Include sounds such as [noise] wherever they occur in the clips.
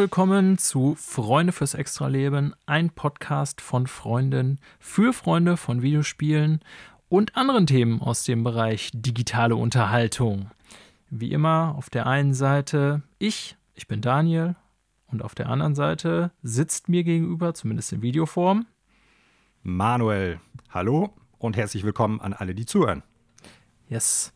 Willkommen zu Freunde fürs Extraleben, ein Podcast von Freunden für Freunde von Videospielen und anderen Themen aus dem Bereich digitale Unterhaltung. Wie immer auf der einen Seite ich, ich bin Daniel, und auf der anderen Seite sitzt mir gegenüber, zumindest in Videoform, Manuel. Hallo und herzlich willkommen an alle, die zuhören. Yes.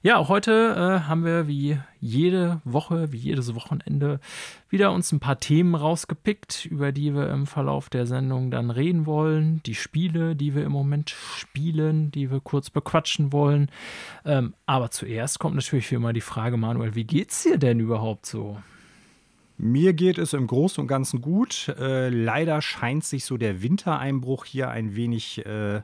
Ja, auch heute äh, haben wir wie jede Woche, wie jedes Wochenende wieder uns ein paar Themen rausgepickt, über die wir im Verlauf der Sendung dann reden wollen. Die Spiele, die wir im Moment spielen, die wir kurz bequatschen wollen. Ähm, aber zuerst kommt natürlich wie immer die Frage, Manuel, wie geht's dir denn überhaupt so? Mir geht es im Großen und Ganzen gut. Äh, leider scheint sich so der Wintereinbruch hier ein wenig äh,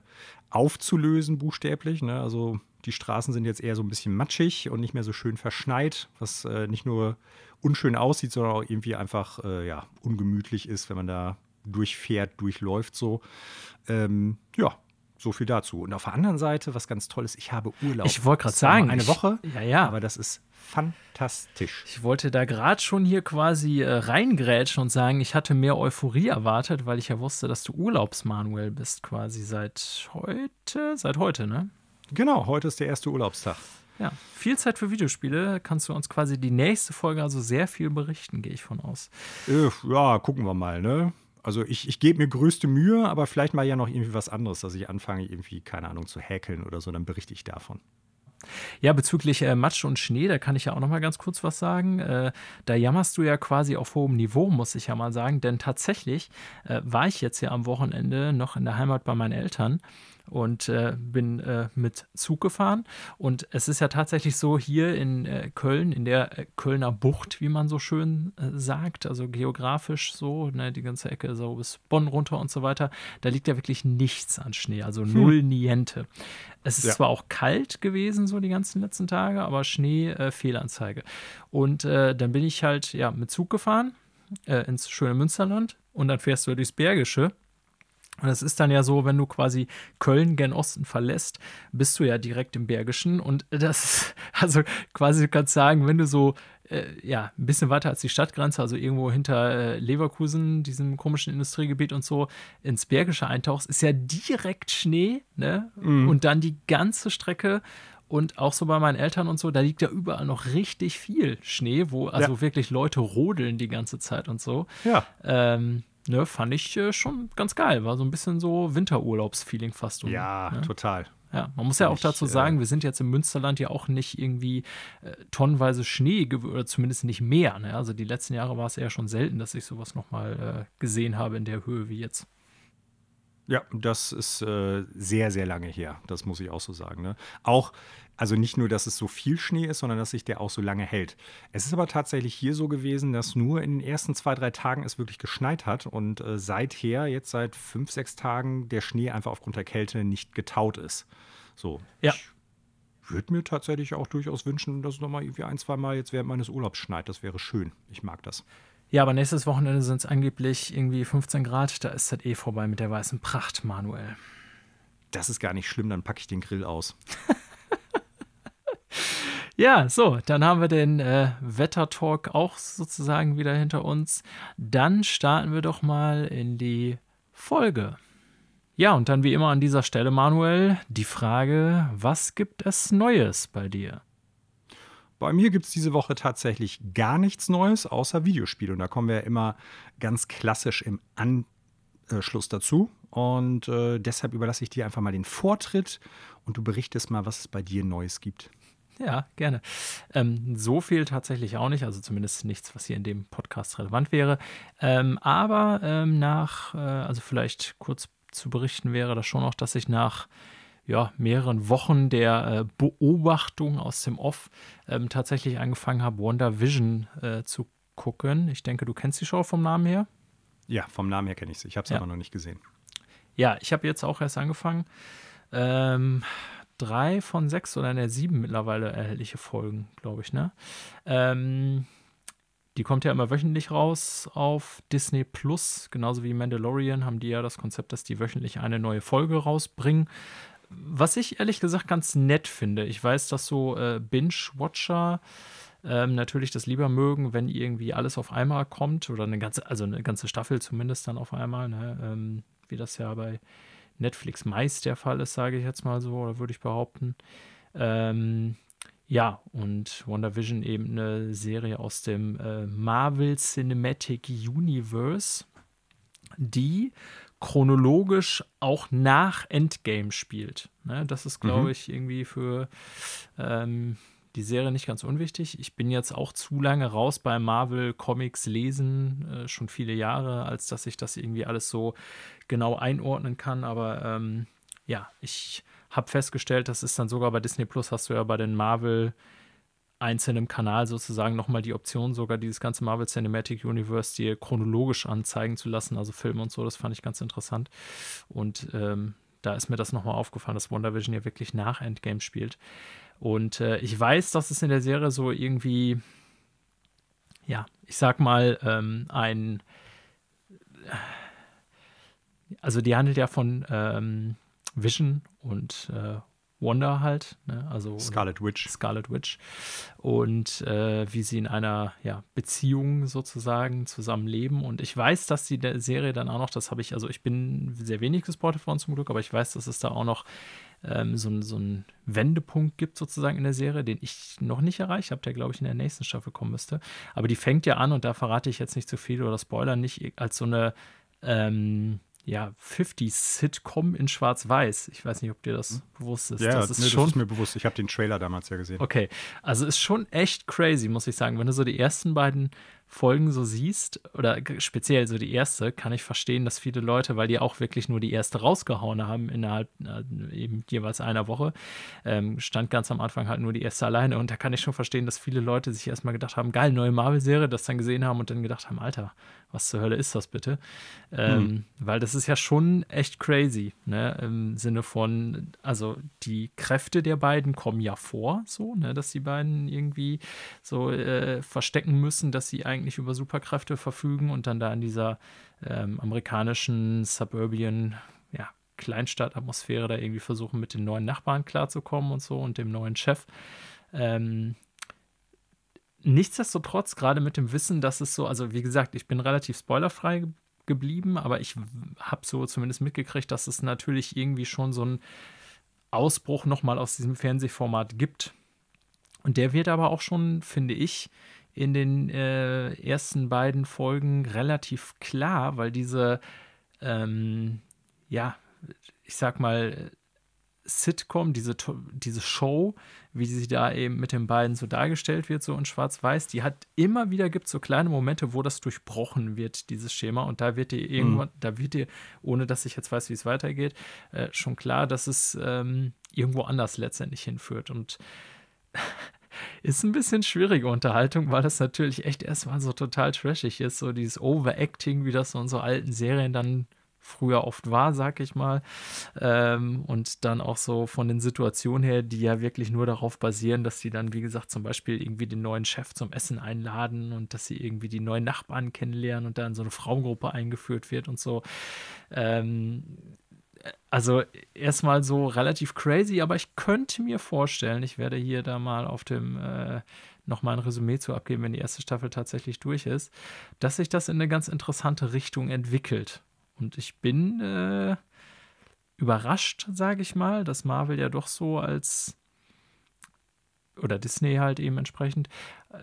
aufzulösen, buchstäblich. Ne? Also die Straßen sind jetzt eher so ein bisschen matschig und nicht mehr so schön verschneit, was äh, nicht nur unschön aussieht, sondern auch irgendwie einfach äh, ja, ungemütlich ist, wenn man da durchfährt, durchläuft so. Ähm, ja, so viel dazu. Und auf der anderen Seite, was ganz toll ist, ich habe Urlaub. Ich wollte gerade sagen, eine Woche. Ich, ja, ja. Aber das ist fantastisch. Ich wollte da gerade schon hier quasi äh, reingrätschen und sagen, ich hatte mehr Euphorie erwartet, weil ich ja wusste, dass du Urlaubsmanuel bist, quasi seit heute, seit heute, ne? Genau, heute ist der erste Urlaubstag. Ja, viel Zeit für Videospiele. Kannst du uns quasi die nächste Folge also sehr viel berichten, gehe ich von aus. Äh, ja, gucken wir mal, ne? Also ich, ich gebe mir größte Mühe, aber vielleicht mal ja noch irgendwie was anderes, dass ich anfange, irgendwie, keine Ahnung, zu häkeln oder so, dann berichte ich davon. Ja, bezüglich äh, Matsch und Schnee, da kann ich ja auch noch mal ganz kurz was sagen. Äh, da jammerst du ja quasi auf hohem Niveau, muss ich ja mal sagen, denn tatsächlich äh, war ich jetzt ja am Wochenende noch in der Heimat bei meinen Eltern und äh, bin äh, mit Zug gefahren. Und es ist ja tatsächlich so hier in äh, Köln, in der äh, Kölner Bucht, wie man so schön äh, sagt, also geografisch so, ne, die ganze Ecke so bis Bonn runter und so weiter, da liegt ja wirklich nichts an Schnee, also hm. null. Niente. Es ist ja. zwar auch kalt gewesen, so die ganzen letzten Tage, aber Schnee, äh, Fehlanzeige. Und dann bin ich halt ja mit Zug gefahren ins schöne Münsterland und dann fährst du durchs Bergische und es ist dann ja so, wenn du quasi Köln gen Osten verlässt, bist du ja direkt im Bergischen. Und das ist, [laughs] also quasi, du kannst sagen, wenn du so, äh, ja, ein bisschen weiter als die Stadtgrenze, also irgendwo hinter äh, Leverkusen, diesem komischen Industriegebiet und so, ins Bergische eintauchst, ist ja direkt Schnee, ne? Mhm. Und dann die ganze Strecke und auch so bei meinen Eltern und so, da liegt ja überall noch richtig viel Schnee, wo also ja. wirklich Leute rodeln die ganze Zeit und so. Ja. Ähm, ne, fand ich äh, schon ganz geil. War so ein bisschen so Winterurlaubsfeeling fast. Und, ja, ne? total. Ja, man muss ja auch dazu sagen, äh, wir sind jetzt im Münsterland ja auch nicht irgendwie äh, tonnenweise Schnee oder zumindest nicht mehr. Ne? Also die letzten Jahre war es eher schon selten, dass ich sowas nochmal äh, gesehen habe in der Höhe wie jetzt. Ja, das ist äh, sehr, sehr lange her. Das muss ich auch so sagen. Ne? Auch, also nicht nur, dass es so viel Schnee ist, sondern dass sich der auch so lange hält. Es ist aber tatsächlich hier so gewesen, dass nur in den ersten zwei, drei Tagen es wirklich geschneit hat und äh, seither, jetzt seit fünf, sechs Tagen, der Schnee einfach aufgrund der Kälte nicht getaut ist. So. Ja. Ich würde mir tatsächlich auch durchaus wünschen, dass es nochmal irgendwie ein, zwei Mal jetzt während meines Urlaubs schneit. Das wäre schön. Ich mag das. Ja, aber nächstes Wochenende sind es angeblich irgendwie 15 Grad. Da ist das eh vorbei mit der weißen Pracht, Manuel. Das ist gar nicht schlimm, dann packe ich den Grill aus. [laughs] ja, so, dann haben wir den äh, Wettertalk auch sozusagen wieder hinter uns. Dann starten wir doch mal in die Folge. Ja, und dann wie immer an dieser Stelle, Manuel, die Frage, was gibt es Neues bei dir? Bei mir gibt es diese Woche tatsächlich gar nichts Neues außer Videospiele. Und da kommen wir ja immer ganz klassisch im Anschluss dazu. Und äh, deshalb überlasse ich dir einfach mal den Vortritt und du berichtest mal, was es bei dir Neues gibt. Ja, gerne. Ähm, so viel tatsächlich auch nicht, also zumindest nichts, was hier in dem Podcast relevant wäre. Ähm, aber ähm, nach, äh, also vielleicht kurz zu berichten wäre das schon noch, dass ich nach ja, mehreren Wochen der äh, Beobachtung aus dem Off ähm, tatsächlich angefangen habe, Wonder Vision äh, zu gucken. Ich denke, du kennst die Show vom Namen her. Ja, vom Namen her kenne ich sie. Ich habe sie ja. aber noch nicht gesehen. Ja, ich habe jetzt auch erst angefangen. Ähm, drei von sechs oder ne, sieben mittlerweile erhältliche Folgen, glaube ich, ne? Ähm, die kommt ja immer wöchentlich raus auf Disney Plus. Genauso wie Mandalorian haben die ja das Konzept, dass die wöchentlich eine neue Folge rausbringen. Was ich ehrlich gesagt ganz nett finde. Ich weiß, dass so äh, Binge-Watcher ähm, natürlich das lieber mögen, wenn irgendwie alles auf einmal kommt oder eine ganze, also eine ganze Staffel zumindest dann auf einmal, ne? ähm, wie das ja bei Netflix meist der Fall ist, sage ich jetzt mal so, oder würde ich behaupten. Ähm, ja, und WandaVision eben eine Serie aus dem äh, Marvel Cinematic Universe, die chronologisch auch nach Endgame spielt. Ne, das ist, glaube mhm. ich, irgendwie für ähm, die Serie nicht ganz unwichtig. Ich bin jetzt auch zu lange raus bei Marvel Comics lesen, äh, schon viele Jahre, als dass ich das irgendwie alles so genau einordnen kann. Aber ähm, ja, ich habe festgestellt, das ist dann sogar bei Disney Plus, hast du ja bei den Marvel einzelnen Kanal sozusagen nochmal die Option, sogar dieses ganze Marvel Cinematic Universe dir chronologisch anzeigen zu lassen, also Filme und so, das fand ich ganz interessant. Und ähm, da ist mir das nochmal aufgefallen, dass WandaVision ja wirklich nach Endgame spielt. Und äh, ich weiß, dass es in der Serie so irgendwie, ja, ich sag mal, ähm, ein, also die handelt ja von ähm, Vision und äh, Wanda halt, ne? also Scarlet Witch. Scarlet Witch. Und äh, wie sie in einer ja, Beziehung sozusagen zusammenleben. Und ich weiß, dass die Serie dann auch noch, das habe ich, also ich bin sehr wenig gespoilt von zum Glück, aber ich weiß, dass es da auch noch ähm, so, so einen Wendepunkt gibt sozusagen in der Serie, den ich noch nicht erreicht habe, der glaube ich in der nächsten Staffel kommen müsste. Aber die fängt ja an und da verrate ich jetzt nicht zu viel oder Spoiler nicht, als so eine ähm, ja, 50-Sitcom in Schwarz-Weiß. Ich weiß nicht, ob dir das hm? bewusst ist. Ja, das ist, nee, schon, das ist mir bewusst. Ich habe den Trailer damals ja gesehen. Okay, also ist schon echt crazy, muss ich sagen. Wenn du so die ersten beiden Folgen so siehst, oder speziell so die erste, kann ich verstehen, dass viele Leute, weil die auch wirklich nur die erste rausgehauen haben, innerhalb äh, eben jeweils einer Woche, ähm, stand ganz am Anfang halt nur die erste alleine. Und da kann ich schon verstehen, dass viele Leute sich erstmal gedacht haben, geil, neue Marvel-Serie, das dann gesehen haben und dann gedacht haben, Alter, was zur Hölle ist das bitte? Ähm, mhm. Weil das ist ja schon echt crazy, ne? Im Sinne von, also die Kräfte der beiden kommen ja vor, so, ne? Dass die beiden irgendwie so äh, verstecken müssen, dass sie eigentlich über Superkräfte verfügen und dann da in dieser ähm, amerikanischen Suburban, ja, Kleinstadtatmosphäre da irgendwie versuchen, mit den neuen Nachbarn klarzukommen und so und dem neuen Chef. Ähm, nichtsdestotrotz, gerade mit dem Wissen, dass es so, also wie gesagt, ich bin relativ spoilerfrei geblieben, aber ich habe so zumindest mitgekriegt, dass es natürlich irgendwie schon so einen Ausbruch nochmal aus diesem Fernsehformat gibt. Und der wird aber auch schon, finde ich, in den äh, ersten beiden Folgen relativ klar, weil diese, ähm, ja, ich sag mal, Sitcom, diese, diese Show, wie sie da eben mit den beiden so dargestellt wird, so in Schwarz-Weiß, die hat immer wieder gibt so kleine Momente, wo das durchbrochen wird, dieses Schema. Und da wird dir irgendwann, mhm. da wird dir, ohne dass ich jetzt weiß, wie es weitergeht, äh, schon klar, dass es ähm, irgendwo anders letztendlich hinführt. Und [laughs] ist ein bisschen schwierige Unterhaltung, weil das natürlich echt erstmal so total trashig ist, so dieses Overacting, wie das so in so alten Serien dann früher oft war, sag ich mal. Ähm, und dann auch so von den Situationen her, die ja wirklich nur darauf basieren, dass sie dann, wie gesagt, zum Beispiel irgendwie den neuen Chef zum Essen einladen und dass sie irgendwie die neuen Nachbarn kennenlernen und dann so eine Frauengruppe eingeführt wird und so. Ähm, also erstmal so relativ crazy, aber ich könnte mir vorstellen, ich werde hier da mal auf dem äh, nochmal ein Resümee zu abgeben, wenn die erste Staffel tatsächlich durch ist, dass sich das in eine ganz interessante Richtung entwickelt. Und ich bin äh, überrascht, sage ich mal, dass Marvel ja doch so als oder Disney halt eben entsprechend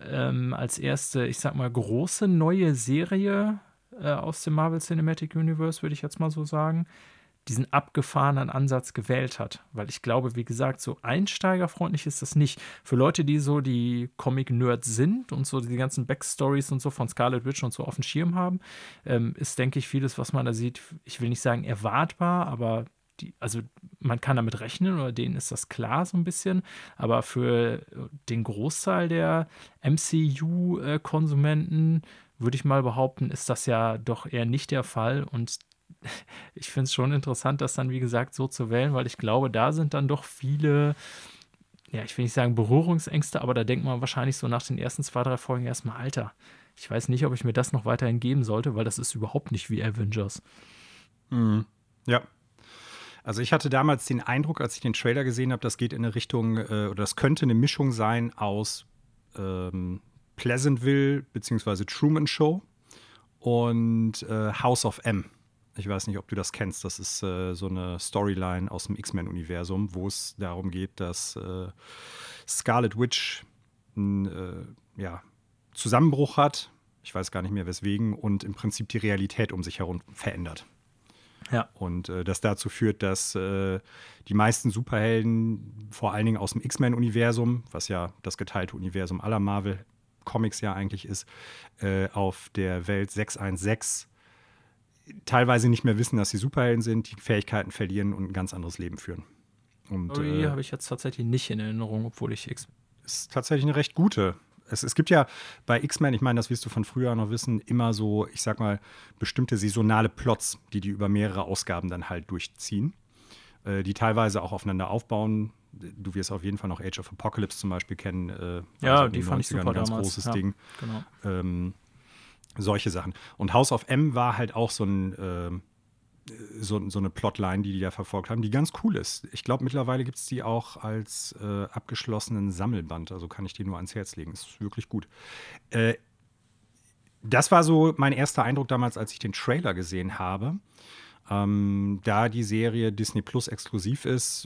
ähm, als erste, ich sag mal, große neue Serie äh, aus dem Marvel Cinematic Universe, würde ich jetzt mal so sagen, diesen abgefahrenen Ansatz gewählt hat. Weil ich glaube, wie gesagt, so einsteigerfreundlich ist das nicht. Für Leute, die so die Comic-Nerds sind und so die ganzen Backstories und so von Scarlet Witch und so auf dem Schirm haben, ähm, ist, denke ich, vieles, was man da sieht, ich will nicht sagen erwartbar, aber die, also man kann damit rechnen oder denen ist das klar so ein bisschen, aber für den Großteil der MCU-Konsumenten würde ich mal behaupten, ist das ja doch eher nicht der Fall und ich finde es schon interessant, das dann, wie gesagt, so zu wählen, weil ich glaube, da sind dann doch viele, ja, ich will nicht sagen Berührungsängste, aber da denkt man wahrscheinlich so nach den ersten zwei, drei Folgen erstmal, Alter, ich weiß nicht, ob ich mir das noch weiterhin geben sollte, weil das ist überhaupt nicht wie Avengers. Mhm. Ja. Also ich hatte damals den Eindruck, als ich den Trailer gesehen habe, das geht in eine Richtung, äh, oder das könnte eine Mischung sein aus ähm, Pleasantville bzw. Truman Show und äh, House of M. Ich weiß nicht, ob du das kennst. Das ist äh, so eine Storyline aus dem X-Men-Universum, wo es darum geht, dass äh, Scarlet Witch einen äh, ja, Zusammenbruch hat. Ich weiß gar nicht mehr weswegen und im Prinzip die Realität um sich herum verändert. Ja. Und äh, das dazu führt, dass äh, die meisten Superhelden, vor allen Dingen aus dem X-Men-Universum, was ja das geteilte Universum aller Marvel-Comics ja eigentlich ist, äh, auf der Welt 616 teilweise nicht mehr wissen, dass sie Superhelden sind, die Fähigkeiten verlieren und ein ganz anderes Leben führen. Und, Story äh, habe ich jetzt tatsächlich nicht in Erinnerung, obwohl ich X. Ist tatsächlich eine recht gute. Es, es gibt ja bei X-Men, ich meine, das wirst du von früher noch wissen, immer so, ich sag mal, bestimmte saisonale Plots, die die über mehrere Ausgaben dann halt durchziehen, äh, die teilweise auch aufeinander aufbauen. Du wirst auf jeden Fall noch Age of Apocalypse zum Beispiel kennen. Äh, ja, also die fand ich super ein ganz damals. großes ja, Ding. Genau. Ähm, solche Sachen. Und House of M war halt auch so ein äh, so, so, eine Plotline, die die da verfolgt haben, die ganz cool ist. Ich glaube, mittlerweile gibt es die auch als äh, abgeschlossenen Sammelband. Also kann ich die nur ans Herz legen. Ist wirklich gut. Äh, das war so mein erster Eindruck damals, als ich den Trailer gesehen habe. Ähm, da die Serie Disney Plus exklusiv ist,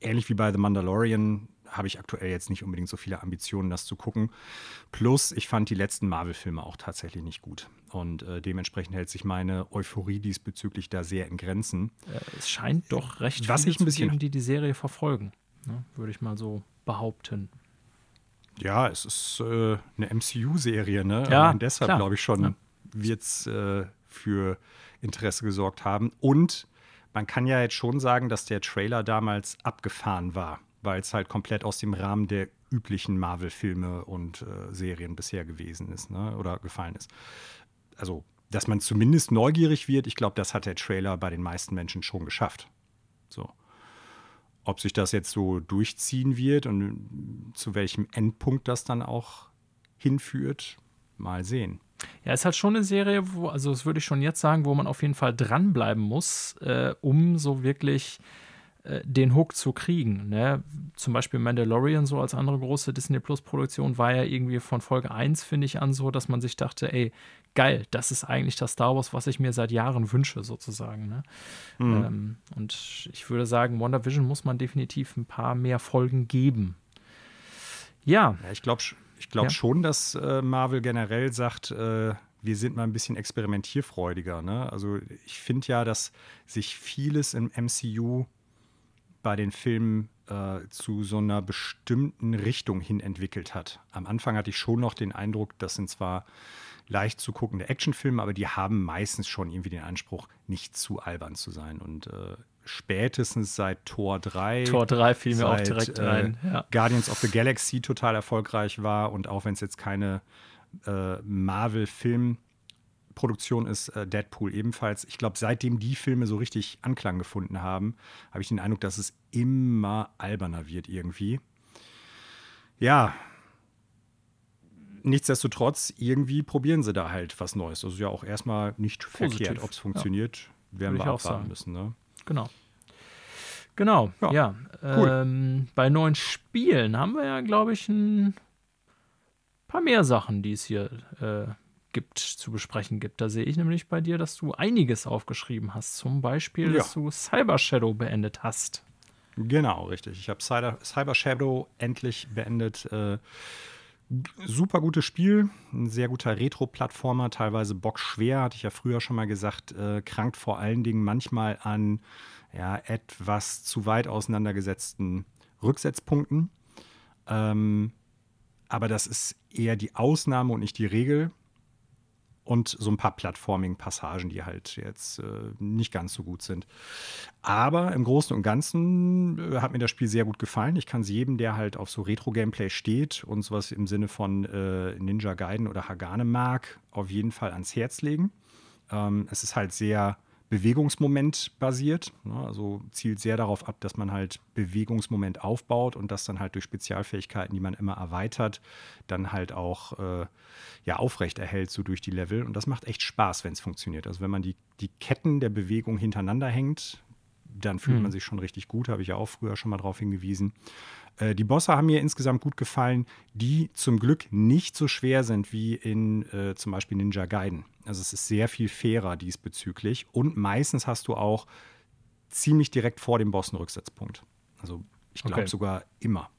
äh, ähnlich wie bei The Mandalorian, habe ich aktuell jetzt nicht unbedingt so viele Ambitionen, das zu gucken. Plus, ich fand die letzten Marvel-Filme auch tatsächlich nicht gut. Und äh, dementsprechend hält sich meine Euphorie diesbezüglich da sehr in Grenzen. Es scheint doch recht Was ich ein bisschen geben, die die Serie verfolgen, ne? würde ich mal so behaupten. Ja, es ist äh, eine MCU-Serie, ne? Ja, Und deshalb glaube ich schon, ja. wird es äh, für Interesse gesorgt haben. Und man kann ja jetzt schon sagen, dass der Trailer damals abgefahren war weil es halt komplett aus dem Rahmen der üblichen Marvel-Filme und äh, Serien bisher gewesen ist ne? oder gefallen ist. Also, dass man zumindest neugierig wird, ich glaube, das hat der Trailer bei den meisten Menschen schon geschafft. So. Ob sich das jetzt so durchziehen wird und zu welchem Endpunkt das dann auch hinführt, mal sehen. Ja, ist halt schon eine Serie, wo, also das würde ich schon jetzt sagen, wo man auf jeden Fall dranbleiben muss, äh, um so wirklich äh, den Hook zu kriegen. Ne? Zum Beispiel Mandalorian, so als andere große Disney Plus-Produktion, war ja irgendwie von Folge 1, finde ich, an so, dass man sich dachte, ey, geil, das ist eigentlich das Star Wars, was ich mir seit Jahren wünsche, sozusagen. Ne? Mhm. Ähm, und ich würde sagen, WandaVision muss man definitiv ein paar mehr Folgen geben. Ja. ja ich glaube ich glaub ja. schon, dass äh, Marvel generell sagt, äh, wir sind mal ein bisschen experimentierfreudiger. Ne? Also ich finde ja, dass sich vieles im MCU bei den Filmen äh, zu so einer bestimmten Richtung hin entwickelt hat. Am Anfang hatte ich schon noch den Eindruck, das sind zwar leicht zu guckende Actionfilme, aber die haben meistens schon irgendwie den Anspruch, nicht zu albern zu sein. Und äh, spätestens seit Tor 3. Tor 3 fiel mir auch direkt äh, rein. Ja. Guardians of the Galaxy total erfolgreich war und auch wenn es jetzt keine äh, Marvel-Film Produktion ist äh, Deadpool ebenfalls. Ich glaube, seitdem die Filme so richtig Anklang gefunden haben, habe ich den Eindruck, dass es immer alberner wird irgendwie. Ja, nichtsdestotrotz, irgendwie probieren sie da halt was Neues. Also ja auch erstmal nicht Positiv. verkehrt. Ob es funktioniert, ja. werden Würde wir abwarten müssen. Ne? Genau. Genau, ja. ja. Cool. Ähm, bei neuen Spielen haben wir ja, glaube ich, ein paar mehr Sachen, die es hier äh, gibt, zu besprechen gibt. Da sehe ich nämlich bei dir, dass du einiges aufgeschrieben hast. Zum Beispiel, ja. dass du Cyber Shadow beendet hast. Genau, richtig. Ich habe Cyber Shadow endlich beendet. Äh, super gutes Spiel, ein sehr guter Retro-Plattformer, teilweise bockschwer, hatte ich ja früher schon mal gesagt, äh, krankt vor allen Dingen manchmal an ja, etwas zu weit auseinandergesetzten Rücksetzpunkten. Ähm, aber das ist eher die Ausnahme und nicht die Regel und so ein paar Plattforming-Passagen, die halt jetzt äh, nicht ganz so gut sind. Aber im Großen und Ganzen äh, hat mir das Spiel sehr gut gefallen. Ich kann es jedem, der halt auf so Retro-Gameplay steht und sowas im Sinne von äh, Ninja Gaiden oder Hagane mag, auf jeden Fall ans Herz legen. Ähm, es ist halt sehr Bewegungsmoment basiert. Ne? Also zielt sehr darauf ab, dass man halt Bewegungsmoment aufbaut und das dann halt durch Spezialfähigkeiten, die man immer erweitert, dann halt auch äh, ja, aufrecht erhält, so durch die Level. Und das macht echt Spaß, wenn es funktioniert. Also wenn man die, die Ketten der Bewegung hintereinander hängt, dann fühlt mhm. man sich schon richtig gut, habe ich ja auch früher schon mal darauf hingewiesen. Äh, die Bosse haben mir insgesamt gut gefallen, die zum Glück nicht so schwer sind wie in äh, zum Beispiel Ninja Gaiden. Also es ist sehr viel fairer diesbezüglich und meistens hast du auch ziemlich direkt vor dem Boss einen Rücksetzpunkt. Also ich glaube okay. sogar immer.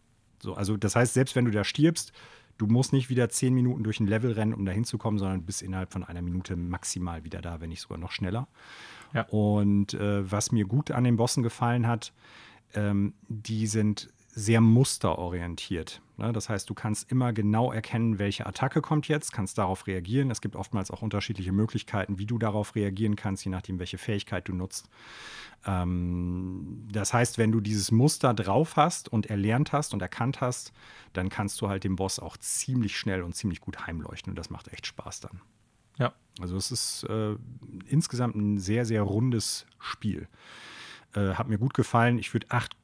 So, also das heißt, selbst wenn du da stirbst, du musst nicht wieder zehn Minuten durch ein Level rennen, um da hinzukommen, sondern bist innerhalb von einer Minute maximal wieder da, wenn nicht sogar noch schneller. Ja. Und äh, was mir gut an den Bossen gefallen hat, ähm, die sind sehr musterorientiert. Ne? Das heißt, du kannst immer genau erkennen, welche Attacke kommt jetzt, kannst darauf reagieren. Es gibt oftmals auch unterschiedliche Möglichkeiten, wie du darauf reagieren kannst, je nachdem, welche Fähigkeit du nutzt. Ähm, das heißt, wenn du dieses Muster drauf hast und erlernt hast und erkannt hast, dann kannst du halt den Boss auch ziemlich schnell und ziemlich gut heimleuchten und das macht echt Spaß dann. Ja. Also es ist äh, insgesamt ein sehr, sehr rundes Spiel. Äh, hat mir gut gefallen. Ich würde acht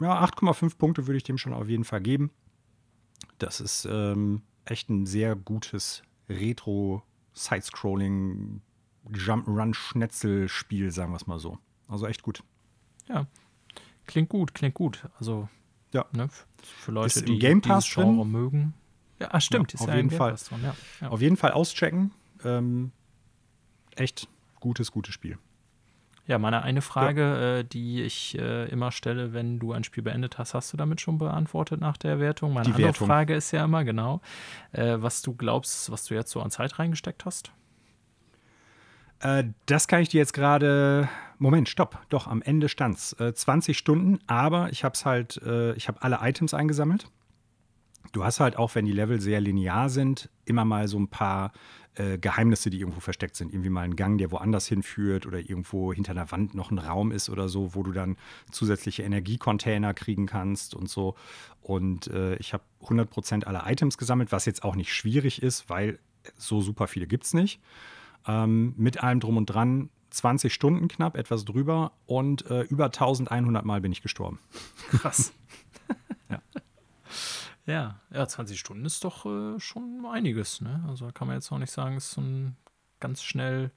ja, 8,5 Punkte würde ich dem schon auf jeden Fall geben. Das ist ähm, echt ein sehr gutes Retro-Side-Scrolling Jump-Run-Schnetzel-Spiel, sagen wir es mal so. Also echt gut. Ja, klingt gut, klingt gut. Also ja. Ne, für Leute, ist die Game Pass Genre drin. mögen. Ja, ah, stimmt. Ja, auf, ja jeden Fall. Drin. Ja. auf jeden Fall auschecken. Ähm, echt gutes, gutes Spiel. Ja, meine eine Frage, ja. äh, die ich äh, immer stelle, wenn du ein Spiel beendet hast, hast du damit schon beantwortet nach der Wertung? Meine die andere Wertung. Frage ist ja immer genau, äh, was du glaubst, was du jetzt so an Zeit reingesteckt hast. Äh, das kann ich dir jetzt gerade. Moment, stopp. Doch, am Ende stand's. Äh, 20 Stunden, aber ich habe es halt, äh, ich habe alle Items eingesammelt. Du hast halt auch, wenn die Level sehr linear sind, immer mal so ein paar äh, Geheimnisse, die irgendwo versteckt sind. Irgendwie mal ein Gang, der woanders hinführt oder irgendwo hinter einer Wand noch ein Raum ist oder so, wo du dann zusätzliche Energiecontainer kriegen kannst und so. Und äh, ich habe 100% aller Items gesammelt, was jetzt auch nicht schwierig ist, weil so super viele gibt es nicht. Ähm, mit allem drum und dran 20 Stunden knapp, etwas drüber und äh, über 1100 Mal bin ich gestorben. Krass. [laughs] ja. Ja, ja, 20 Stunden ist doch äh, schon einiges. Ne? Also kann man jetzt auch nicht sagen, es ist so ein ganz schnell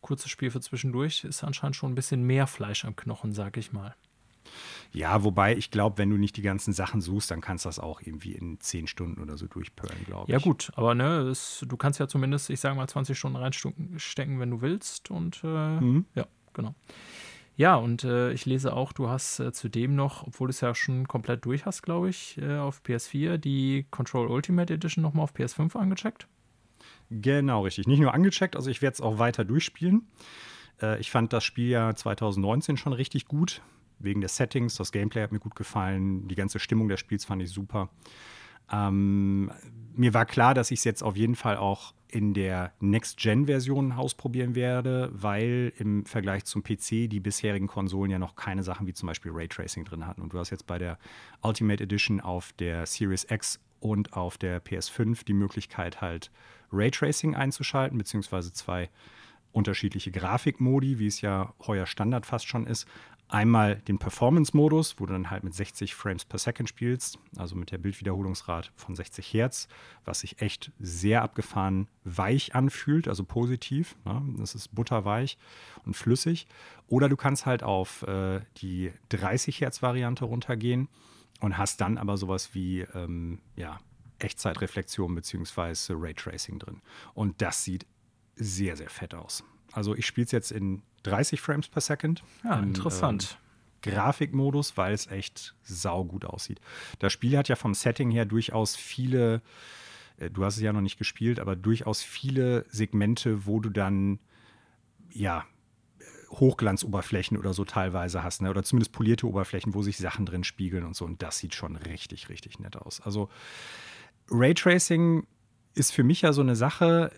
kurzes Spiel für zwischendurch. Ist anscheinend schon ein bisschen mehr Fleisch am Knochen, sag ich mal. Ja, wobei ich glaube, wenn du nicht die ganzen Sachen suchst, dann kannst du das auch irgendwie in 10 Stunden oder so durchpören, glaube ich. Ja, gut, aber ne, es, du kannst ja zumindest, ich sage mal, 20 Stunden reinstecken, wenn du willst. Und äh, mhm. ja, genau. Ja, und äh, ich lese auch, du hast äh, zudem noch, obwohl du es ja schon komplett durch hast, glaube ich, äh, auf PS4, die Control Ultimate Edition nochmal auf PS5 angecheckt. Genau, richtig. Nicht nur angecheckt, also ich werde es auch weiter durchspielen. Äh, ich fand das Spiel ja 2019 schon richtig gut, wegen des Settings. Das Gameplay hat mir gut gefallen. Die ganze Stimmung des Spiels fand ich super. Ähm, mir war klar, dass ich es jetzt auf jeden Fall auch in der Next-Gen-Version ausprobieren werde, weil im Vergleich zum PC die bisherigen Konsolen ja noch keine Sachen wie zum Beispiel Raytracing drin hatten. Und du hast jetzt bei der Ultimate Edition auf der Series X und auf der PS5 die Möglichkeit halt Raytracing einzuschalten, beziehungsweise zwei unterschiedliche Grafikmodi, wie es ja heuer Standard fast schon ist. Einmal den Performance-Modus, wo du dann halt mit 60 Frames per Second spielst, also mit der Bildwiederholungsrate von 60 Hertz, was sich echt sehr abgefahren weich anfühlt, also positiv. Ne? Das ist butterweich und flüssig. Oder du kannst halt auf äh, die 30 Hertz-Variante runtergehen und hast dann aber sowas wie ähm, ja, Echtzeitreflexion bzw. Raytracing drin. Und das sieht sehr, sehr fett aus. Also ich spiele es jetzt in 30 Frames per Second. Ja, in, interessant. Ähm, Grafikmodus, weil es echt saugut aussieht. Das Spiel hat ja vom Setting her durchaus viele, äh, du hast es ja noch nicht gespielt, aber durchaus viele Segmente, wo du dann, ja, Hochglanzoberflächen oder so teilweise hast, ne? oder zumindest polierte Oberflächen, wo sich Sachen drin spiegeln und so. Und das sieht schon richtig, richtig nett aus. Also Raytracing ist für mich ja so eine Sache,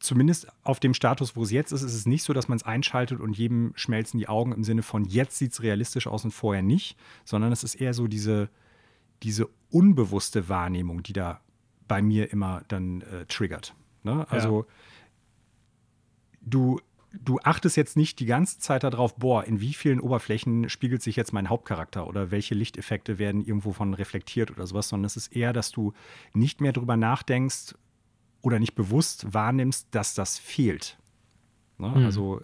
zumindest auf dem Status, wo es jetzt ist, ist es nicht so, dass man es einschaltet und jedem schmelzen die Augen im Sinne von jetzt sieht es realistisch aus und vorher nicht, sondern es ist eher so diese, diese unbewusste Wahrnehmung, die da bei mir immer dann äh, triggert. Ne? Also ja. du, du achtest jetzt nicht die ganze Zeit darauf, boah, in wie vielen Oberflächen spiegelt sich jetzt mein Hauptcharakter oder welche Lichteffekte werden irgendwo von reflektiert oder sowas, sondern es ist eher, dass du nicht mehr drüber nachdenkst, oder nicht bewusst wahrnimmst, dass das fehlt. Ne? Mhm. Also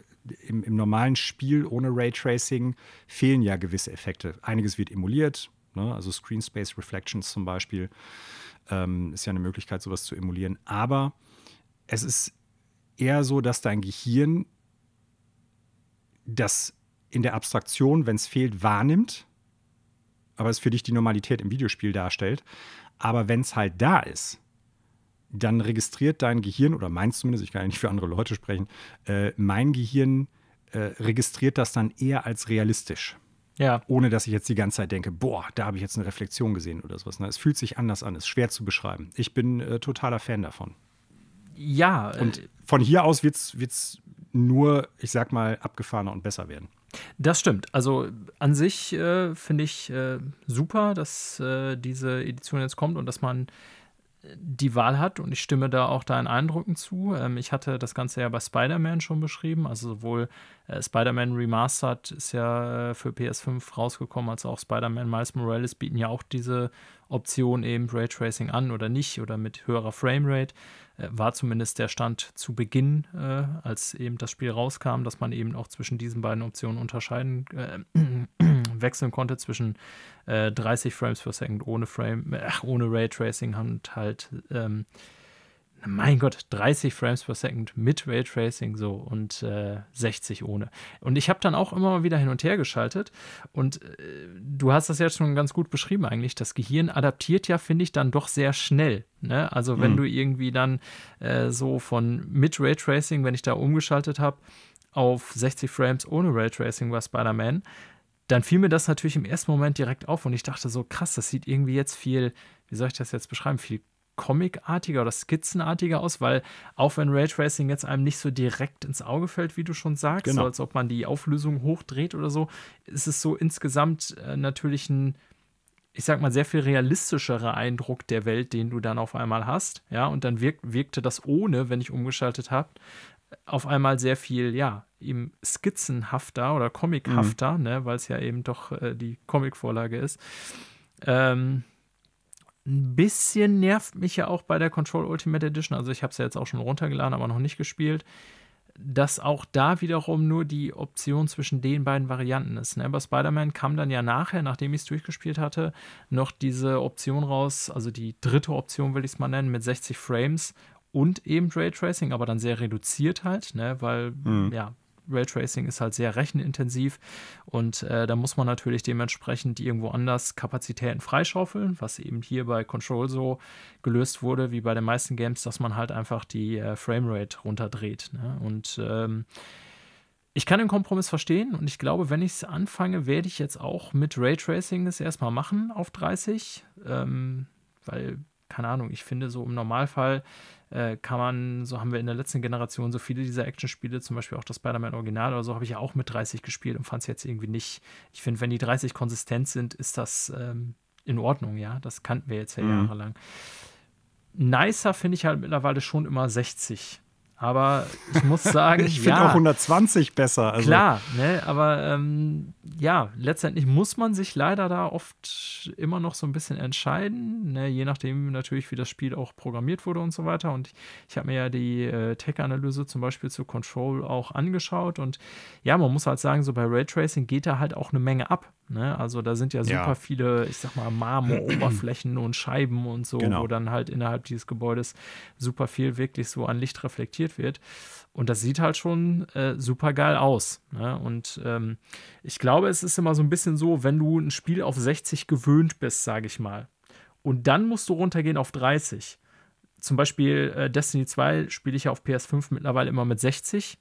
im, im, normalen Spiel ohne Raytracing fehlen ja gewisse Effekte. Einiges wird emuliert, ne? also Screen Space Reflections zum Beispiel ähm, ist ja eine Möglichkeit, sowas zu emulieren. Aber es ist eher so, dass dein Gehirn das in der Abstraktion, wenn es fehlt, wahrnimmt, aber es für dich die Normalität im Videospiel darstellt. Aber wenn es halt da ist, dann registriert dein Gehirn, oder meins zumindest, ich kann ja nicht für andere Leute sprechen, äh, mein Gehirn äh, registriert das dann eher als realistisch. Ja. Ohne dass ich jetzt die ganze Zeit denke, boah, da habe ich jetzt eine Reflexion gesehen oder sowas. Ne? Es fühlt sich anders an, ist schwer zu beschreiben. Ich bin äh, totaler Fan davon. Ja. Und äh, von hier aus wird es nur, ich sag mal, abgefahrener und besser werden. Das stimmt. Also an sich äh, finde ich äh, super, dass äh, diese Edition jetzt kommt und dass man die Wahl hat und ich stimme da auch deinen Eindrücken zu. Ähm, ich hatte das Ganze ja bei Spider-Man schon beschrieben, also sowohl äh, Spider-Man Remastered ist ja äh, für PS5 rausgekommen, als auch Spider-Man Miles Morales bieten ja auch diese Option eben Raytracing an oder nicht oder mit höherer Framerate. Äh, war zumindest der Stand zu Beginn, äh, als eben das Spiel rauskam, dass man eben auch zwischen diesen beiden Optionen unterscheiden, äh, [clears throat] wechseln konnte zwischen äh, 30 Frames per Second ohne Frame, ach, ohne Raytracing und halt ähm, mein Gott, 30 Frames per Second mit Raytracing so und äh, 60 ohne. Und ich habe dann auch immer mal wieder hin und her geschaltet und äh, du hast das jetzt schon ganz gut beschrieben eigentlich. Das Gehirn adaptiert ja, finde ich, dann doch sehr schnell. Ne? Also wenn mhm. du irgendwie dann äh, so von mit Raytracing, wenn ich da umgeschaltet habe, auf 60 Frames ohne Raytracing bei Spider-Man, dann fiel mir das natürlich im ersten Moment direkt auf und ich dachte so, krass, das sieht irgendwie jetzt viel, wie soll ich das jetzt beschreiben, viel comicartiger oder skizzenartiger aus, weil auch wenn Raytracing jetzt einem nicht so direkt ins Auge fällt, wie du schon sagst, genau. so als ob man die Auflösung hochdreht oder so, ist es so insgesamt äh, natürlich ein, ich sag mal, sehr viel realistischerer Eindruck der Welt, den du dann auf einmal hast. Ja, und dann wirk wirkte das ohne, wenn ich umgeschaltet habe, auf einmal sehr viel, ja, eben skizzenhafter oder comichafter, mhm. ne, weil es ja eben doch äh, die Comicvorlage ist. Ähm, ein bisschen nervt mich ja auch bei der Control Ultimate Edition, also ich habe es ja jetzt auch schon runtergeladen, aber noch nicht gespielt, dass auch da wiederum nur die Option zwischen den beiden Varianten ist. Ne? Bei Spider-Man kam dann ja nachher, nachdem ich es durchgespielt hatte, noch diese Option raus, also die dritte Option will ich es mal nennen, mit 60 Frames und eben Raytracing, aber dann sehr reduziert halt, ne? weil mhm. ja, Raytracing ist halt sehr rechenintensiv und äh, da muss man natürlich dementsprechend irgendwo anders Kapazitäten freischaufeln, was eben hier bei Control so gelöst wurde, wie bei den meisten Games, dass man halt einfach die äh, Framerate runterdreht. Ne? Und ähm, ich kann den Kompromiss verstehen und ich glaube, wenn ich es anfange, werde ich jetzt auch mit Raytracing es erstmal machen auf 30, ähm, weil, keine Ahnung, ich finde so im Normalfall äh, kann man, so haben wir in der letzten Generation so viele dieser Actionspiele, zum Beispiel auch das Spider-Man Original oder so, habe ich ja auch mit 30 gespielt und fand es jetzt irgendwie nicht. Ich finde, wenn die 30 konsistent sind, ist das ähm, in Ordnung, ja. Das kannten wir jetzt ja mhm. jahrelang. Nicer finde ich halt mittlerweile schon immer 60. Aber ich muss sagen, [laughs] ich finde ja, auch 120 besser. Also. Klar, ne, aber ähm, ja, letztendlich muss man sich leider da oft immer noch so ein bisschen entscheiden, ne, je nachdem natürlich, wie das Spiel auch programmiert wurde und so weiter. Und ich, ich habe mir ja die äh, Tech-Analyse zum Beispiel zu Control auch angeschaut und ja, man muss halt sagen, so bei Raytracing geht da halt auch eine Menge ab. Ne? Also da sind ja super ja. viele, ich sag mal, Marmoroberflächen und Scheiben und so, genau. wo dann halt innerhalb dieses Gebäudes super viel wirklich so an Licht reflektiert wird. Und das sieht halt schon äh, super geil aus. Ne? Und ähm, ich glaube, es ist immer so ein bisschen so, wenn du ein Spiel auf 60 gewöhnt bist, sage ich mal, und dann musst du runtergehen auf 30. Zum Beispiel äh, Destiny 2 spiele ich ja auf PS5 mittlerweile immer mit 60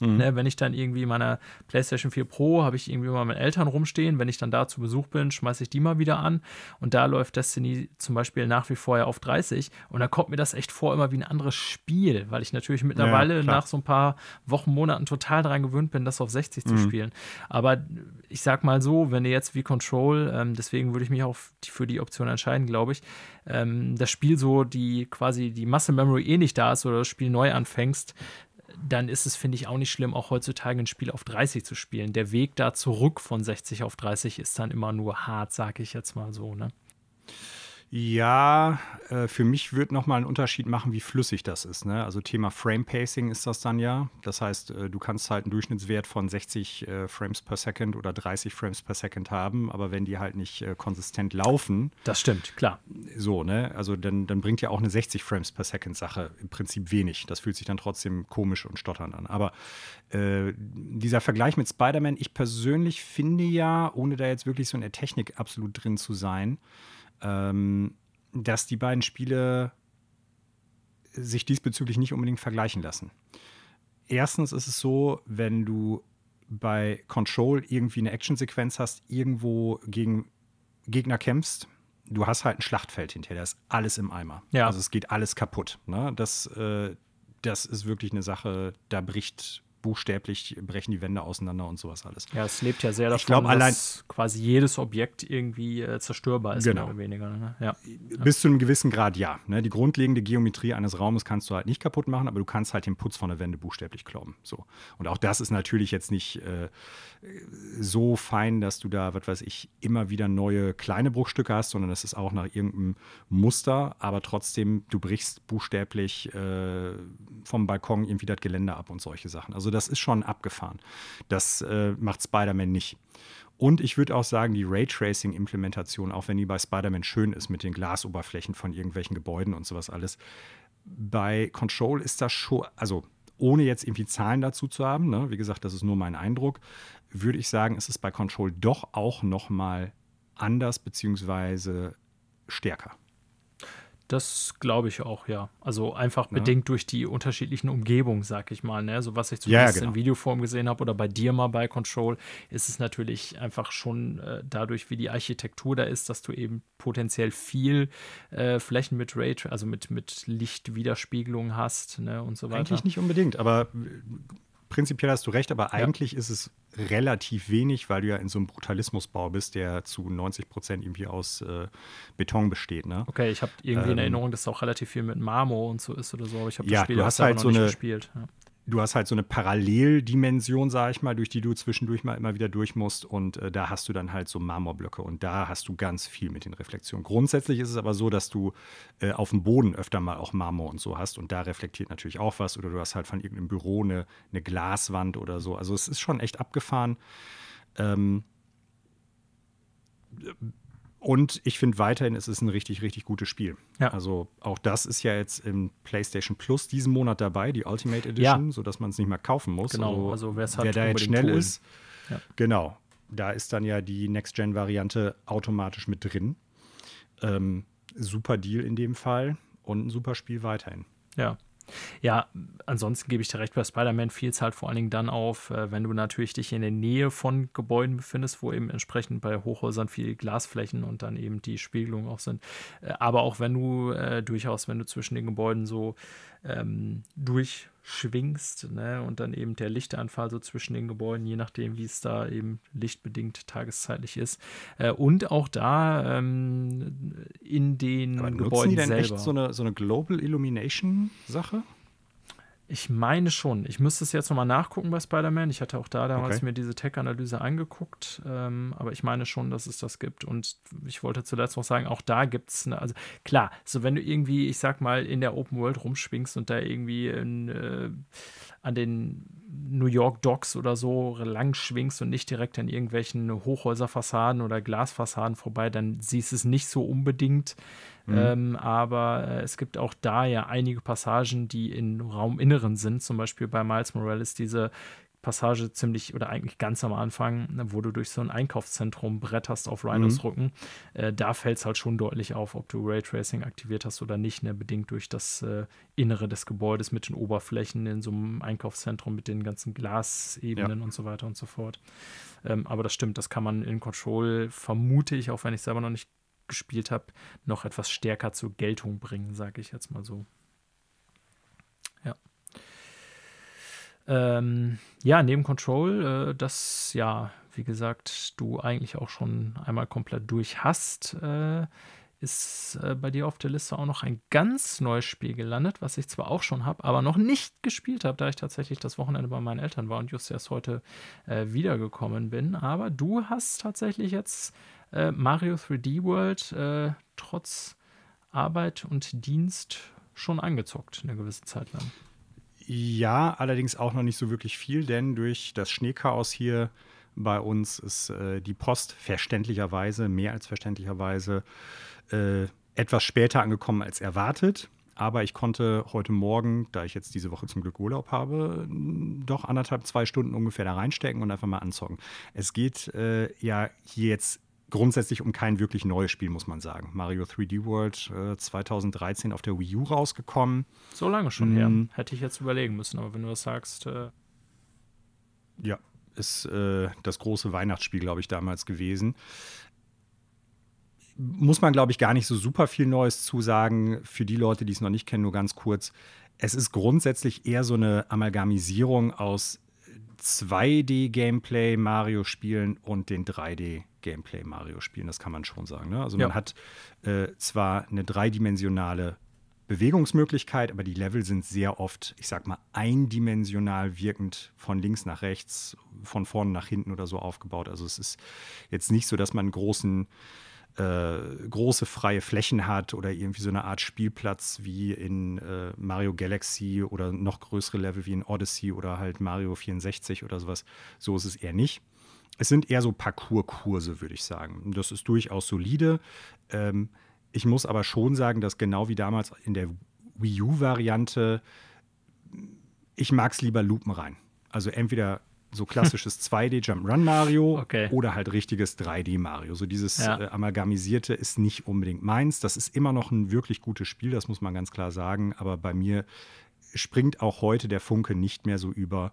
Mhm. Ne, wenn ich dann irgendwie in meiner PlayStation 4 Pro habe ich irgendwie mal mit Eltern rumstehen. Wenn ich dann da zu Besuch bin, schmeiße ich die mal wieder an. Und da läuft Destiny zum Beispiel nach wie vor ja auf 30. Und da kommt mir das echt vor immer wie ein anderes Spiel, weil ich natürlich mittlerweile ja, nach so ein paar Wochen, Monaten total daran gewöhnt bin, das auf 60 mhm. zu spielen. Aber ich sag mal so, wenn du jetzt wie Control, ähm, deswegen würde ich mich auch für die Option entscheiden, glaube ich, ähm, das Spiel so die quasi die Muscle Memory eh nicht da ist oder das Spiel neu anfängst, dann ist es, finde ich, auch nicht schlimm, auch heutzutage ein Spiel auf 30 zu spielen. Der Weg da zurück von 60 auf 30 ist dann immer nur hart, sage ich jetzt mal so. Ne? Ja, äh, für mich wird nochmal einen Unterschied machen, wie flüssig das ist. Ne? Also Thema Frame Pacing ist das dann ja. Das heißt, äh, du kannst halt einen Durchschnittswert von 60 äh, Frames per Second oder 30 Frames per Second haben, aber wenn die halt nicht konsistent laufen. Das stimmt, klar. So, ne? Also dann, dann bringt ja auch eine 60 Frames per Second Sache im Prinzip wenig. Das fühlt sich dann trotzdem komisch und stotternd an. Aber dieser Vergleich mit Spider-Man, ich persönlich finde ja, ohne da jetzt wirklich so in der Technik absolut drin zu sein, ähm, dass die beiden Spiele sich diesbezüglich nicht unbedingt vergleichen lassen. Erstens ist es so, wenn du bei Control irgendwie eine Actionsequenz hast, irgendwo gegen Gegner kämpfst, du hast halt ein Schlachtfeld hinterher, da ist alles im Eimer. Ja. Also es geht alles kaputt. Ne? Das, äh, das ist wirklich eine Sache, da bricht buchstäblich brechen die Wände auseinander und sowas alles. Ja, es lebt ja sehr davon, ich glaub, allein, dass quasi jedes Objekt irgendwie äh, zerstörbar ist, genau. mehr oder weniger. Ne? Ja. Bis zu einem gewissen Grad ja. Ne? Die grundlegende Geometrie eines Raumes kannst du halt nicht kaputt machen, aber du kannst halt den Putz von der Wände buchstäblich kloppen. So. Und auch das ist natürlich jetzt nicht äh, so fein, dass du da, was weiß ich, immer wieder neue kleine Bruchstücke hast, sondern das ist auch nach irgendeinem Muster, aber trotzdem, du brichst buchstäblich äh, vom Balkon irgendwie das Geländer ab und solche Sachen. Also das ist schon abgefahren. Das äh, macht Spider-Man nicht. Und ich würde auch sagen, die Raytracing-Implementation, auch wenn die bei Spider-Man schön ist mit den Glasoberflächen von irgendwelchen Gebäuden und sowas alles, bei Control ist das schon, also ohne jetzt irgendwie Zahlen dazu zu haben, ne, wie gesagt, das ist nur mein Eindruck, würde ich sagen, ist es bei Control doch auch noch mal anders beziehungsweise stärker. Das glaube ich auch, ja. Also einfach ja. bedingt durch die unterschiedlichen Umgebungen, sag ich mal. Ne? So was ich zumindest ja, genau. in Videoform gesehen habe oder bei dir mal bei Control, ist es natürlich einfach schon äh, dadurch, wie die Architektur da ist, dass du eben potenziell viel äh, Flächen mit Ray, also mit, mit Lichtwiderspiegelung hast ne? und so weiter. Eigentlich nicht unbedingt, aber prinzipiell hast du recht, aber eigentlich ja. ist es relativ wenig, weil du ja in so einem Brutalismusbau bist, der zu 90 Prozent irgendwie aus äh, Beton besteht. Ne? Okay, ich habe irgendwie ähm, in Erinnerung, dass es auch relativ viel mit Marmor und so ist oder so, aber ich habe ja, das Spiel du hast halt noch so nicht eine, gespielt. Ja du hast halt so eine Paralleldimension, sag ich mal, durch die du zwischendurch mal immer wieder durch musst. Und äh, da hast du dann halt so Marmorblöcke und da hast du ganz viel mit den Reflexionen. Grundsätzlich ist es aber so, dass du äh, auf dem Boden öfter mal auch Marmor und so hast und da reflektiert natürlich auch was. Oder du hast halt von irgendeinem Büro eine, eine Glaswand oder so. Also es ist schon echt abgefahren. Ähm, und ich finde weiterhin, es ist ein richtig, richtig gutes Spiel. Ja. Also auch das ist ja jetzt im PlayStation Plus diesen Monat dabei, die Ultimate Edition, ja. sodass man es nicht mehr kaufen muss. Genau, also, also wer da jetzt schnell holen. ist, ja. genau, da ist dann ja die Next-Gen-Variante automatisch mit drin. Ähm, super Deal in dem Fall und ein super Spiel weiterhin. Ja, ja, ansonsten gebe ich dir recht, bei Spider-Man fiel es halt vor allen Dingen dann auf, äh, wenn du natürlich dich in der Nähe von Gebäuden befindest, wo eben entsprechend bei Hochhäusern viele Glasflächen und dann eben die Spiegelungen auch sind. Äh, aber auch wenn du äh, durchaus, wenn du zwischen den Gebäuden so ähm, durchschwingst ne? und dann eben der Lichtanfall so zwischen den Gebäuden, je nachdem, wie es da eben lichtbedingt tageszeitlich ist. Äh, und auch da ähm, in den Aber Gebäuden die denn selber. echt so eine, so eine Global Illumination Sache? Ich meine schon. Ich müsste es jetzt nochmal nachgucken bei Spider-Man. Ich hatte auch da damals okay. mir diese Tech-Analyse angeguckt, ähm, aber ich meine schon, dass es das gibt. Und ich wollte zuletzt noch sagen, auch da gibt es, also klar, so wenn du irgendwie, ich sag mal, in der Open World rumschwingst und da irgendwie in, äh, an den New York Docks oder so lang schwingst und nicht direkt an irgendwelchen Hochhäuserfassaden oder Glasfassaden vorbei, dann siehst du es nicht so unbedingt. Mhm. Ähm, aber äh, es gibt auch da ja einige Passagen, die in Rauminneren sind. Zum Beispiel bei Miles Morales diese Passage ziemlich oder eigentlich ganz am Anfang, ne, wo du durch so ein Einkaufszentrum bretterst auf Rhinos mhm. Rücken. Äh, da fällt es halt schon deutlich auf, ob du Raytracing aktiviert hast oder nicht, ne? bedingt durch das äh, Innere des Gebäudes mit den Oberflächen in so einem Einkaufszentrum mit den ganzen Glasebenen ja. und so weiter und so fort. Ähm, aber das stimmt, das kann man in Control, vermute ich, auch wenn ich selber noch nicht gespielt habe, noch etwas stärker zur Geltung bringen, sage ich jetzt mal so. Ähm, ja, neben Control, äh, das ja, wie gesagt, du eigentlich auch schon einmal komplett durch hast, äh, ist äh, bei dir auf der Liste auch noch ein ganz neues Spiel gelandet, was ich zwar auch schon habe, aber noch nicht gespielt habe, da ich tatsächlich das Wochenende bei meinen Eltern war und just erst heute äh, wiedergekommen bin. Aber du hast tatsächlich jetzt äh, Mario 3D World äh, trotz Arbeit und Dienst schon angezockt, eine gewisse Zeit lang. Ja, allerdings auch noch nicht so wirklich viel, denn durch das Schneechaos hier bei uns ist äh, die Post verständlicherweise, mehr als verständlicherweise, äh, etwas später angekommen als erwartet. Aber ich konnte heute Morgen, da ich jetzt diese Woche zum Glück Urlaub habe, doch anderthalb, zwei Stunden ungefähr da reinstecken und einfach mal anzocken. Es geht äh, ja hier jetzt grundsätzlich um kein wirklich neues Spiel, muss man sagen. Mario 3D World äh, 2013 auf der Wii U rausgekommen. So lange schon mm. her. Hätte ich jetzt überlegen müssen, aber wenn du das sagst. Äh ja, ist äh, das große Weihnachtsspiel, glaube ich, damals gewesen. Muss man, glaube ich, gar nicht so super viel Neues zusagen. Für die Leute, die es noch nicht kennen, nur ganz kurz. Es ist grundsätzlich eher so eine Amalgamisierung aus 2D-Gameplay Mario-Spielen und den 3D-Gameplay Mario-Spielen. Das kann man schon sagen. Ne? Also man hat äh, zwar eine dreidimensionale Bewegungsmöglichkeit, aber die Level sind sehr oft, ich sag mal, eindimensional wirkend von links nach rechts, von vorne nach hinten oder so aufgebaut. Also es ist jetzt nicht so, dass man großen äh, große freie Flächen hat oder irgendwie so eine Art Spielplatz wie in äh, Mario Galaxy oder noch größere Level wie in Odyssey oder halt Mario 64 oder sowas. So ist es eher nicht. Es sind eher so Parcours-Kurse, würde ich sagen. Das ist durchaus solide. Ähm, ich muss aber schon sagen, dass genau wie damals in der Wii U-Variante, ich mag es lieber Lupen rein. Also entweder so klassisches [laughs] 2D Jump'n'Run Mario okay. oder halt richtiges 3D Mario. So dieses ja. äh, Amalgamisierte ist nicht unbedingt meins. Das ist immer noch ein wirklich gutes Spiel, das muss man ganz klar sagen. Aber bei mir springt auch heute der Funke nicht mehr so über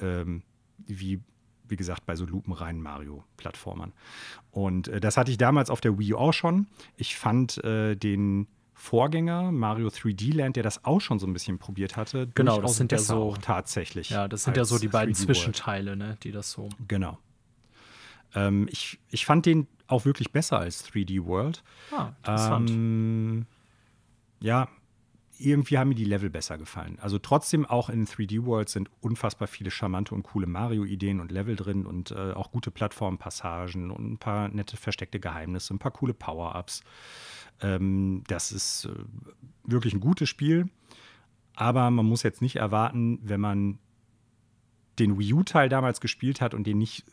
ähm, wie wie gesagt, bei so lupenreinen Mario-Plattformern. Und äh, das hatte ich damals auf der Wii U auch schon. Ich fand äh, den Vorgänger, Mario 3D Land, der das auch schon so ein bisschen probiert hatte. Genau, das sind ja so tatsächlich. Ja, das sind ja so die beiden Zwischenteile, ne, die das so. Genau. Ähm, ich, ich fand den auch wirklich besser als 3D World. Ah, interessant. Ähm, ja, irgendwie haben mir die Level besser gefallen. Also trotzdem auch in 3D World sind unfassbar viele charmante und coole Mario-Ideen und Level drin und äh, auch gute Plattformpassagen und ein paar nette versteckte Geheimnisse, ein paar coole Power-Ups. Ähm, das ist äh, wirklich ein gutes Spiel, aber man muss jetzt nicht erwarten, wenn man den Wii U-Teil damals gespielt hat und den nicht,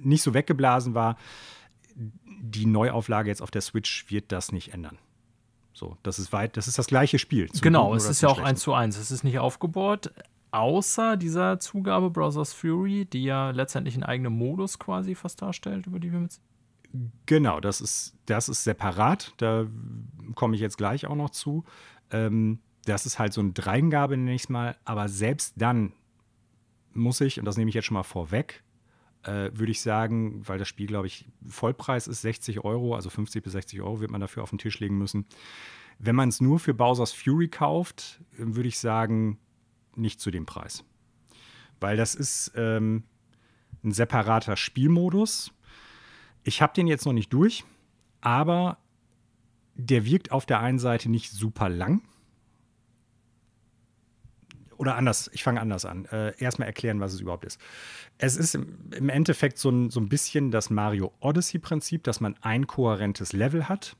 nicht so weggeblasen war, die Neuauflage jetzt auf der Switch wird das nicht ändern. So, das ist weit, das ist das gleiche Spiel. Genau, es ist ja auch eins zu eins. Es ist nicht aufgebohrt, außer dieser Zugabe Brothers Fury, die ja letztendlich einen eigenen Modus quasi fast darstellt, über die wir mit Genau, das ist, das ist separat. Da komme ich jetzt gleich auch noch zu. Ähm, das ist halt so eine Dreingabe, nenne ich es mal. Aber selbst dann muss ich, und das nehme ich jetzt schon mal vorweg, äh, würde ich sagen, weil das Spiel, glaube ich, Vollpreis ist 60 Euro, also 50 bis 60 Euro wird man dafür auf den Tisch legen müssen. Wenn man es nur für Bowser's Fury kauft, würde ich sagen, nicht zu dem Preis. Weil das ist ähm, ein separater Spielmodus ich habe den jetzt noch nicht durch, aber der wirkt auf der einen Seite nicht super lang. Oder anders, ich fange anders an. Äh, erstmal erklären, was es überhaupt ist. Es ist im, Endeffekt so ein, so ein bisschen das Mario Odyssey-Prinzip, dass man ein kohärentes Level hat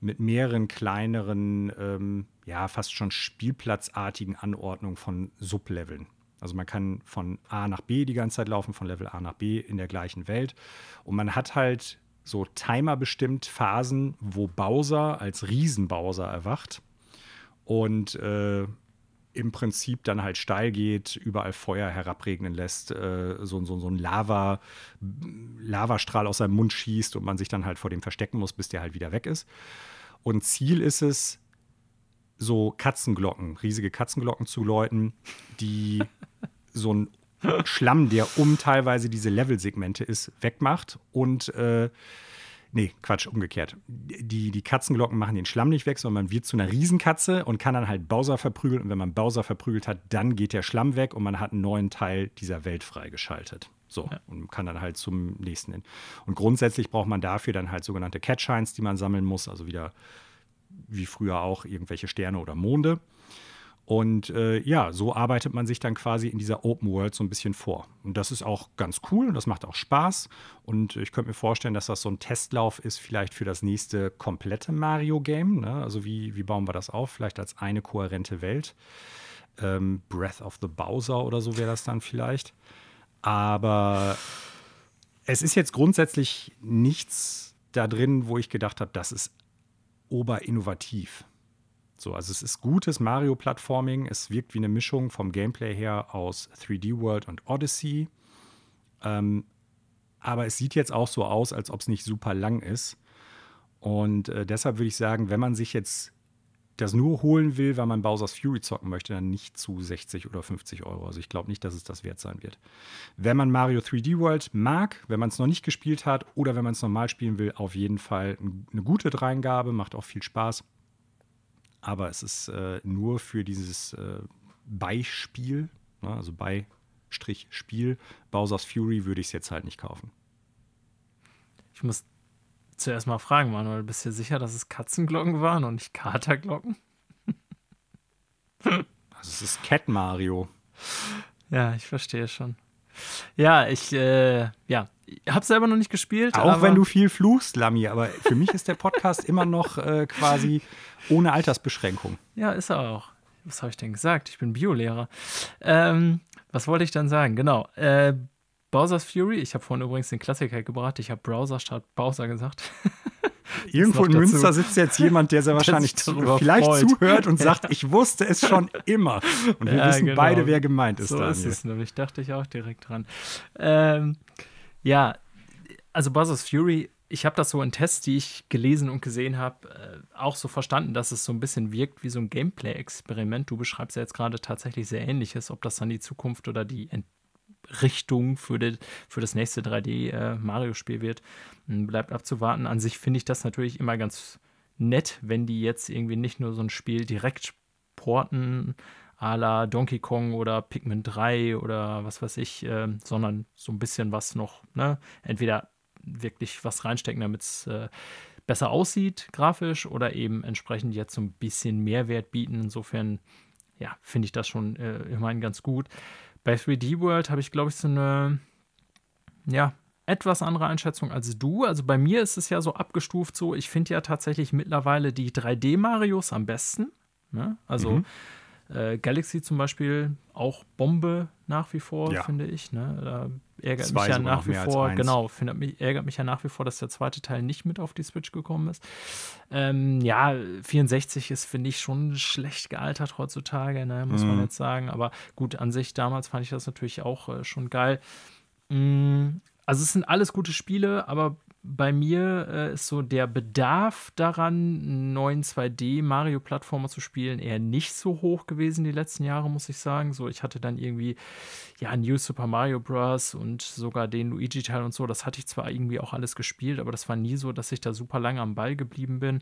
mit mehreren kleineren, ähm, ja, fast schon spielplatzartigen Anordnungen von Subleveln. Also man kann von A nach B die ganze Zeit laufen, von Level A nach B in der gleichen Welt. Und man hat halt so Timer bestimmt Phasen, wo Bowser als Riesenbowser erwacht und äh, im Prinzip dann halt steil geht, überall Feuer herabregnen lässt, äh, so, so, so ein Lava, Lavastrahl aus seinem Mund schießt und man sich dann halt vor dem verstecken muss, bis der halt wieder weg ist. Und Ziel ist es, so Katzenglocken, riesige Katzenglocken zu läuten, die [laughs] so ein Schlamm, der um teilweise diese Levelsegmente ist, wegmacht und äh, Nee, Quatsch, umgekehrt. Die, die Katzenglocken machen den Schlamm nicht weg, sondern man wird zu einer Riesenkatze und kann dann halt Bowser verprügeln. Und wenn man Bowser verprügelt hat, dann geht der Schlamm weg und man hat einen neuen Teil dieser Welt freigeschaltet. So, ja. und kann dann halt zum nächsten hin. Und grundsätzlich braucht man dafür dann halt sogenannte Catshines, die man sammeln muss, also wieder wie früher auch irgendwelche Sterne oder Monde. Und äh, ja, so arbeitet man sich dann quasi in dieser Open World so ein bisschen vor. Und das ist auch ganz cool und das macht auch Spaß. Und ich könnte mir vorstellen, dass das so ein Testlauf ist, vielleicht für das nächste komplette Mario-Game. Ne? Also wie, wie bauen wir das auf? Vielleicht als eine kohärente Welt. Ähm, Breath of the Bowser oder so wäre das dann vielleicht. Aber es ist jetzt grundsätzlich nichts da drin, wo ich gedacht habe, das ist oberinnovativ. So, also es ist gutes Mario-Plattforming. Es wirkt wie eine Mischung vom Gameplay her aus 3D World und Odyssey. Ähm, aber es sieht jetzt auch so aus, als ob es nicht super lang ist. Und äh, deshalb würde ich sagen, wenn man sich jetzt das nur holen will, weil man Bowser's Fury zocken möchte, dann nicht zu 60 oder 50 Euro. Also ich glaube nicht, dass es das wert sein wird. Wenn man Mario 3D World mag, wenn man es noch nicht gespielt hat oder wenn man es normal spielen will, auf jeden Fall eine gute Dreingabe, macht auch viel Spaß aber es ist äh, nur für dieses äh, Beispiel, ne, also Beistrich Spiel, Bowser's Fury würde ich es jetzt halt nicht kaufen. Ich muss zuerst mal fragen, Manuel, bist du dir sicher, dass es Katzenglocken waren und nicht Katerglocken? also es ist Cat Mario. Ja, ich verstehe schon. Ja, ich, äh, ja, habe selber noch nicht gespielt. Auch wenn du viel fluchst, Lami, aber für mich ist der Podcast [laughs] immer noch äh, quasi ohne Altersbeschränkung. Ja, ist er auch. Was habe ich denn gesagt? Ich bin Biolehrer. Ähm, was wollte ich dann sagen? Genau. Äh, Bowser's Fury. Ich habe vorhin übrigens den Klassiker gebracht. Ich habe Browser statt Bowser gesagt. [laughs] Irgendwo in Münster sitzt jetzt jemand, der [laughs] sehr wahrscheinlich zu, vielleicht freut. zuhört und [laughs] sagt, ich wusste es schon immer. Und wir ja, wissen genau. beide, wer gemeint ist. So Daniel. ist es nämlich. Dachte ich auch direkt dran. Ähm, ja, also Bowser's Fury ich habe das so in Tests, die ich gelesen und gesehen habe, äh, auch so verstanden, dass es so ein bisschen wirkt wie so ein Gameplay-Experiment. Du beschreibst ja jetzt gerade tatsächlich sehr ähnliches, ob das dann die Zukunft oder die Ent Richtung für, die, für das nächste 3D-Mario-Spiel äh, wird, bleibt abzuwarten. An sich finde ich das natürlich immer ganz nett, wenn die jetzt irgendwie nicht nur so ein Spiel direkt porten, à la Donkey Kong oder Pikmin 3 oder was weiß ich, äh, sondern so ein bisschen was noch, ne? Entweder wirklich was reinstecken, damit es äh, besser aussieht, grafisch, oder eben entsprechend jetzt so ein bisschen Mehrwert bieten. Insofern, ja, finde ich das schon äh, immerhin ganz gut. Bei 3D World habe ich, glaube ich, so eine, ja, etwas andere Einschätzung als du. Also bei mir ist es ja so abgestuft so, ich finde ja tatsächlich mittlerweile die 3D-Marios am besten. Ne? Also mhm. Äh, Galaxy zum Beispiel auch Bombe nach wie vor, ja. finde ich. Ne? Da ärgert Zwei mich ja nach wie vor, genau, mich, ärgert mich ja nach wie vor, dass der zweite Teil nicht mit auf die Switch gekommen ist. Ähm, ja, 64 ist, finde ich, schon schlecht gealtert heutzutage, ne? muss mhm. man jetzt sagen. Aber gut, an sich damals fand ich das natürlich auch äh, schon geil. Mm, also es sind alles gute Spiele, aber bei mir äh, ist so der Bedarf daran, einen neuen 2D-Mario-Plattformer zu spielen, eher nicht so hoch gewesen die letzten Jahre, muss ich sagen. So, ich hatte dann irgendwie, ja, New Super Mario Bros. und sogar den Luigi-Teil und so. Das hatte ich zwar irgendwie auch alles gespielt, aber das war nie so, dass ich da super lange am Ball geblieben bin.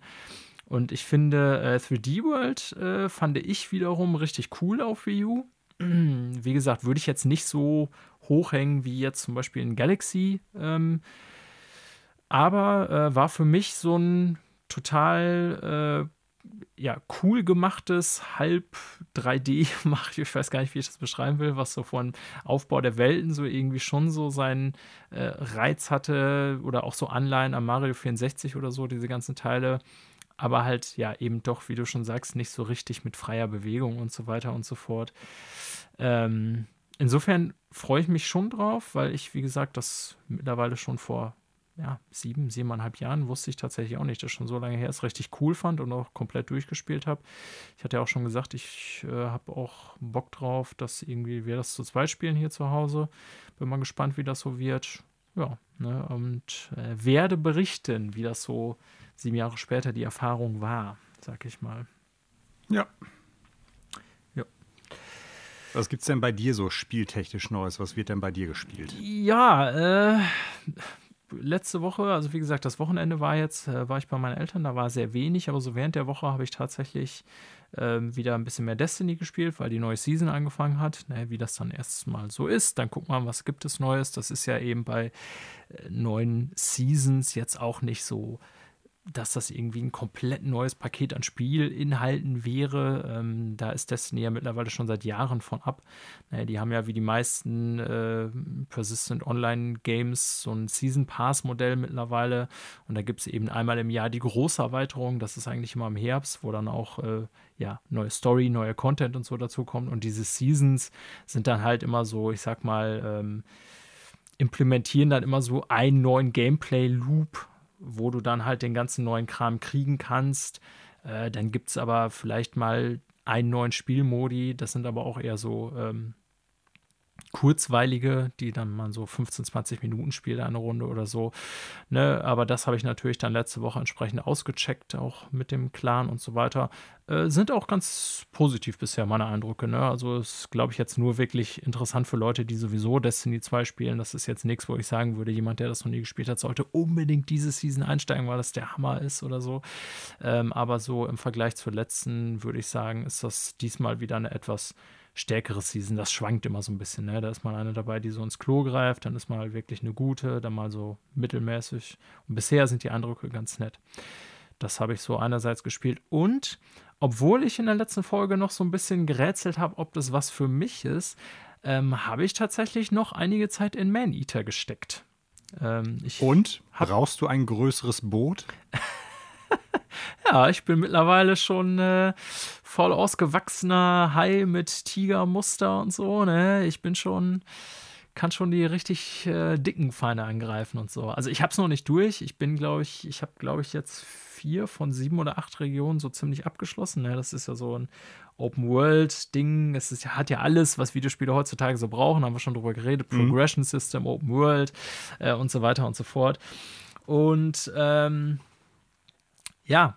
Und ich finde, äh, 3D World äh, fand ich wiederum richtig cool auf Wii U. Wie gesagt, würde ich jetzt nicht so hochhängen wie jetzt zum Beispiel in Galaxy. Ähm, aber äh, war für mich so ein total äh, ja, cool gemachtes, halb 3D [laughs] Mario. Ich weiß gar nicht, wie ich das beschreiben will, was so von Aufbau der Welten so irgendwie schon so seinen äh, Reiz hatte oder auch so Anleihen am Mario 64 oder so, diese ganzen Teile. Aber halt, ja, eben doch, wie du schon sagst, nicht so richtig mit freier Bewegung und so weiter und so fort. Ähm, insofern freue ich mich schon drauf, weil ich, wie gesagt, das mittlerweile schon vor ja, sieben, siebeneinhalb Jahren, wusste ich tatsächlich auch nicht, dass schon so lange her ist, richtig cool fand und auch komplett durchgespielt habe. Ich hatte ja auch schon gesagt, ich äh, habe auch Bock drauf, dass irgendwie wir das zu zweit spielen hier zu Hause. Bin mal gespannt, wie das so wird. Ja, ne, und äh, werde berichten, wie das so sieben Jahre später die Erfahrung war, sag ich mal. Ja. Ja. Was gibt's denn bei dir so spieltechnisch Neues? Was wird denn bei dir gespielt? Ja, äh, letzte Woche, also wie gesagt, das Wochenende war jetzt, äh, war ich bei meinen Eltern, da war sehr wenig, aber so während der Woche habe ich tatsächlich äh, wieder ein bisschen mehr Destiny gespielt, weil die neue Season angefangen hat. Naja, wie das dann erstmal so ist, dann wir mal, was gibt es Neues. Das ist ja eben bei äh, neuen Seasons jetzt auch nicht so dass das irgendwie ein komplett neues Paket an Spielinhalten wäre. Ähm, da ist Destiny ja mittlerweile schon seit Jahren von ab. Naja, die haben ja wie die meisten äh, Persistent Online Games so ein Season Pass Modell mittlerweile. Und da gibt es eben einmal im Jahr die große Erweiterung. Das ist eigentlich immer im Herbst, wo dann auch äh, ja, neue Story, neue Content und so dazu kommt. Und diese Seasons sind dann halt immer so, ich sag mal, ähm, implementieren dann immer so einen neuen Gameplay-Loop wo du dann halt den ganzen neuen Kram kriegen kannst. Äh, dann gibt es aber vielleicht mal einen neuen Spielmodi. Das sind aber auch eher so ähm, kurzweilige, die dann man so 15, 20 Minuten spielt, eine Runde oder so. Ne? Aber das habe ich natürlich dann letzte Woche entsprechend ausgecheckt, auch mit dem Clan und so weiter. Äh, sind auch ganz positiv bisher meine Eindrücke. Ne? Also ist, glaube ich, jetzt nur wirklich interessant für Leute, die sowieso Destiny 2 spielen. Das ist jetzt nichts, wo ich sagen würde, jemand, der das noch nie gespielt hat, sollte unbedingt diese Season einsteigen, weil das der Hammer ist oder so. Ähm, aber so im Vergleich zur letzten würde ich sagen, ist das diesmal wieder eine etwas stärkere Season, das schwankt immer so ein bisschen. Ne? Da ist mal eine dabei, die so ins Klo greift, dann ist mal wirklich eine gute, dann mal so mittelmäßig. Und bisher sind die Eindrücke ganz nett. Das habe ich so einerseits gespielt. Und obwohl ich in der letzten Folge noch so ein bisschen gerätselt habe, ob das was für mich ist, ähm, habe ich tatsächlich noch einige Zeit in Man Eater gesteckt. Ähm, Und? Brauchst du ein größeres Boot? [laughs] [laughs] ja, ich bin mittlerweile schon äh, voll ausgewachsener Hai mit Tigermuster und so. Ne? Ich bin schon, kann schon die richtig äh, dicken Feinde angreifen und so. Also ich habe es noch nicht durch. Ich bin, glaube ich, ich habe, glaube ich, jetzt vier von sieben oder acht Regionen so ziemlich abgeschlossen. Ne? Das ist ja so ein Open-World-Ding. Es ist, hat ja alles, was Videospiele heutzutage so brauchen. Haben wir schon drüber geredet. Mhm. Progression System, Open World äh, und so weiter und so fort. Und ähm, ja,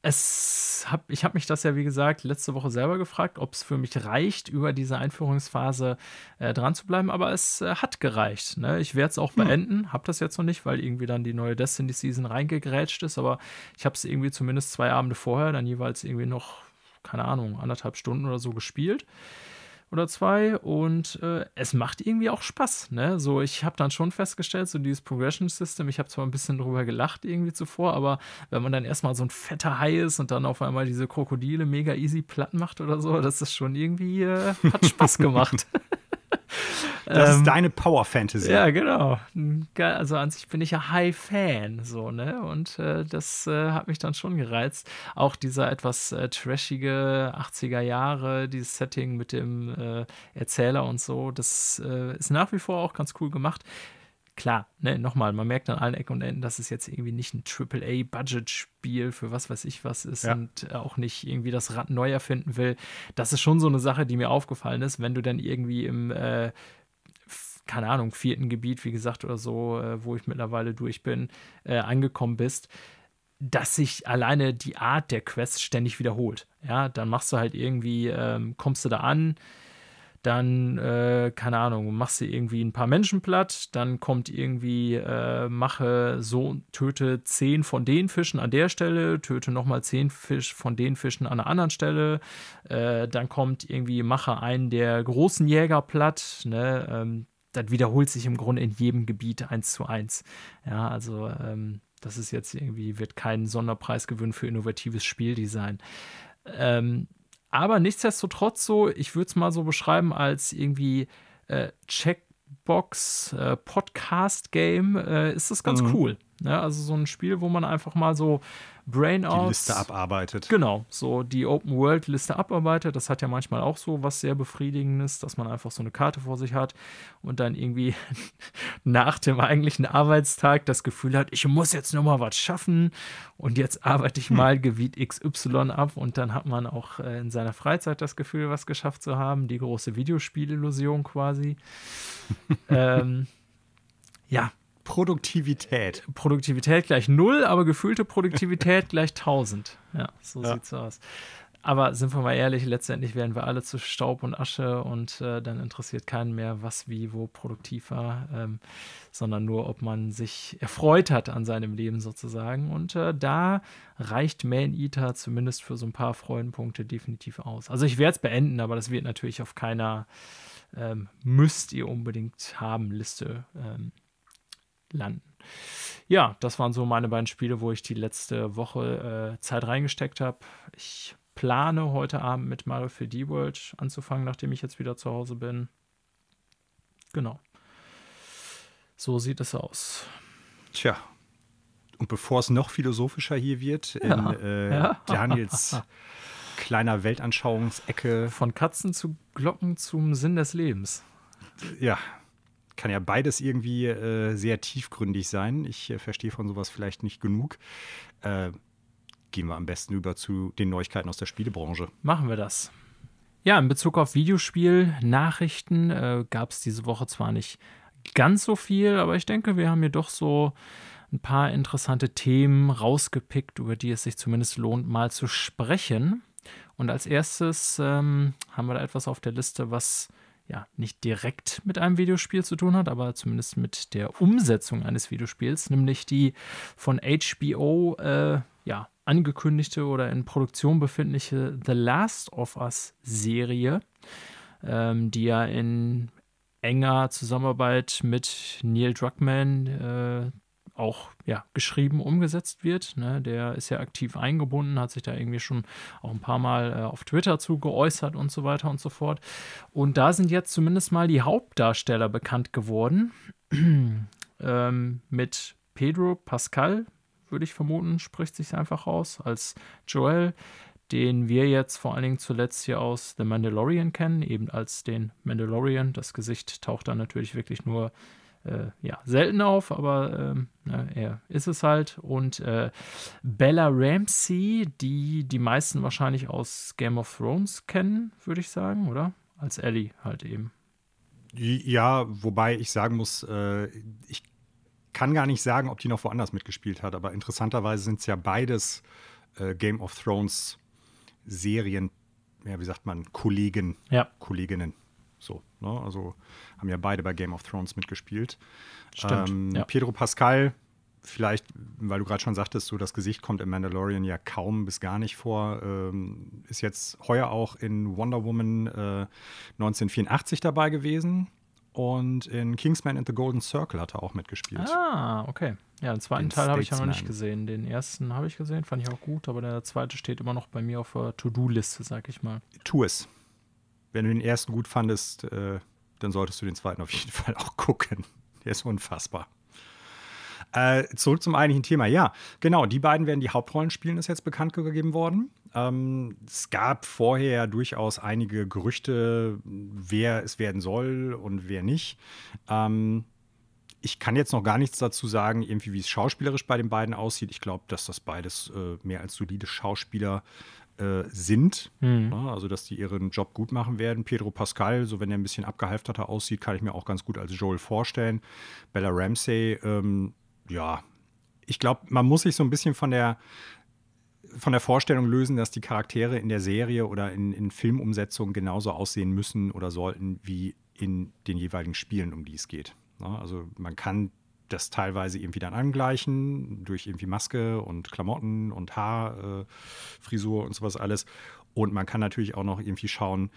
es hab, ich habe mich das ja, wie gesagt, letzte Woche selber gefragt, ob es für mich reicht, über diese Einführungsphase äh, dran zu bleiben, aber es äh, hat gereicht. Ne? Ich werde es auch hm. beenden, habe das jetzt noch nicht, weil irgendwie dann die neue Destiny-Season reingegrätscht ist, aber ich habe es irgendwie zumindest zwei Abende vorher, dann jeweils irgendwie noch, keine Ahnung, anderthalb Stunden oder so gespielt oder zwei und äh, es macht irgendwie auch Spaß. Ne? So, ich habe dann schon festgestellt, so dieses Progression System, ich habe zwar ein bisschen drüber gelacht irgendwie zuvor, aber wenn man dann erstmal so ein fetter Hai ist und dann auf einmal diese Krokodile mega easy platt macht oder so, das ist schon irgendwie, äh, hat Spaß [laughs] gemacht. Das ähm, ist deine Power Fantasy. Ja, genau. Also an sich bin ich ja High-Fan, so, ne? Und äh, das äh, hat mich dann schon gereizt. Auch dieser etwas äh, trashige 80er Jahre, dieses Setting mit dem äh, Erzähler und so, das äh, ist nach wie vor auch ganz cool gemacht klar, ne, nochmal, man merkt an allen Ecken und Enden, dass es jetzt irgendwie nicht ein AAA-Budget-Spiel für was weiß ich was ist ja. und auch nicht irgendwie das Rad neu erfinden will. Das ist schon so eine Sache, die mir aufgefallen ist, wenn du dann irgendwie im, äh, keine Ahnung, vierten Gebiet, wie gesagt, oder so, äh, wo ich mittlerweile durch bin, äh, angekommen bist dass sich alleine die Art der Quest ständig wiederholt. Ja, dann machst du halt irgendwie, ähm, kommst du da an, dann, äh, keine Ahnung, machst du irgendwie ein paar Menschen platt, dann kommt irgendwie, äh, mache so, töte zehn von den Fischen an der Stelle, töte nochmal zehn Fisch von den Fischen an einer anderen Stelle, äh, dann kommt irgendwie, mache einen der großen Jäger platt, ne, ähm, das wiederholt sich im Grunde in jedem Gebiet eins zu eins. Ja, also, ähm, das ist jetzt irgendwie, wird kein Sonderpreis gewinnen für innovatives Spieldesign. Ähm, aber nichtsdestotrotz so, ich würde es mal so beschreiben als irgendwie äh, Checkbox äh, Podcast Game, äh, ist das ganz mhm. cool. Ja, also so ein Spiel, wo man einfach mal so Brainouts. Die Liste abarbeitet. Genau, so die Open-World-Liste abarbeitet. Das hat ja manchmal auch so was sehr Befriedigendes, dass man einfach so eine Karte vor sich hat und dann irgendwie [laughs] nach dem eigentlichen Arbeitstag das Gefühl hat, ich muss jetzt nochmal was schaffen und jetzt arbeite ich hm. mal Gebiet XY ab und dann hat man auch äh, in seiner Freizeit das Gefühl, was geschafft zu haben. Die große Videospielillusion quasi. [laughs] ähm, ja, Produktivität. Produktivität gleich null, aber gefühlte Produktivität [laughs] gleich 1000. Ja, so ja. sieht's aus. Aber sind wir mal ehrlich, letztendlich werden wir alle zu Staub und Asche und äh, dann interessiert keinen mehr, was wie wo produktiv war, ähm, sondern nur, ob man sich erfreut hat an seinem Leben sozusagen. Und äh, da reicht Man Eater zumindest für so ein paar Freudenpunkte definitiv aus. Also ich werde es beenden, aber das wird natürlich auf keiner ähm, müsst ihr unbedingt haben Liste ähm, landen. ja, das waren so meine beiden Spiele, wo ich die letzte Woche äh, Zeit reingesteckt habe. Ich plane heute Abend mit Mario 3D World anzufangen, nachdem ich jetzt wieder zu Hause bin. Genau. So sieht es aus. Tja. Und bevor es noch philosophischer hier wird, Ja. in äh, [laughs] Ja. Daniels kleiner Weltanschauungsecke, Von Katzen zu Glocken zum Sinn des Lebens. ja, kann ja beides irgendwie äh, sehr tiefgründig sein. Ich äh, verstehe von sowas vielleicht nicht genug. Äh, gehen wir am besten über zu den Neuigkeiten aus der Spielebranche. Machen wir das. Ja, in Bezug auf Videospiel-Nachrichten äh, gab es diese Woche zwar nicht ganz so viel, aber ich denke, wir haben hier doch so ein paar interessante Themen rausgepickt, über die es sich zumindest lohnt, mal zu sprechen. Und als erstes ähm, haben wir da etwas auf der Liste, was ja nicht direkt mit einem Videospiel zu tun hat, aber zumindest mit der Umsetzung eines Videospiels, nämlich die von HBO äh, ja, angekündigte oder in Produktion befindliche The Last of Us Serie, ähm, die ja in enger Zusammenarbeit mit Neil Druckmann äh, auch ja, geschrieben umgesetzt wird. Ne? Der ist ja aktiv eingebunden, hat sich da irgendwie schon auch ein paar Mal äh, auf Twitter zu geäußert und so weiter und so fort. Und da sind jetzt zumindest mal die Hauptdarsteller bekannt geworden. [clears throat] ähm, mit Pedro Pascal, würde ich vermuten, spricht sich einfach aus, als Joel, den wir jetzt vor allen Dingen zuletzt hier aus The Mandalorian kennen, eben als den Mandalorian. Das Gesicht taucht dann natürlich wirklich nur äh, ja, selten auf, aber na, er ist es halt. Und äh, Bella Ramsey, die die meisten wahrscheinlich aus Game of Thrones kennen, würde ich sagen, oder? Als Ellie halt eben. Ja, wobei ich sagen muss, äh, ich kann gar nicht sagen, ob die noch woanders mitgespielt hat, aber interessanterweise sind es ja beides äh, Game of Thrones Serien, ja, wie sagt man, Kollegen, Ja, Kolleginnen. So, ne? Also haben ja beide bei Game of Thrones mitgespielt. Stimmt, Ähm, ja. Pedro Pascal, vielleicht, weil du gerade schon sagtest, so das Gesicht kommt im Mandalorian ja kaum bis gar nicht vor, ähm, ist jetzt heuer auch in Wonder Woman äh, 1984 dabei gewesen. Und in Kingsman and the Golden Circle hat er auch mitgespielt. Ah, okay. Ja, den zweiten Den Teil habe ich ja noch nicht gesehen. Den ersten habe ich gesehen, fand ich auch gut, aber der zweite steht immer noch bei mir auf der To-Do-Liste, sag ich mal. Tu es. Wenn du den ersten gut fandest, äh, dann solltest du den zweiten auf jeden [laughs] Fall auch gucken. Der ist unfassbar. Äh, zurück zum eigentlichen Thema. Ja, genau, die beiden werden die Hauptrollen spielen, ist jetzt bekannt gegeben worden. Ähm, es gab vorher durchaus einige Gerüchte, wer es werden soll und wer nicht. Ähm, ich kann jetzt noch gar nichts dazu sagen, irgendwie wie es schauspielerisch bei den beiden aussieht. Ich glaube, dass das beides äh, mehr als solide Schauspieler äh, sind. Mhm. Also, dass die ihren Job gut machen werden. Pedro Pascal, so wenn er ein bisschen abgehalfterter aussieht, kann ich mir auch ganz gut als Joel vorstellen. Bella Ramsey, ähm, ja, ich glaube, man muss sich so ein bisschen von der von der Vorstellung lösen, dass die Charaktere in der Serie oder in, in Filmumsetzungen genauso aussehen müssen oder sollten wie in den jeweiligen Spielen, um die es geht. Also man kann das teilweise irgendwie dann angleichen durch irgendwie Maske und Klamotten und Haarfrisur äh, Frisur und sowas alles. Und man kann natürlich auch noch irgendwie schauen,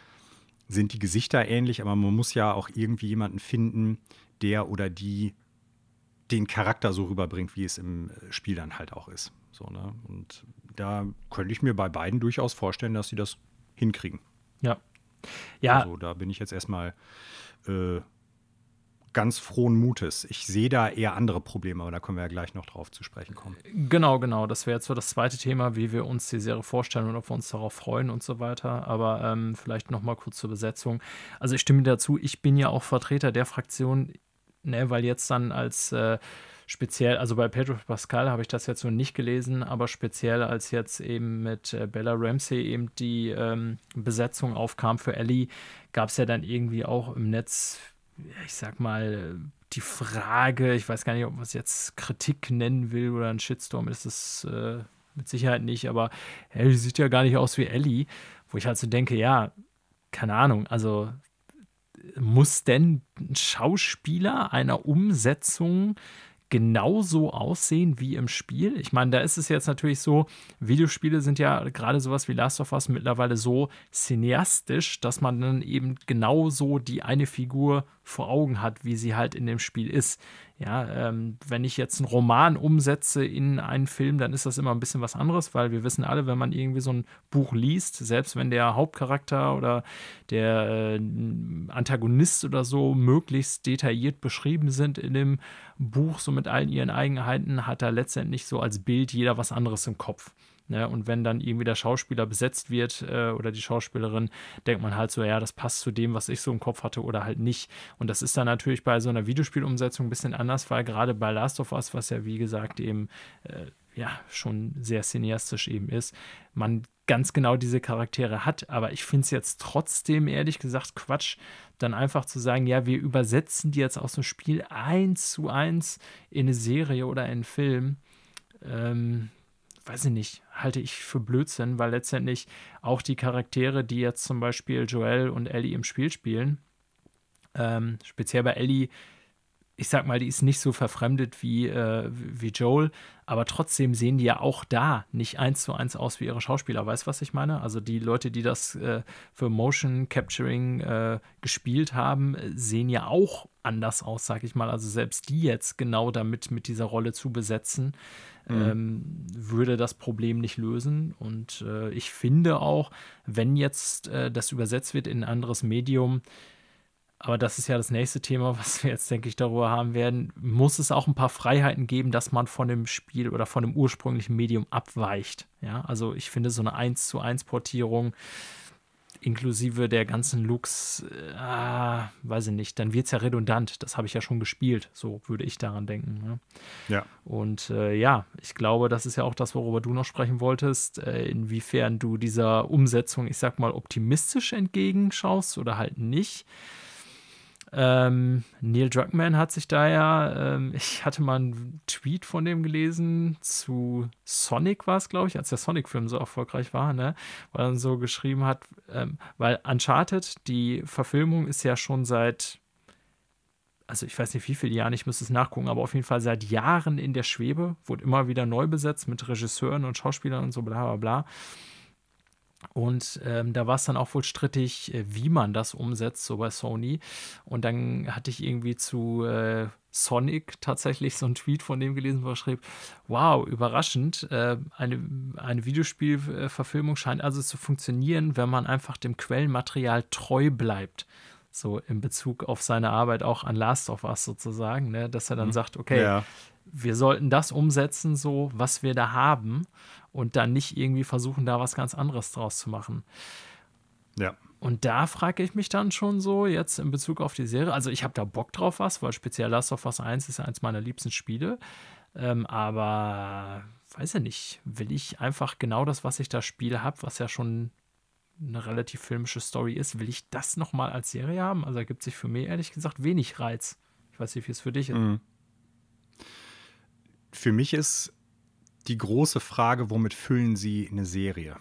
sind die Gesichter ähnlich, aber man muss ja auch irgendwie jemanden finden, der oder die den Charakter so rüberbringt, wie es im äh, Spiel dann halt auch ist. So, ne? Und da könnte ich mir bei beiden durchaus vorstellen, dass sie das hinkriegen. Ja. Ja, Also da bin ich jetzt erstmal äh, ganz frohen Mutes. Ich sehe da eher andere Probleme, aber da können wir ja gleich noch drauf zu sprechen kommen. Genau, genau. Das wäre jetzt so das zweite Thema, wie wir uns die Serie vorstellen und ob wir uns darauf freuen und so weiter. Aber ähm, vielleicht noch mal kurz zur Besetzung. Also ich stimme dazu, ich bin ja auch Vertreter der Fraktion, ne, weil jetzt dann als äh, speziell, also bei Pedro Pascal habe ich das jetzt so nicht gelesen, aber speziell als jetzt eben mit äh, Bella Ramsey eben die ähm, Besetzung aufkam für Ellie, gab es ja dann irgendwie auch im Netz, ich sag mal, die Frage, ich weiß gar nicht, ob man es jetzt Kritik nennen will oder ein Shitstorm, ist es äh, mit Sicherheit nicht, aber die sieht ja gar nicht aus wie Ellie, wo ich halt so denke, ja, keine Ahnung, also muss denn ein Schauspieler einer Umsetzung genauso aussehen wie im Spiel? Ich meine, da ist es jetzt natürlich so, Videospiele sind ja gerade sowas wie Last of Us mittlerweile so cineastisch, dass man dann eben genauso die eine Figur vor Augen hat, wie sie halt in dem Spiel ist. Ja, ähm, wenn ich jetzt einen Roman umsetze in einen Film, dann ist das immer ein bisschen was anderes, weil wir wissen alle, wenn man irgendwie so ein Buch liest, selbst wenn der Hauptcharakter oder der äh, Antagonist oder so möglichst detailliert beschrieben sind in dem Buch, so mit allen ihren Eigenheiten, hat er letztendlich so als Bild jeder was anderes im Kopf. Ne? Und wenn dann irgendwie der Schauspieler besetzt wird äh, oder die Schauspielerin, denkt man halt so, ja, das passt zu dem, was ich so im Kopf hatte oder halt nicht. Und das ist dann natürlich bei so einer Videospielumsetzung ein bisschen anders, weil gerade bei Last of Us, was ja wie gesagt eben äh, ja schon sehr cineastisch eben ist, man ganz genau diese Charaktere hat. Aber ich finde es jetzt trotzdem, ehrlich gesagt, Quatsch, dann einfach zu sagen, ja, wir übersetzen die jetzt aus dem Spiel eins zu eins in eine Serie oder in einen Film. Ähm, weiß ich nicht, halte ich für Blödsinn, weil letztendlich auch die Charaktere, die jetzt zum Beispiel Joel und Ellie im Spiel spielen, ähm, speziell bei Ellie, ich sag mal, die ist nicht so verfremdet wie, äh, wie Joel, aber trotzdem sehen die ja auch da nicht eins zu eins aus wie ihre Schauspieler. Weißt du, was ich meine? Also die Leute, die das äh, für Motion Capturing äh, gespielt haben, sehen ja auch anders aus, sag ich mal. Also selbst die jetzt genau damit mit dieser Rolle zu besetzen, mhm. ähm, würde das Problem nicht lösen. Und äh, ich finde auch, wenn jetzt äh, das übersetzt wird in ein anderes Medium, aber das ist ja das nächste Thema, was wir jetzt, denke ich, darüber haben werden, muss es auch ein paar Freiheiten geben, dass man von dem Spiel oder von dem ursprünglichen Medium abweicht. Ja, also ich finde so eine 1 zu 1 Portierung inklusive der ganzen Looks, äh, weiß ich nicht, dann wird es ja redundant. Das habe ich ja schon gespielt, so würde ich daran denken. Ne? Ja. Und äh, ja, ich glaube, das ist ja auch das, worüber du noch sprechen wolltest, äh, inwiefern du dieser Umsetzung, ich sag mal, optimistisch entgegenschaust oder halt nicht. Ähm, Neil Druckmann hat sich da ja, ähm, [laughs] ich hatte mal einen Tweet von dem gelesen zu Sonic war es, glaube ich, als der Sonic-Film so erfolgreich war, ne? Weil er dann so geschrieben hat, ähm, weil Uncharted, die Verfilmung ist ja schon seit, also ich weiß nicht wie viele Jahren, ich müsste es nachgucken, aber auf jeden Fall seit Jahren in der Schwebe, wurde immer wieder neu besetzt mit Regisseuren und Schauspielern und so bla bla bla. Und ähm, da war es dann auch wohl strittig, äh, wie man das umsetzt, so bei Sony. Und dann hatte ich irgendwie zu äh, Sonic tatsächlich so einen Tweet von dem gelesen, wo er schrieb: Wow, überraschend. Äh, eine, eine Videospielverfilmung scheint also zu funktionieren, wenn man einfach dem Quellenmaterial treu bleibt. So in Bezug auf seine Arbeit auch an Last of Us sozusagen, ne? dass er dann mhm. sagt: Okay, ja. Wir sollten das umsetzen, so was wir da haben und dann nicht irgendwie versuchen, da was ganz anderes draus zu machen. Ja. Und da frage ich mich dann schon so, jetzt in Bezug auf die Serie. Also, ich habe da Bock drauf was, weil speziell Last of Us 1 ist ja eins meiner liebsten Spiele. Ähm, aber weiß ja nicht, will ich einfach genau das, was ich da spiele, habe, was ja schon eine relativ filmische Story ist, will ich das nochmal als Serie haben? Also ergibt sich für mich ehrlich gesagt wenig Reiz. Ich weiß nicht, wie es für dich ist. Mhm. Für mich ist die große Frage, womit füllen sie eine Serie?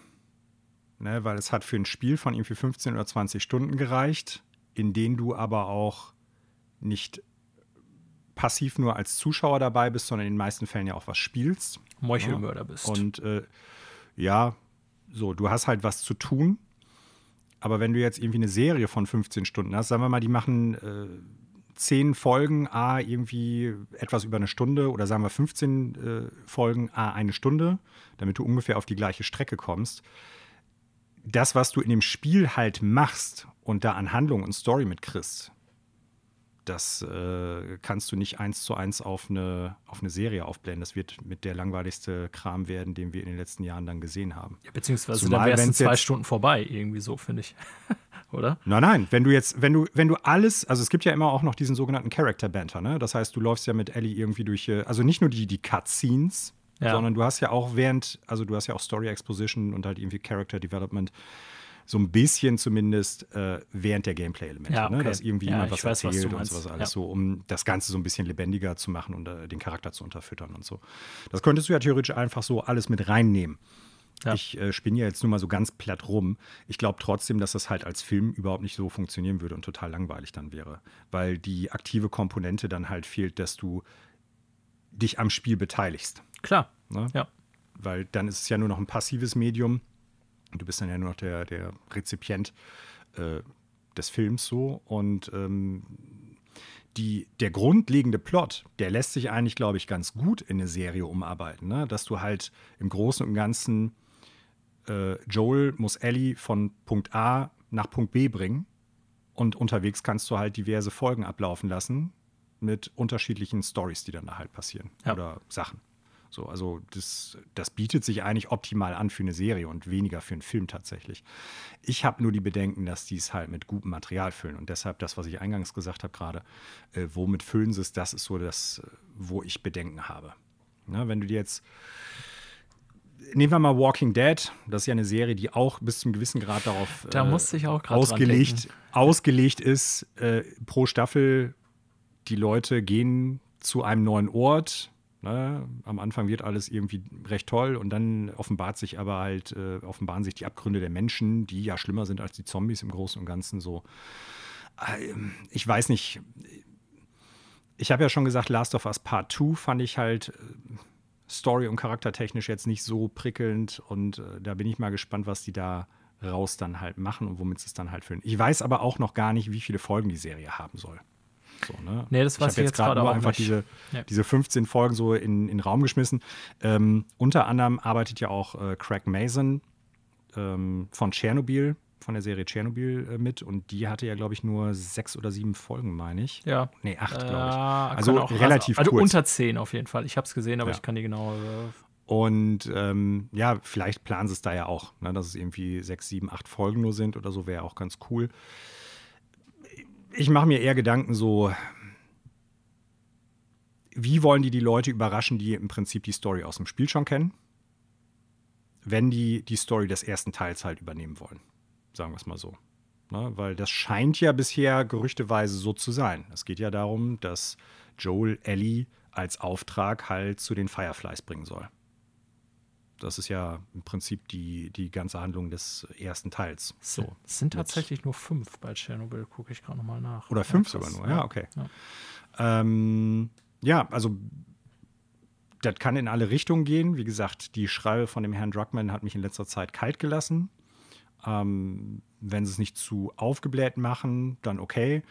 Ne, weil es hat für ein Spiel von irgendwie 15 oder 20 Stunden gereicht, in denen du aber auch nicht passiv nur als Zuschauer dabei bist, sondern in den meisten Fällen ja auch was spielst. Meuchelmörder ja. bist. Und äh, ja, so, du hast halt was zu tun. Aber wenn du jetzt irgendwie eine Serie von 15 Stunden hast, sagen wir mal, die machen äh, zehn Folgen, a irgendwie etwas über eine Stunde oder sagen wir 15 äh, Folgen, a eine Stunde, damit du ungefähr auf die gleiche Strecke kommst. Das, was du in dem Spiel halt machst und da an Handlung und Story mitkriegst, das äh, kannst du nicht eins zu eins auf eine, auf eine Serie aufblenden. Das wird mit der langweiligste Kram werden, den wir in den letzten Jahren dann gesehen haben. Ja, beziehungsweise Zumal, dann du zwei Stunden vorbei, irgendwie so, finde ich. [laughs] Oder? Nein, nein. Wenn du jetzt, wenn du, wenn du alles, also es gibt ja immer auch noch diesen sogenannten Character Banter, ne? Das heißt, du läufst ja mit Ellie irgendwie durch, äh, also nicht nur die, die Cutscenes, ja. sondern du hast ja auch während, also du hast ja auch Story Exposition und halt irgendwie Character Development so ein bisschen zumindest äh, während der Gameplay-Elemente, ja, ne? okay. ne? dass irgendwie ja, jemand was weiß, erzählt was und sowas alles ja. so, um das Ganze so ein bisschen lebendiger zu machen und äh, den Charakter zu unterfüttern und so. Das könntest du ja theoretisch einfach so alles mit reinnehmen. Ja. Ich äh, spinne ja jetzt nur mal so ganz platt rum. Ich glaube trotzdem, dass das halt als Film überhaupt nicht so funktionieren würde und total langweilig dann wäre, weil die aktive Komponente dann halt fehlt, dass du dich am Spiel beteiligst. Klar. Ne? Ja. Weil dann ist es ja nur noch ein passives Medium Du bist dann ja nur noch der, der Rezipient äh, des Films so. Und ähm, die, der grundlegende Plot, der lässt sich eigentlich, glaube ich, ganz gut in eine Serie umarbeiten. Ne? Dass du halt im Großen und Ganzen äh, Joel muss Ellie von Punkt A nach Punkt B bringen. Und unterwegs kannst du halt diverse Folgen ablaufen lassen mit unterschiedlichen Stories, die dann da halt passieren. Ja. Oder Sachen. So, also das, das bietet sich eigentlich optimal an für eine Serie und weniger für einen Film tatsächlich. Ich habe nur die Bedenken, dass die es halt mit gutem Material füllen. Und deshalb das, was ich eingangs gesagt habe gerade, äh, womit füllen sie es, das ist so das, wo ich Bedenken habe. Na, wenn du dir jetzt nehmen wir mal Walking Dead. Das ist ja eine Serie, die auch bis zum gewissen Grad darauf da äh, ausgelegt, ausgelegt ist. Äh, pro Staffel, die Leute gehen zu einem neuen Ort, Ne? Am Anfang wird alles irgendwie recht toll und dann offenbart sich aber halt, äh, offenbaren sich die Abgründe der Menschen, die ja schlimmer sind als die Zombies im Großen und Ganzen so. Äh, ich weiß nicht. Ich habe ja schon gesagt, Last of Us Part 2 fand ich halt äh, story- und charaktertechnisch jetzt nicht so prickelnd und äh, da bin ich mal gespannt, was die da raus dann halt machen und womit sie es dann halt füllen. Ich weiß aber auch noch gar nicht, wie viele Folgen die Serie haben soll. So, ne? Nee, das weiß ich, ich jetzt gerade nur einfach nicht. Diese, ja. diese 15 Folgen so in, in den Raum geschmissen. Ähm, unter anderem arbeitet ja auch äh, Craig Mason ähm, von Tschernobyl, von der Serie Tschernobyl äh, mit und die hatte ja, glaube ich, nur sechs oder sieben Folgen, meine ich. Ja. Nee, acht, glaube ich. Also auch, relativ also, also unter zehn auf jeden Fall. Ich habe es gesehen, aber ja. ich kann die genau. Äh und ähm, ja, vielleicht planen sie es da ja auch, ne, dass es irgendwie sechs, sieben, acht Folgen nur sind oder so, wäre auch ganz cool ich mache mir eher Gedanken so, wie wollen die die Leute überraschen, die im Prinzip die Story aus dem Spiel schon kennen, wenn die die Story des ersten Teils halt übernehmen wollen. Sagen wir es mal so. Ne? Weil das scheint ja bisher gerüchteweise so zu sein. Es geht ja darum, dass Joel Ellie als Auftrag halt zu den Fireflies bringen soll. Das ist ja im Prinzip die, die ganze Handlung des ersten Teils. So. Es sind tatsächlich nur fünf bei Tschernobyl, gucke ich gerade nochmal nach. Oder fünf ja, sogar nur, ja, okay. Ja. Ähm, ja, also das kann in alle Richtungen gehen. Wie gesagt, die Schreibe von dem Herrn Druckmann hat mich in letzter Zeit kalt gelassen. Ähm, wenn sie es nicht zu aufgebläht machen, dann okay.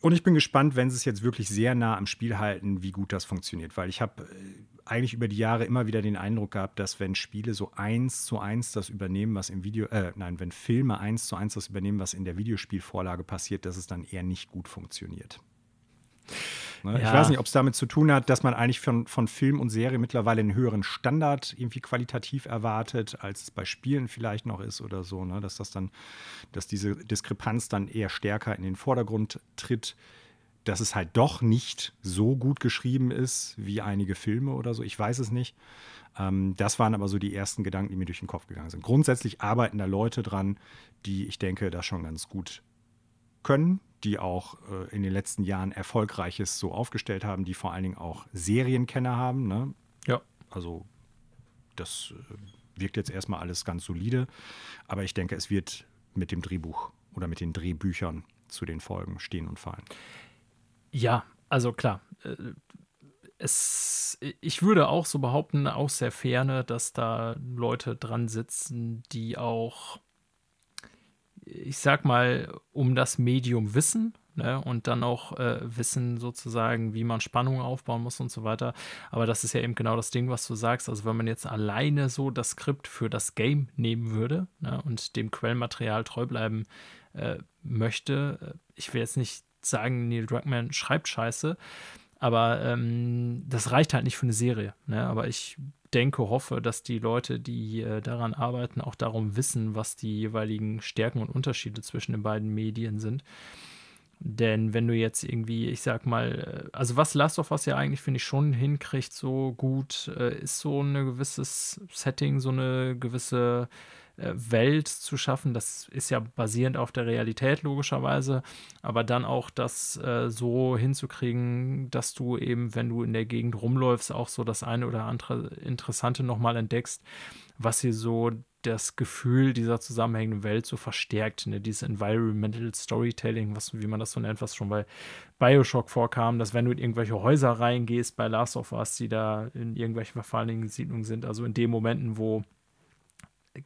Und ich bin gespannt, wenn sie es jetzt wirklich sehr nah am Spiel halten, wie gut das funktioniert. Weil ich habe äh, eigentlich über die Jahre immer wieder den Eindruck gehabt, dass wenn Spiele so eins zu eins das übernehmen, was im Video, äh, nein, wenn Filme eins zu eins das übernehmen, was in der Videospielvorlage passiert, dass es dann eher nicht gut funktioniert. Ne? Ja. Ich weiß nicht, ob es damit zu tun hat, dass man eigentlich von, von Film und Serie mittlerweile einen höheren Standard irgendwie qualitativ erwartet, als es bei Spielen vielleicht noch ist oder so, ne? dass das dann, dass diese Diskrepanz dann eher stärker in den Vordergrund tritt dass es halt doch nicht so gut geschrieben ist wie einige Filme oder so. Ich weiß es nicht. Ähm, das waren aber so die ersten Gedanken, die mir durch den Kopf gegangen sind. Grundsätzlich arbeiten da Leute dran, die, ich denke, das schon ganz gut können, die auch äh, in den letzten Jahren Erfolgreiches so aufgestellt haben, die vor allen Dingen auch Serienkenner haben. Ne? Ja. Also das äh, wirkt jetzt erstmal alles ganz solide, aber ich denke, es wird mit dem Drehbuch oder mit den Drehbüchern zu den Folgen stehen und fallen. Ja, also klar. Äh, es, ich würde auch so behaupten, aus der Ferne, dass da Leute dran sitzen, die auch, ich sag mal, um das Medium wissen ne, und dann auch äh, wissen sozusagen, wie man Spannung aufbauen muss und so weiter. Aber das ist ja eben genau das Ding, was du sagst. Also wenn man jetzt alleine so das Skript für das Game nehmen würde ne, und dem Quellmaterial treu bleiben äh, möchte, äh, ich will jetzt nicht sagen, Neil Druckmann schreibt Scheiße. Aber ähm, das reicht halt nicht für eine Serie. Ne? Aber ich denke, hoffe, dass die Leute, die äh, daran arbeiten, auch darum wissen, was die jeweiligen Stärken und Unterschiede zwischen den beiden Medien sind. Denn wenn du jetzt irgendwie, ich sag mal, äh, also was Last of Us ja eigentlich, finde ich, schon hinkriegt, so gut, äh, ist so ein gewisses Setting, so eine gewisse Welt zu schaffen. Das ist ja basierend auf der Realität logischerweise, aber dann auch das äh, so hinzukriegen, dass du eben, wenn du in der Gegend rumläufst, auch so das eine oder andere Interessante nochmal entdeckst, was hier so das Gefühl dieser zusammenhängenden Welt so verstärkt, ne? dieses Environmental Storytelling, was, wie man das so nennt, was schon bei Bioshock vorkam, dass wenn du in irgendwelche Häuser reingehst bei Last of Us, die da in irgendwelchen verfallenen Siedlungen sind, also in den Momenten, wo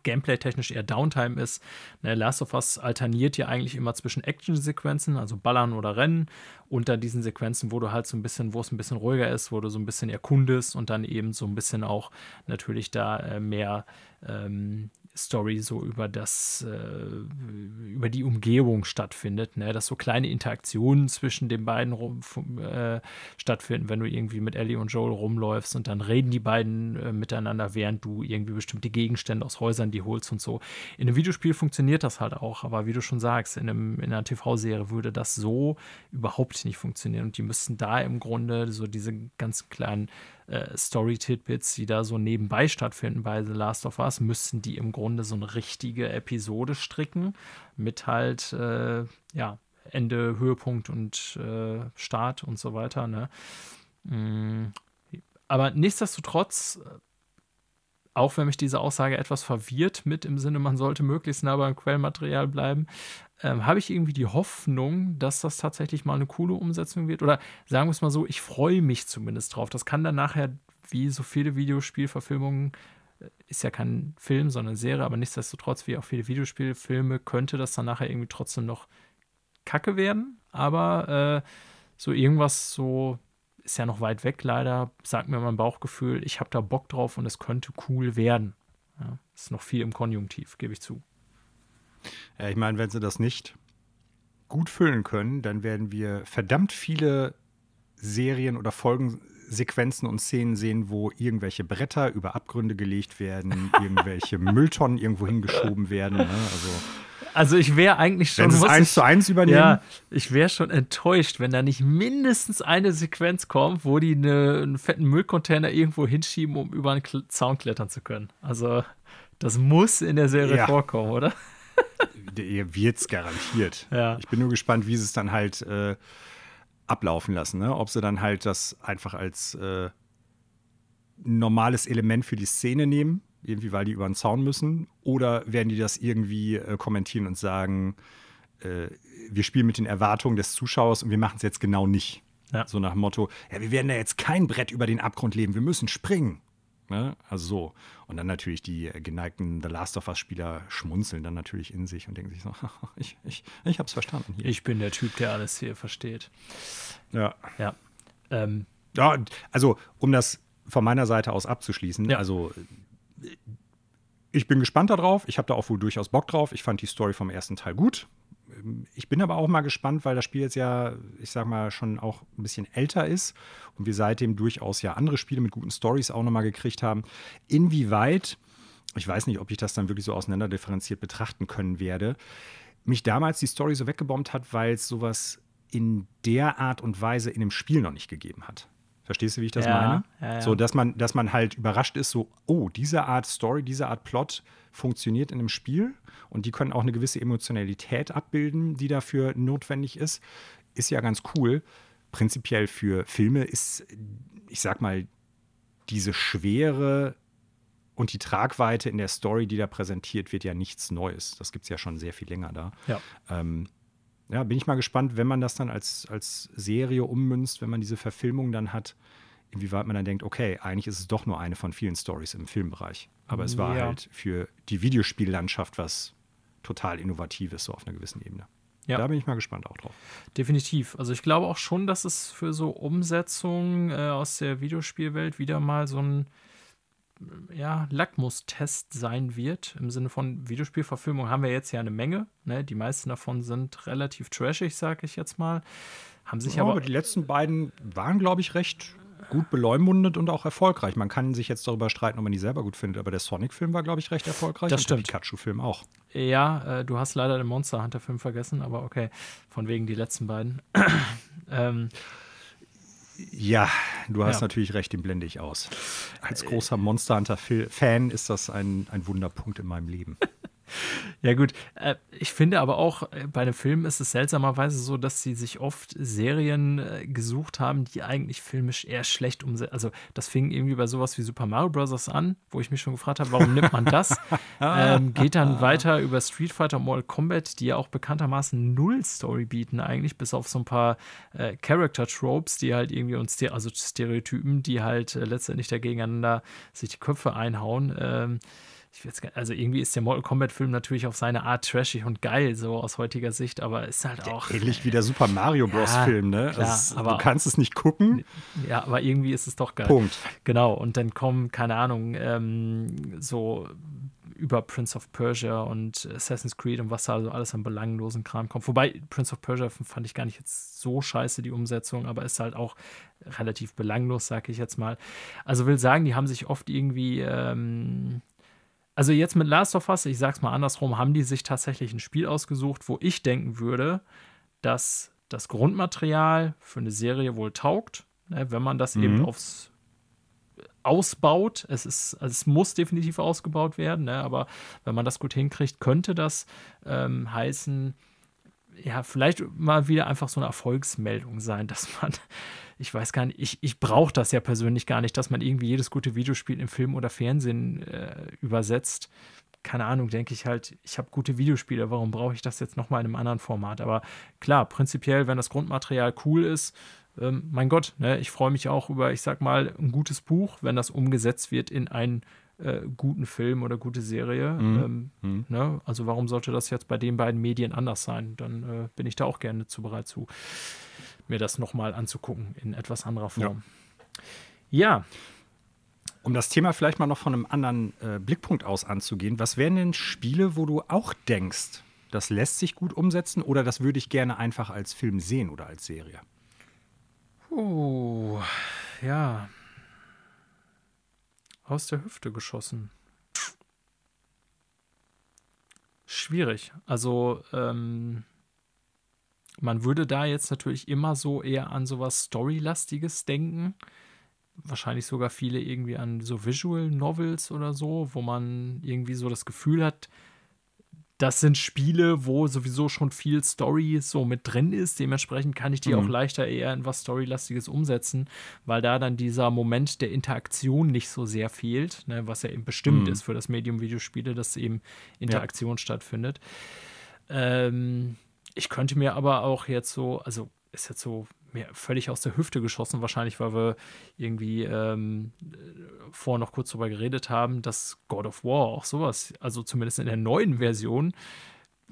gameplay-technisch eher Downtime ist. Ne, Last of Us alterniert ja eigentlich immer zwischen Action-Sequenzen, also Ballern oder Rennen, und dann diesen Sequenzen, wo du halt so ein bisschen, wo es ein bisschen ruhiger ist, wo du so ein bisschen erkundest und dann eben so ein bisschen auch natürlich da äh, mehr ähm, Story so über das, äh, über die Umgebung stattfindet, ne? dass so kleine Interaktionen zwischen den beiden rum, äh, stattfinden, wenn du irgendwie mit Ellie und Joel rumläufst und dann reden die beiden äh, miteinander, während du irgendwie bestimmte Gegenstände aus Häusern die holst und so. In einem Videospiel funktioniert das halt auch, aber wie du schon sagst, in, einem, in einer TV-Serie würde das so überhaupt nicht funktionieren und die müssten da im Grunde so diese ganz kleinen äh, Story-Tidbits, die da so nebenbei stattfinden bei The Last of Us, müssten die im Grunde so eine richtige Episode stricken mit halt, äh, ja, Ende, Höhepunkt und äh, Start und so weiter. Ne? Mm, aber nichtsdestotrotz, auch wenn mich diese Aussage etwas verwirrt mit im Sinne, man sollte möglichst nah beim Quellmaterial bleiben, ähm, habe ich irgendwie die Hoffnung, dass das tatsächlich mal eine coole Umsetzung wird. Oder sagen wir es mal so, ich freue mich zumindest drauf. Das kann dann nachher, wie so viele Videospielverfilmungen, äh, ist ja kein Film, sondern Serie, aber nichtsdestotrotz, wie auch viele Videospielfilme, könnte das dann nachher irgendwie trotzdem noch kacke werden. Aber äh, so irgendwas so ist ja noch weit weg leider, sagt mir mein Bauchgefühl, ich habe da Bock drauf und es könnte cool werden. Ja, ist noch viel im Konjunktiv, gebe ich zu. Ja, ich meine, wenn sie das nicht gut füllen können, dann werden wir verdammt viele Serien oder Folgensequenzen und Szenen sehen, wo irgendwelche Bretter über Abgründe gelegt werden, [laughs] irgendwelche Mülltonnen irgendwo hingeschoben werden. Ne? Also, also ich wäre eigentlich schon. Wenn es eins zu eins übernehmen. Ja, ich wäre schon enttäuscht, wenn da nicht mindestens eine Sequenz kommt, wo die eine, einen fetten Müllcontainer irgendwo hinschieben, um über einen Zaun klettern zu können. Also das muss in der Serie ja. vorkommen, oder? Wird es garantiert. Ja. Ich bin nur gespannt, wie sie es dann halt äh, ablaufen lassen. Ne? Ob sie dann halt das einfach als äh, normales Element für die Szene nehmen, irgendwie weil die über den Zaun müssen, oder werden die das irgendwie äh, kommentieren und sagen, äh, wir spielen mit den Erwartungen des Zuschauers und wir machen es jetzt genau nicht. Ja. So nach dem Motto, ja, wir werden da jetzt kein Brett über den Abgrund leben, wir müssen springen. Ne? Also so. Und dann natürlich die äh, geneigten The Last of Us-Spieler schmunzeln dann natürlich in sich und denken sich so, [laughs] ich, ich, ich hab's verstanden hier. Ich bin der Typ, der alles hier versteht. Ja. Ja. Ähm. ja also, um das von meiner Seite aus abzuschließen, ja. also ich bin gespannt darauf. Ich habe da auch wohl durchaus Bock drauf. Ich fand die Story vom ersten Teil gut. Ich bin aber auch mal gespannt, weil das Spiel jetzt ja, ich sag mal, schon auch ein bisschen älter ist und wir seitdem durchaus ja andere Spiele mit guten Stories auch nochmal gekriegt haben. Inwieweit, ich weiß nicht, ob ich das dann wirklich so auseinanderdifferenziert betrachten können werde, mich damals die Story so weggebombt hat, weil es sowas in der Art und Weise in dem Spiel noch nicht gegeben hat. Verstehst du, wie ich das ja, meine? Ja, ja. So, dass man, dass man halt überrascht ist, so, oh, diese Art Story, diese Art Plot funktioniert in einem Spiel und die können auch eine gewisse Emotionalität abbilden, die dafür notwendig ist. Ist ja ganz cool. Prinzipiell für Filme ist, ich sag mal, diese Schwere und die Tragweite in der Story, die da präsentiert wird, ja nichts Neues. Das gibt es ja schon sehr viel länger da. Ja. Ähm, ja, bin ich mal gespannt, wenn man das dann als, als Serie ummünzt, wenn man diese Verfilmung dann hat, inwieweit man dann denkt, okay, eigentlich ist es doch nur eine von vielen Stories im Filmbereich. Aber es war Ja. halt für die Videospiellandschaft was total Innovatives, so auf einer gewissen Ebene. Ja. Da bin ich mal gespannt auch drauf. Definitiv. Also ich glaube auch schon, dass es für so Umsetzungen äh, aus der Videospielwelt wieder mal so ein ja, Lackmustest sein wird. Im Sinne von Videospielverfilmung haben wir jetzt ja eine Menge. Ne? Die meisten davon sind relativ trashig, sage ich jetzt mal. Haben sich Ja, aber, aber die letzten beiden waren, glaube ich, recht gut beleumundet und auch erfolgreich. Man kann sich jetzt darüber streiten, ob man die selber gut findet, aber der Sonic-Film war, glaube ich, recht erfolgreich. Das und stimmt. Der Pikachu-Film auch. Ja, äh, du hast leider den Monster Hunter Film vergessen, aber okay, von wegen die letzten beiden. [clears throat] ähm, Ja, du hast Ja. natürlich recht, den blende ich aus. Als großer Monster Hunter-Fan ist das ein, ein Wunderpunkt in meinem Leben. [laughs] Ja, gut. Äh, ich finde aber auch, äh, bei den Filmen ist es seltsamerweise so, dass sie sich oft Serien äh, gesucht haben, die eigentlich filmisch eher schlecht umsetzen. Also, das fing irgendwie bei sowas wie Super Mario Bros. an, wo ich mich schon gefragt habe, warum nimmt man das? [laughs] ähm, geht dann [laughs] weiter über Street Fighter und Mortal Kombat, die ja auch bekanntermaßen null Story bieten, eigentlich, bis auf so ein paar äh, Character-Tropes, die halt irgendwie uns, ste- also Stereotypen, die halt äh, letztendlich da gegeneinander sich die Köpfe einhauen. Ähm, ich weiß gar, also irgendwie ist der Mortal Kombat-Film natürlich auf seine Art trashig und geil, so aus heutiger Sicht, aber ist halt auch. Ähnlich wie der Super Mario Bros.-Film, ja, ne? Klar, also, aber, du kannst es nicht gucken. Ja, aber irgendwie ist es doch geil. Punkt. Genau, und dann kommen, keine Ahnung, ähm, so über Prince of Persia und Assassin's Creed und was da also alles an belanglosen Kram kommt. Wobei Prince of Persia fand ich gar nicht jetzt so scheiße, die Umsetzung, aber ist halt auch relativ belanglos, sag ich jetzt mal. Also will sagen, die haben sich oft irgendwie, ähm, also jetzt mit Last of Us, ich sag's mal andersrum, haben die sich tatsächlich ein Spiel ausgesucht, wo ich denken würde, dass das Grundmaterial für eine Serie wohl taugt, ne, wenn man das mhm. eben aufs ausbaut. Es, ist, also es muss definitiv ausgebaut werden, ne? aber wenn man das gut hinkriegt, könnte das ähm, heißen, ja, vielleicht mal wieder einfach so eine Erfolgsmeldung sein, dass man, [laughs] ich weiß gar nicht, ich, ich brauche das ja persönlich gar nicht, dass man irgendwie jedes gute Videospiel im Film oder Fernsehen äh, übersetzt. Keine Ahnung, denke ich halt, ich habe gute Videospiele, warum brauche ich das jetzt nochmal in einem anderen Format? Aber klar, prinzipiell, wenn das Grundmaterial cool ist, ähm, mein Gott, ne, ich freue mich auch über, ich sag mal, ein gutes Buch, wenn das umgesetzt wird in einen äh, guten Film oder gute Serie. Mhm. Ähm, mhm. Ne? Also warum sollte das jetzt bei den beiden Medien anders sein? Dann äh, bin ich da auch gerne zu bereit zu, mir das nochmal anzugucken in etwas anderer Form. Ja. ja. Um das Thema vielleicht mal noch von einem anderen äh, Blickpunkt aus anzugehen, was wären denn Spiele, wo du auch denkst, das lässt sich gut umsetzen oder das würde ich gerne einfach als Film sehen oder als Serie? Oh, ja. Aus der Hüfte geschossen. Schwierig. Also, ähm, man würde da jetzt natürlich immer so eher an sowas Storylastiges denken. Wahrscheinlich sogar viele irgendwie an so Visual Novels oder so, wo man irgendwie so das Gefühl hat, das sind Spiele, wo sowieso schon viel Story so mit drin ist. Dementsprechend kann ich die mhm. auch leichter eher in was Storylastiges umsetzen, weil da dann dieser Moment der Interaktion nicht so sehr fehlt, ne, was ja eben bestimmt mhm. ist für das Medium Videospiele, dass eben Interaktion ja. stattfindet. Ähm, ich könnte mir aber auch jetzt so, also ist jetzt so mir völlig aus der Hüfte geschossen, wahrscheinlich, weil wir irgendwie ähm, vorher noch kurz darüber geredet haben, dass God of War auch sowas, also zumindest in der neuen Version,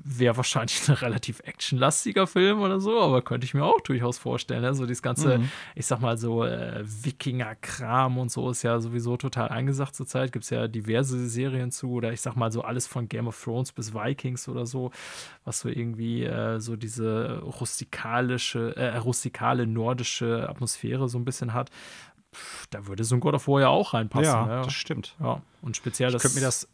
wäre wahrscheinlich ein [laughs] relativ actionlastiger Film oder so, aber könnte ich mir auch durchaus vorstellen. Ne? So dieses ganze, mhm. ich sag mal so, äh, Wikinger-Kram und so ist ja sowieso total eingesagt zurzeit. Gibt es ja diverse Serien zu oder ich sag mal so alles von Game of Thrones bis Vikings oder so, was so irgendwie äh, so diese rustikalische, äh, rustikale nordische Atmosphäre so ein bisschen hat. Pff, da würde so ein God of War ja auch reinpassen. Ja, ne? das stimmt. Ja, und speziell ich das. könnte mir das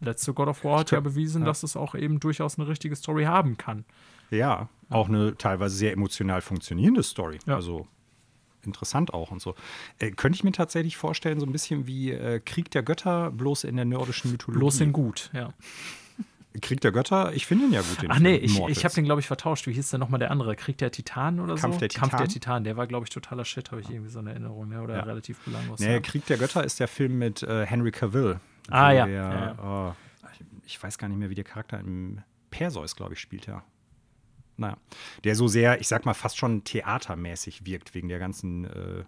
letzte God of War hat ja bewiesen, ja. dass es auch eben durchaus eine richtige Story haben kann. Ja, auch eine teilweise sehr emotional funktionierende Story. Ja. Also interessant auch und so. Äh, könnte ich mir tatsächlich vorstellen, so ein bisschen wie äh, Krieg der Götter, bloß in der nordischen Mythologie. Bloß in gut, ja. [laughs] Krieg der Götter, ich finde ihn ja gut. Den Ach nee, ich, ich habe den, glaube ich, vertauscht. Wie hieß denn nochmal der andere? Krieg der Titanen oder Kampf so? Der Titan? Kampf der Titanen. Der war, glaube ich, totaler Shit, habe ich irgendwie so eine Erinnerung. Ja, oder ja. relativ belanglos. Nee, ja. Krieg der Götter ist der Film mit äh, Henry Cavill. Ah ja. Der, ja. Oh, ich weiß gar nicht mehr, wie der Charakter im Perseus, glaube ich, spielt, ja. Naja, der so sehr, ich sag mal, fast schon theatermäßig wirkt, wegen der ganzen äh,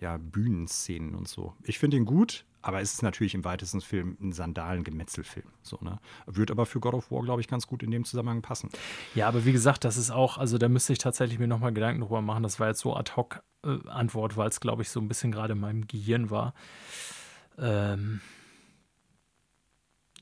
ja, Bühnenszenen und so. Ich finde ihn gut, aber es ist natürlich im weitesten Film ein Sandalen-Gemetzelfilm. So, ne? Wird aber für God of War, glaube ich, ganz gut in dem Zusammenhang passen. Ja, aber wie gesagt, das ist auch, also da müsste ich tatsächlich mir nochmal Gedanken drüber machen. Das war jetzt so ad hoc äh, Antwort, weil es, glaube ich, so ein bisschen gerade in meinem Gehirn war. Ähm,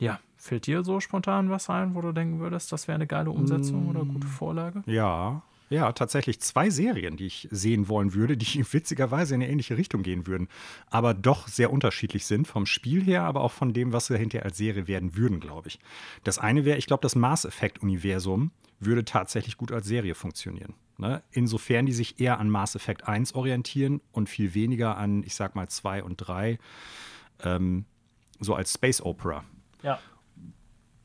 ja, fällt dir so spontan was ein, wo du denken würdest, das wäre eine geile Umsetzung mm. oder gute Vorlage? Ja, ja, tatsächlich zwei Serien, die ich sehen wollen würde, die [laughs] witzigerweise in eine ähnliche Richtung gehen würden, aber doch sehr unterschiedlich sind vom Spiel her, aber auch von dem, was sie hinterher als Serie werden würden, glaube ich. Das eine wäre, ich glaube, das Mass Effect Universum würde tatsächlich gut als Serie funktionieren. Ne? Insofern die sich eher an Mass Effect 1 orientieren und viel weniger an, ich sag mal, 2 und 3, ähm, so als Space Opera. Ja.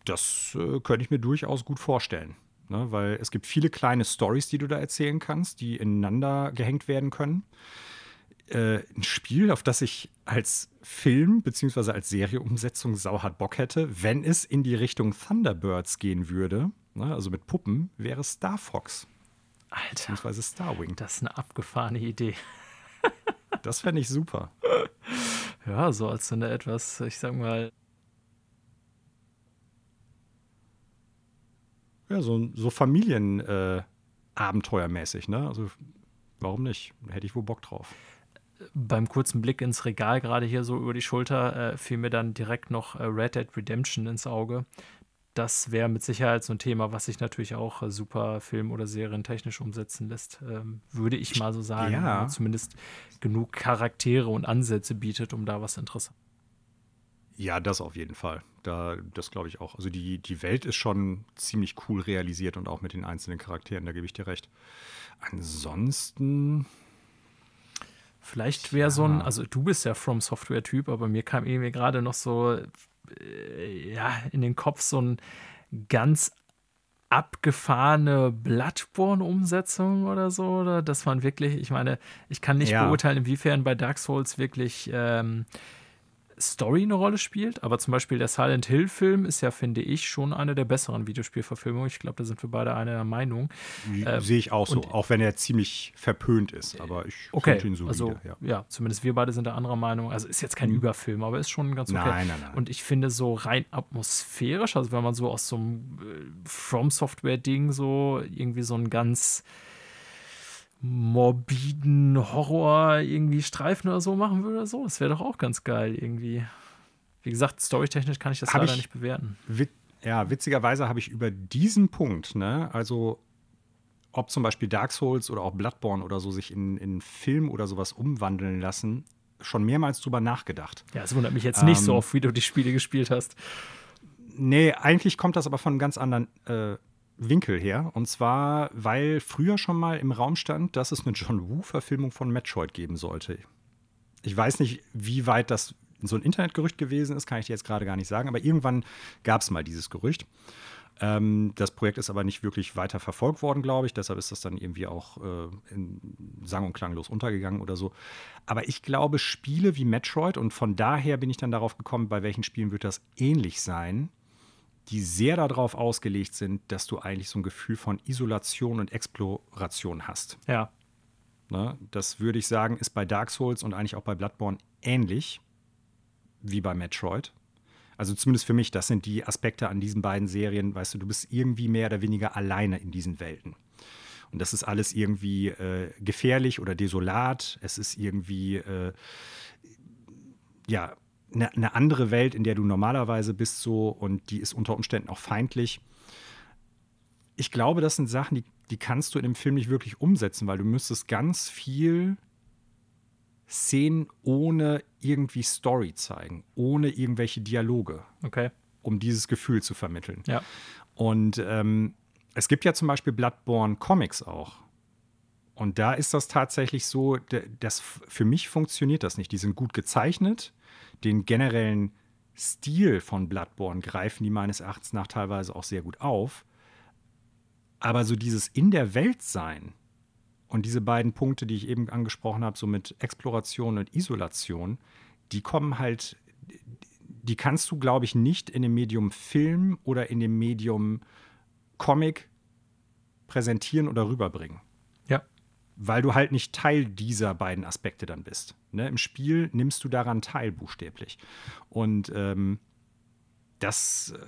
Das äh, könnte ich mir durchaus gut vorstellen. Ne? Weil es gibt viele kleine Stories, die du da erzählen kannst, die ineinander gehängt werden können. Äh, ein Spiel, auf das ich als Film bzw. als Serieumsetzung sauhart Bock hätte, wenn es in die Richtung Thunderbirds gehen würde, ne? also mit Puppen, wäre Star Fox. Alter. Beziehungsweise Starwing. Das ist eine abgefahrene Idee. das fände ich super. [laughs] Ja, so als so eine etwas, ich sag mal, ja, so, so Familienabenteuermäßig, äh, ne? Also warum nicht? Hätte ich wohl Bock drauf. Beim kurzen Blick ins Regal, gerade hier so über die Schulter, äh, fiel mir dann direkt noch äh, Red Dead Redemption ins Auge. Das wäre mit Sicherheit so ein Thema, was sich natürlich auch äh, super film- oder serientechnisch umsetzen lässt, ähm, würde ich mal so sagen. Ja. Zumindest genug Charaktere und Ansätze bietet, um da was interessant ja, das auf jeden Fall. Da, das glaube ich auch. Also die, die Welt ist schon ziemlich cool realisiert und auch mit den einzelnen Charakteren, da gebe ich dir recht. Ansonsten. Vielleicht wäre ja. so ein, also du bist ja From Software-Typ, aber mir kam irgendwie gerade noch so äh, ja, in den Kopf so ein ganz abgefahrene Bloodborne-Umsetzung oder so. Oder das waren wirklich, ich meine, ich kann nicht ja. beurteilen, inwiefern bei Dark Souls wirklich ähm, Story eine Rolle spielt, aber zum Beispiel der Silent Hill-Film ist ja, finde ich, schon eine der besseren Videospielverfilmungen. Ich glaube, da sind wir beide einer Meinung. Ähm, Sehe ich auch so, auch wenn er ziemlich verpönt ist, aber ich okay, finde ihn so also, ja. ja. zumindest wir beide sind da anderer Meinung. Also ist jetzt kein mhm. Überfilm, aber ist schon ganz okay. Nein, nein, nein. Und ich finde so rein atmosphärisch, also wenn man so aus so einem äh, From-Software-Ding so irgendwie so ein ganz morbiden Horror irgendwie Streifen oder so machen würde oder so. Das wäre doch auch ganz geil irgendwie. Wie gesagt, storytechnisch kann ich das hab leider ich, nicht bewerten. Wit ja, witzigerweise habe ich über diesen Punkt, ne, also ob zum Beispiel Dark Souls oder auch Bloodborne oder so sich in, in Film oder sowas umwandeln lassen, schon mehrmals drüber nachgedacht. Ja, es wundert mich jetzt ähm, nicht so ähm, oft, wie du die Spiele gespielt hast. Nee, eigentlich kommt das aber von einem ganz anderen äh, Winkel her. Und zwar, weil früher schon mal im Raum stand, dass es eine John Woo-Verfilmung von Metroid geben sollte. Ich weiß nicht, wie weit das so ein Internetgerücht gewesen ist, kann ich dir jetzt gerade gar nicht sagen, aber irgendwann gab es mal dieses Gerücht. Ähm, das Projekt ist aber nicht wirklich weiter verfolgt worden, glaube ich. Deshalb ist das dann irgendwie auch äh, in sang- und klanglos untergegangen oder so. Aber ich glaube, Spiele wie Metroid, und von daher bin ich dann darauf gekommen, bei welchen Spielen wird das ähnlich sein, die sehr darauf ausgelegt sind, dass du eigentlich so ein Gefühl von Isolation und Exploration hast. Ja. Ne? Das würde ich sagen, ist bei Dark Souls und eigentlich auch bei Bloodborne ähnlich wie bei Metroid. Also zumindest für mich, das sind die Aspekte an diesen beiden Serien, weißt du, du bist irgendwie mehr oder weniger alleine in diesen Welten. Und das ist alles irgendwie äh, gefährlich oder desolat. Es ist irgendwie, äh, ja, eine, eine andere Welt, in der du normalerweise bist, so und die ist unter Umständen auch feindlich. Ich glaube, das sind Sachen, die, die kannst du in dem Film nicht wirklich umsetzen, weil du müsstest ganz viel Szenen ohne irgendwie Story zeigen, ohne irgendwelche Dialoge. Okay. Um dieses Gefühl zu vermitteln. Ja. Und ähm, es gibt ja zum Beispiel Bloodborne Comics auch. Und da ist das tatsächlich so, dass für mich funktioniert das nicht. Die sind gut gezeichnet, den generellen Stil von Bloodborne greifen die meines Erachtens nach teilweise auch sehr gut auf. Aber so dieses in der Welt sein und diese beiden Punkte, die ich eben angesprochen habe, so mit Exploration und Isolation, die kommen halt, die kannst du, glaube ich, nicht in dem Medium Film oder in dem Medium Comic präsentieren oder rüberbringen weil du halt nicht Teil dieser beiden Aspekte dann bist. Ne? Im Spiel nimmst du daran teil, buchstäblich. Und ähm, das, äh,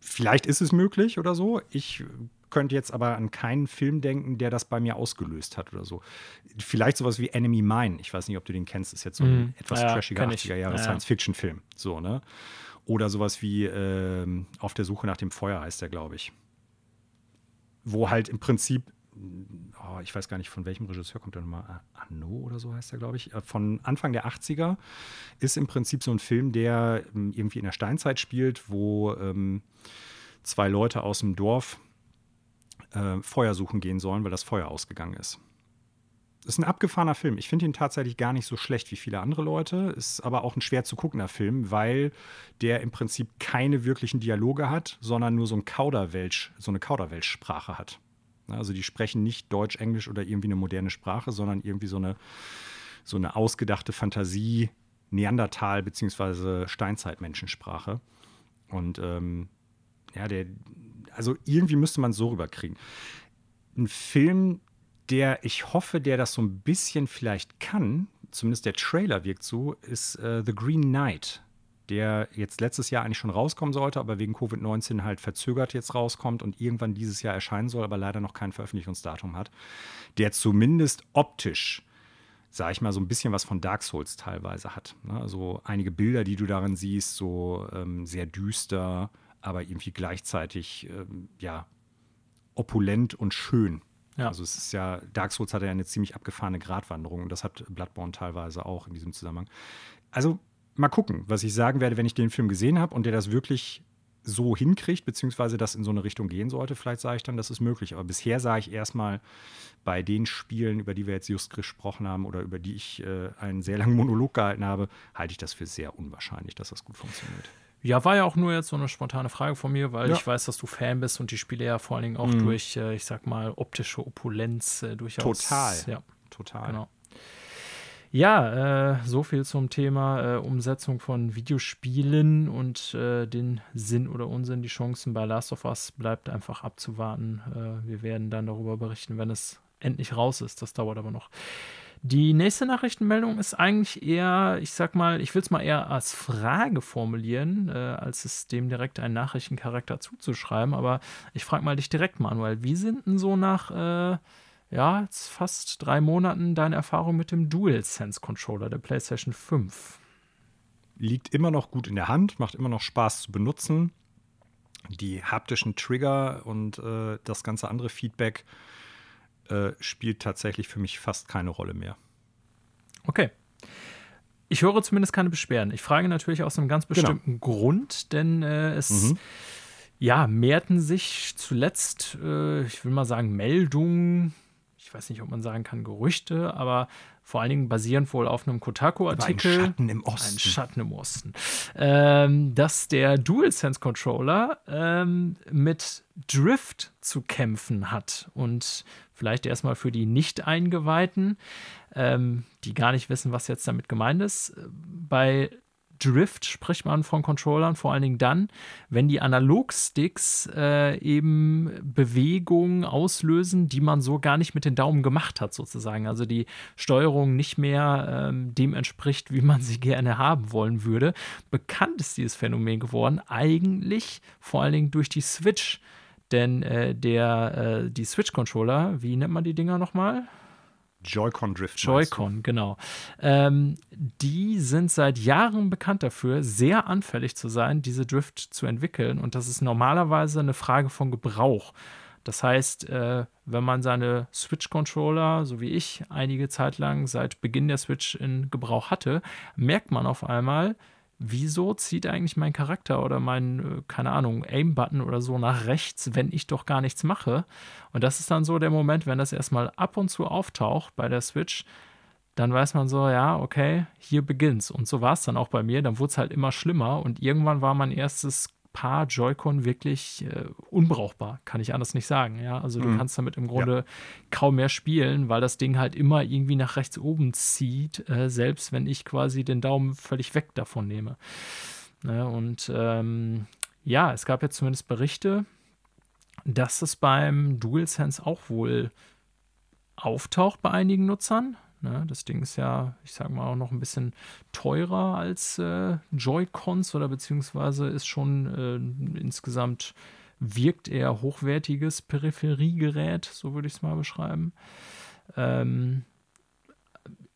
vielleicht ist es möglich oder so. Ich könnte jetzt aber an keinen Film denken, der das bei mir ausgelöst hat oder so. Vielleicht sowas wie Enemy Mine. Ich weiß nicht, ob du den kennst. Ist jetzt so ein mm, etwas ja, trashiger 80er Jahre ja, Science-Fiction-Film. So, ne? Oder sowas wie äh, Auf der Suche nach dem Feuer heißt der, glaube ich. Wo halt im Prinzip oh, ich weiß gar nicht, von welchem Regisseur kommt der nochmal, Anno oder so heißt er, glaube ich, äh, von Anfang der 80er, ist im Prinzip so ein Film, der ähm, irgendwie in der Steinzeit spielt, wo ähm, zwei Leute aus dem Dorf äh, Feuer suchen gehen sollen, weil das Feuer ausgegangen ist. Ist ein abgefahrener Film. Ich finde ihn tatsächlich gar nicht so schlecht wie viele andere Leute. Ist aber auch ein schwer zu guckender Film, weil der im Prinzip keine wirklichen Dialoge hat, sondern nur so ein Kauderwelsch, so eine Kauderwelschsprache hat. Also die sprechen nicht Deutsch, Englisch oder irgendwie eine moderne Sprache, sondern irgendwie so eine, so eine ausgedachte Fantasie, Neandertal- bzw. Steinzeitmenschensprache. Und ähm, ja, der, also irgendwie müsste man es so rüberkriegen. Ein Film, der ich hoffe, der das so ein bisschen vielleicht kann, zumindest der Trailer wirkt so, ist äh, The Green Knight der jetzt letztes Jahr eigentlich schon rauskommen sollte, aber wegen Covid-19 halt verzögert jetzt rauskommt und irgendwann dieses Jahr erscheinen soll, aber leider noch kein Veröffentlichungsdatum hat, der zumindest optisch, sag ich mal, so ein bisschen was von Dark Souls teilweise hat. Ne? Also einige Bilder, die du darin siehst, so ähm, sehr düster, aber irgendwie gleichzeitig, ähm, ja, opulent und schön. Ja. Also es ist ja, Dark Souls hat ja eine ziemlich abgefahrene Gratwanderung und das hat Bloodborne teilweise auch in diesem Zusammenhang. Also mal gucken, was ich sagen werde, wenn ich den Film gesehen habe und der das wirklich so hinkriegt, beziehungsweise das in so eine Richtung gehen sollte, vielleicht sage ich dann, das ist möglich. Aber bisher sage ich erstmal bei den Spielen, über die wir jetzt just gesprochen haben oder über die ich äh, einen sehr langen Monolog gehalten habe, halte ich das für sehr unwahrscheinlich, dass das gut funktioniert. Ja, war ja auch nur jetzt so eine spontane Frage von mir, weil ja. ich weiß, dass du Fan bist und die Spiele ja vor allen Dingen auch mhm. durch, äh, ich sag mal, optische Opulenz äh, durchaus. Total. Ja, total. Genau. Ja, äh, so viel zum Thema äh, Umsetzung von Videospielen und äh, den Sinn oder Unsinn, die Chancen bei Last of Us bleibt einfach abzuwarten. Äh, wir werden dann darüber berichten, wenn es endlich raus ist. Das dauert aber noch. Die nächste Nachrichtenmeldung ist eigentlich eher, ich sag mal, ich will es mal eher als Frage formulieren, äh, als es dem direkt einen Nachrichtencharakter zuzuschreiben. Aber ich frage mal dich direkt, Manuel, wie sind denn so nach, äh, ja, jetzt fast drei Monaten deine Erfahrung mit dem DualSense Controller der PlayStation 5? Liegt immer noch gut in der Hand, macht immer noch Spaß zu benutzen. Die haptischen Trigger und äh, das ganze andere Feedback äh, spielt tatsächlich für mich fast keine Rolle mehr. Okay. Ich höre zumindest keine Beschwerden. Ich frage natürlich aus einem ganz genau. bestimmten genau. Grund, denn äh, es mhm. ja, mehrten sich zuletzt, äh, ich will mal sagen, Meldungen, ich weiß nicht, ob man sagen kann, Gerüchte, aber vor allen Dingen basierend wohl auf einem Kotaku-Artikel. Ein Schatten im Osten. Ein Schatten im Osten. Ähm, dass der DualSense-Controller ähm, mit Drift zu kämpfen hat. Und vielleicht erstmal für die Nicht-Eingeweihten, ähm, die gar nicht wissen, was jetzt damit gemeint ist. Bei Drift spricht man von Controllern vor allen Dingen dann, wenn die Analogsticks äh, eben Bewegungen auslösen, die man so gar nicht mit den Daumen gemacht hat, sozusagen. Also die Steuerung nicht mehr ähm, dem entspricht, wie man sie gerne haben wollen würde. Bekannt ist dieses Phänomen geworden, eigentlich vor allen Dingen durch die Switch. Denn äh, der, äh, die Switch-Controller, wie nennt man die Dinger nochmal? Joy-Con Drift. Joy-Con, genau. Ähm, die sind seit Jahren bekannt dafür, sehr anfällig zu sein, diese Drift zu entwickeln. Und das ist normalerweise eine Frage von Gebrauch. Das heißt, äh, wenn man seine Switch-Controller, so wie ich, einige Zeit lang seit Beginn der Switch in Gebrauch hatte, merkt man auf einmal, wieso zieht eigentlich mein Charakter oder mein, äh, keine Ahnung, Aim-Button oder so nach rechts, wenn ich doch gar nichts mache? Und das ist dann so der Moment, wenn das erstmal ab und zu auftaucht bei der Switch, dann weiß man so, ja, okay, hier beginnt's. Und so war es dann auch bei mir. Dann wurde es halt immer schlimmer und irgendwann war mein erstes Paar Joy-Con wirklich äh, unbrauchbar, kann ich anders nicht sagen. Ja, also du mhm. kannst damit im Grunde ja. kaum mehr spielen, weil das Ding halt immer irgendwie nach rechts oben zieht, äh, selbst wenn ich quasi den Daumen völlig weg davon nehme. Ne? Und ähm, ja, es gab jetzt zumindest Berichte, dass es beim DualSense auch wohl auftaucht bei einigen Nutzern. Ne? Das Ding ist ja, ich sag mal, auch noch ein bisschen teurer als äh, Joy-Cons oder beziehungsweise ist schon äh, insgesamt wirkt eher hochwertiges Peripheriegerät, so würde ich es mal beschreiben. Ähm,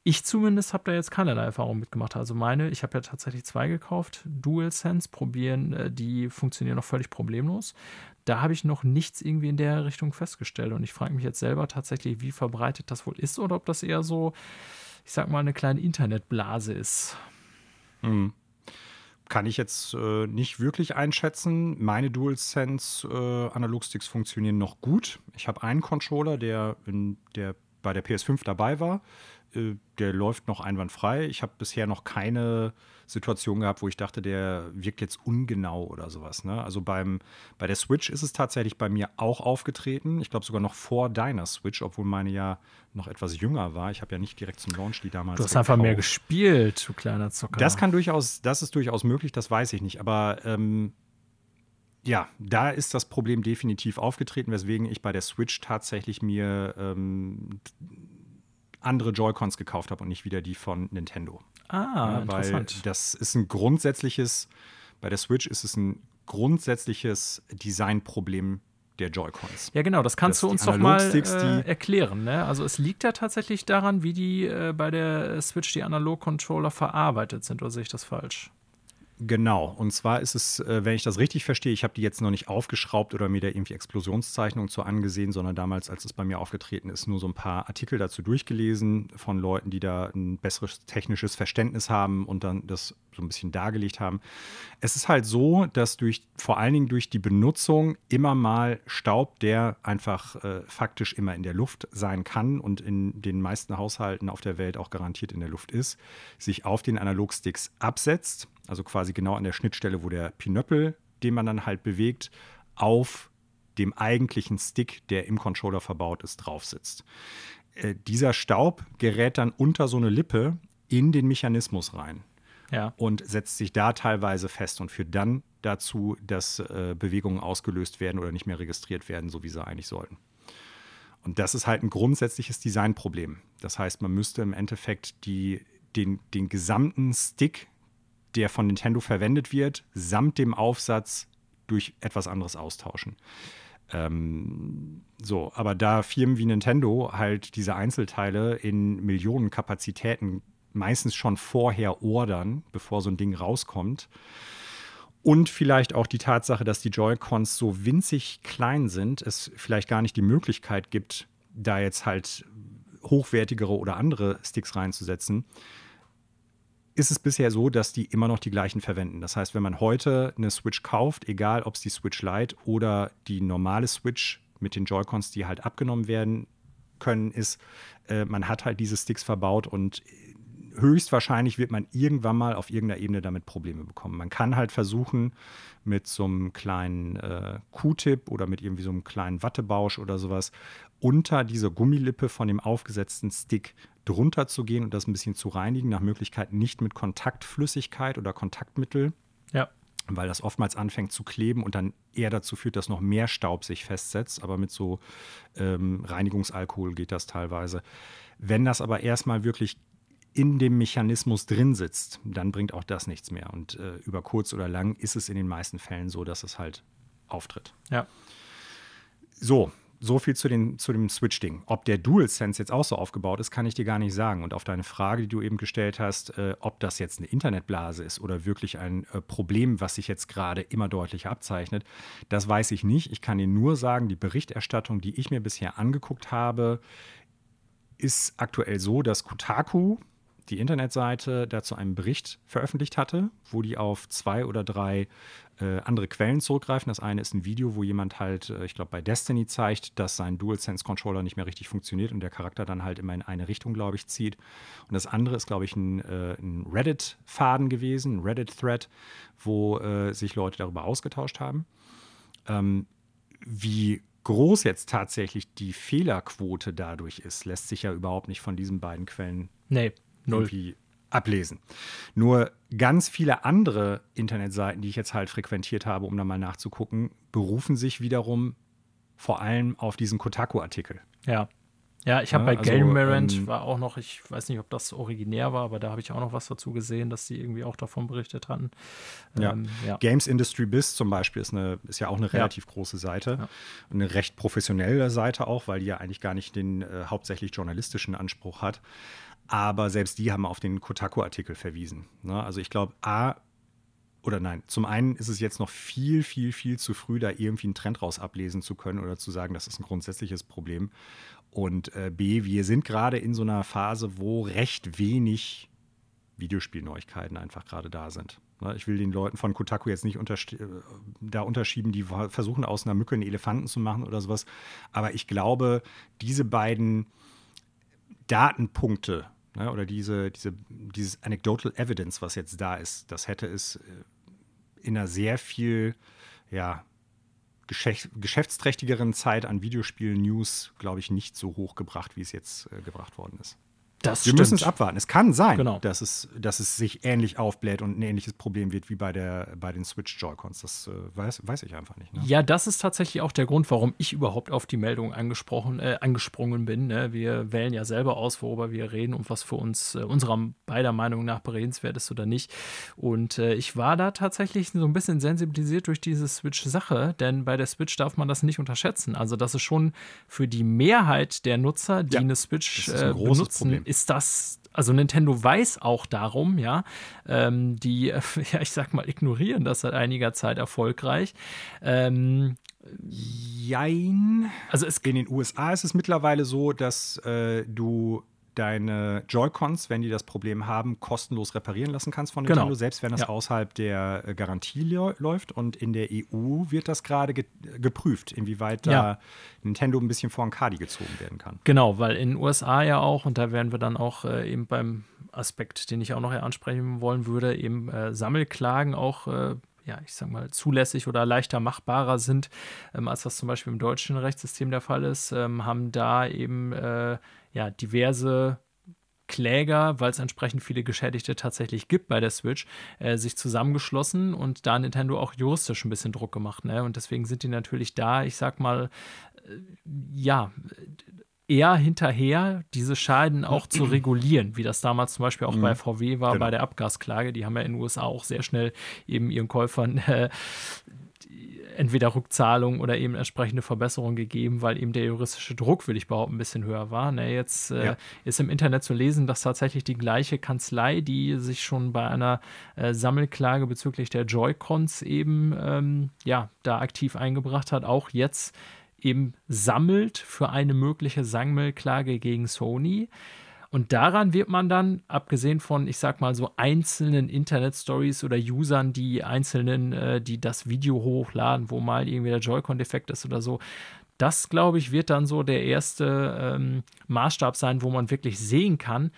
ich zumindest habe da jetzt keinerlei Erfahrung mitgemacht. Also meine, ich habe ja tatsächlich zwei gekauft, DualSense, probieren, äh, die funktionieren noch völlig problemlos da habe ich noch nichts irgendwie in der Richtung festgestellt. Und ich frage mich jetzt selber tatsächlich, wie verbreitet das wohl ist oder ob das eher so, ich sag mal, eine kleine Internetblase ist. Mhm. Kann ich jetzt äh, nicht wirklich einschätzen. Meine DualSense äh, Analogsticks funktionieren noch gut. Ich habe einen Controller, der, in, der bei der PS5 dabei war. Äh, der läuft noch einwandfrei. Ich habe bisher noch keine Situation gehabt, wo ich dachte, der wirkt jetzt ungenau oder sowas. Ne? Also beim, bei der Switch ist es tatsächlich bei mir auch aufgetreten. Ich glaube sogar noch vor deiner Switch, obwohl meine ja noch etwas jünger war. Ich habe ja nicht direkt zum Launch die damals. Du hast gekauft. einfach mehr gespielt, du kleiner Zucker. Das kann durchaus, das ist durchaus möglich, das weiß ich nicht. Aber ähm, ja, da ist das Problem definitiv aufgetreten, weswegen ich bei der Switch tatsächlich mir ähm, andere Joy-Cons gekauft habe und nicht wieder die von Nintendo. Ah, ja, interessant. Weil das ist ein grundsätzliches, bei der Switch ist es ein grundsätzliches Designproblem der Joy-Cons. Ja, genau, das kannst Dass du uns doch mal äh, erklären. Ne? Also es liegt ja tatsächlich daran, wie die äh, bei der Switch die Analog-Controller verarbeitet sind, oder sehe ich das falsch? Genau. Und zwar ist es, äh, wenn ich das richtig verstehe, ich habe die jetzt noch nicht aufgeschraubt oder mir da irgendwie Explosionszeichnungen zu angesehen, sondern damals, als es bei mir aufgetreten ist, nur so ein paar Artikel dazu durchgelesen von Leuten, die da ein besseres technisches Verständnis haben und dann das so ein bisschen dargelegt haben. Es ist halt so, dass durch vor allen Dingen durch die Benutzung immer mal Staub, der einfach äh, faktisch immer in der Luft sein kann und in den meisten Haushalten auf der Welt auch garantiert in der Luft ist, sich auf den Analogsticks absetzt, also quasi genau an der Schnittstelle, wo der Pinöppel, den man dann halt bewegt, auf dem eigentlichen Stick, der im Controller verbaut ist, drauf sitzt. Äh, dieser Staub gerät dann unter so eine Lippe in den Mechanismus rein Ja. und setzt sich da teilweise fest und führt dann dazu, dass äh, Bewegungen ausgelöst werden oder nicht mehr registriert werden, so wie sie eigentlich sollten. Und das ist halt ein grundsätzliches Designproblem. Das heißt, man müsste im Endeffekt die, den, den gesamten Stick, der von Nintendo verwendet wird, samt dem Aufsatz durch etwas anderes austauschen. Ähm, so, aber da Firmen wie Nintendo halt diese Einzelteile in Millionen Kapazitäten meistens schon vorher ordern, bevor so ein Ding rauskommt. Und vielleicht auch die Tatsache, dass die Joy-Cons so winzig klein sind, es vielleicht gar nicht die Möglichkeit gibt, da jetzt halt hochwertigere oder andere Sticks reinzusetzen, ist es bisher so, dass die immer noch die gleichen verwenden. Das heißt, wenn man heute eine Switch kauft, egal ob es die Switch Lite oder die normale Switch mit den Joy-Cons, die halt abgenommen werden können, ist, äh, man hat halt diese Sticks verbaut und höchstwahrscheinlich wird man irgendwann mal auf irgendeiner Ebene damit Probleme bekommen. Man kann halt versuchen, mit so einem kleinen äh, Q-Tip oder mit irgendwie so einem kleinen Wattebausch oder sowas unter diese Gummilippe von dem aufgesetzten Stick drunter zu gehen und das ein bisschen zu reinigen, nach Möglichkeit nicht mit Kontaktflüssigkeit oder Kontaktmittel, Ja. weil das oftmals anfängt zu kleben und dann eher dazu führt, dass noch mehr Staub sich festsetzt. Aber mit so ähm, Reinigungsalkohol geht das teilweise. Wenn das aber erstmal wirklich in dem Mechanismus drin sitzt, dann bringt auch das nichts mehr. Und äh, über kurz oder lang ist es in den meisten Fällen so, dass es halt auftritt. Ja. So, so viel zu, den, zu dem Switch-Ding. Ob der DualSense jetzt auch so aufgebaut ist, kann ich dir gar nicht sagen. Und auf deine Frage, die du eben gestellt hast, äh, ob das jetzt eine Internetblase ist oder wirklich ein äh, Problem, was sich jetzt gerade immer deutlicher abzeichnet, das weiß ich nicht. Ich kann dir nur sagen, die Berichterstattung, die ich mir bisher angeguckt habe, ist aktuell so, dass Kotaku, die Internetseite, dazu einen Bericht veröffentlicht hatte, wo die auf zwei oder drei äh, andere Quellen zurückgreifen. Das eine ist ein Video, wo jemand halt, äh, ich glaube, bei Destiny zeigt, dass sein DualSense-Controller nicht mehr richtig funktioniert und der Charakter dann halt immer in eine Richtung, glaube ich, zieht. Und das andere ist, glaube ich, ein, äh, ein Reddit-Faden gewesen, ein Reddit-Thread, wo äh, sich Leute darüber ausgetauscht haben. Ähm, wie groß jetzt tatsächlich die Fehlerquote dadurch ist, lässt sich ja überhaupt nicht von diesen beiden Quellen Nee, null. irgendwie ablesen. Nur ganz viele andere Internetseiten, die ich jetzt halt frequentiert habe, um da mal nachzugucken, berufen sich wiederum vor allem auf diesen Kotaku-Artikel. Ja. Ja, ich habe Ja, bei also, Gamerant ähm, war auch noch, ich weiß nicht, ob das originär war, aber da habe ich auch noch was dazu gesehen, dass die irgendwie auch davon berichtet hatten. Ja. Ähm, ja. Games Industry Biz zum Beispiel ist, eine, ist ja auch eine relativ große Seite. Ja. Eine recht professionelle Seite auch, weil die ja eigentlich gar nicht den äh, hauptsächlich journalistischen Anspruch hat. Aber selbst die haben auf den Kotaku-Artikel verwiesen. Ne? Also ich glaube, A, oder nein, zum einen ist es jetzt noch viel, viel, viel zu früh, da irgendwie einen Trend raus ablesen zu können oder zu sagen, das ist ein grundsätzliches Problem. Und äh, B, wir sind gerade in so einer Phase, wo recht wenig Videospielneuigkeiten einfach gerade da sind. Ne, Ich will den Leuten von Kotaku jetzt nicht unterst- äh, da unterschieben, die versuchen aus einer Mücke einen Elefanten zu machen oder sowas. Aber ich glaube, diese beiden Datenpunkte ne, oder diese, diese, dieses Anecdotal Evidence, was jetzt da ist, das hätte es äh, in einer sehr viel ja, geschäft, geschäftsträchtigeren Zeit an Videospiel-News, glaube ich, nicht so hoch gebracht, wie es jetzt äh, gebracht worden ist. Das Wir müssen es abwarten. Es kann sein, genau. dass, es, dass es sich ähnlich aufbläht und ein ähnliches Problem wird wie bei, der, bei den Switch Joy-Cons. Das äh, weiß, weiß ich einfach nicht. Ne? Ja, das ist tatsächlich auch der Grund, warum ich überhaupt auf die Meldung angesprochen, äh, angesprungen bin. Ne? Wir wählen ja selber aus, worüber wir reden und was für uns äh, unserer beider Meinung nach beredenswert ist oder nicht. Und äh, ich war da tatsächlich so ein bisschen sensibilisiert durch diese Switch-Sache, denn bei der Switch darf man das nicht unterschätzen. Also, das ist schon für die Mehrheit der Nutzer, die ja, eine Switch ein äh, benutzen, Problem ist das, also Nintendo weiß auch darum, ja, ähm, die, [laughs] ja, ich sag mal, ignorieren das seit einiger Zeit erfolgreich. Ähm, Jein. Also es in den USA ist es mittlerweile so, dass äh, du deine Joy-Cons, wenn die das Problem haben, kostenlos reparieren lassen kannst von Nintendo, genau. selbst wenn das ja. außerhalb der äh, Garantie läuft. Und in der EU wird das gerade ge geprüft, inwieweit ja. da Nintendo ein bisschen vor ein Kadi gezogen werden kann. Genau, weil in den USA ja auch, und da werden wir dann auch äh, eben beim Aspekt, den ich auch noch ansprechen wollen würde, eben äh, Sammelklagen auch äh, ja, ich sag mal, zulässig oder leichter machbarer sind, ähm, als das zum Beispiel im deutschen Rechtssystem der Fall ist, ähm, haben da eben äh, ja, diverse Kläger, weil es entsprechend viele Geschädigte tatsächlich gibt bei der Switch, äh, sich zusammengeschlossen und da Nintendo auch juristisch ein bisschen Druck gemacht. Ne? Und deswegen sind die natürlich da, ich sag mal, äh, ja, eher hinterher, diese Schaden auch zu [clears throat] regulieren, wie das damals zum Beispiel auch mhm. bei VW war, genau. bei der Abgasklage. Die haben ja in den USA auch sehr schnell eben ihren Käufern äh, entweder Rückzahlung oder eben entsprechende Verbesserungen gegeben, weil eben der juristische Druck, will ich behaupten, ein bisschen höher war. Ne, jetzt äh, ja. ist im Internet zu lesen, dass tatsächlich die gleiche Kanzlei, die sich schon bei einer äh, Sammelklage bezüglich der Joy-Cons eben ähm, ja, da aktiv eingebracht hat, auch jetzt eben sammelt für eine mögliche Sammelklage gegen Sony. Und daran wird man dann, abgesehen von, ich sag mal, so einzelnen Internet-Stories oder Usern, die einzelnen, äh, die das Video hochladen, wo mal irgendwie der Joy-Con-Defekt ist oder so, das, glaube ich, wird dann so der erste ähm, Maßstab sein, wo man wirklich sehen kann,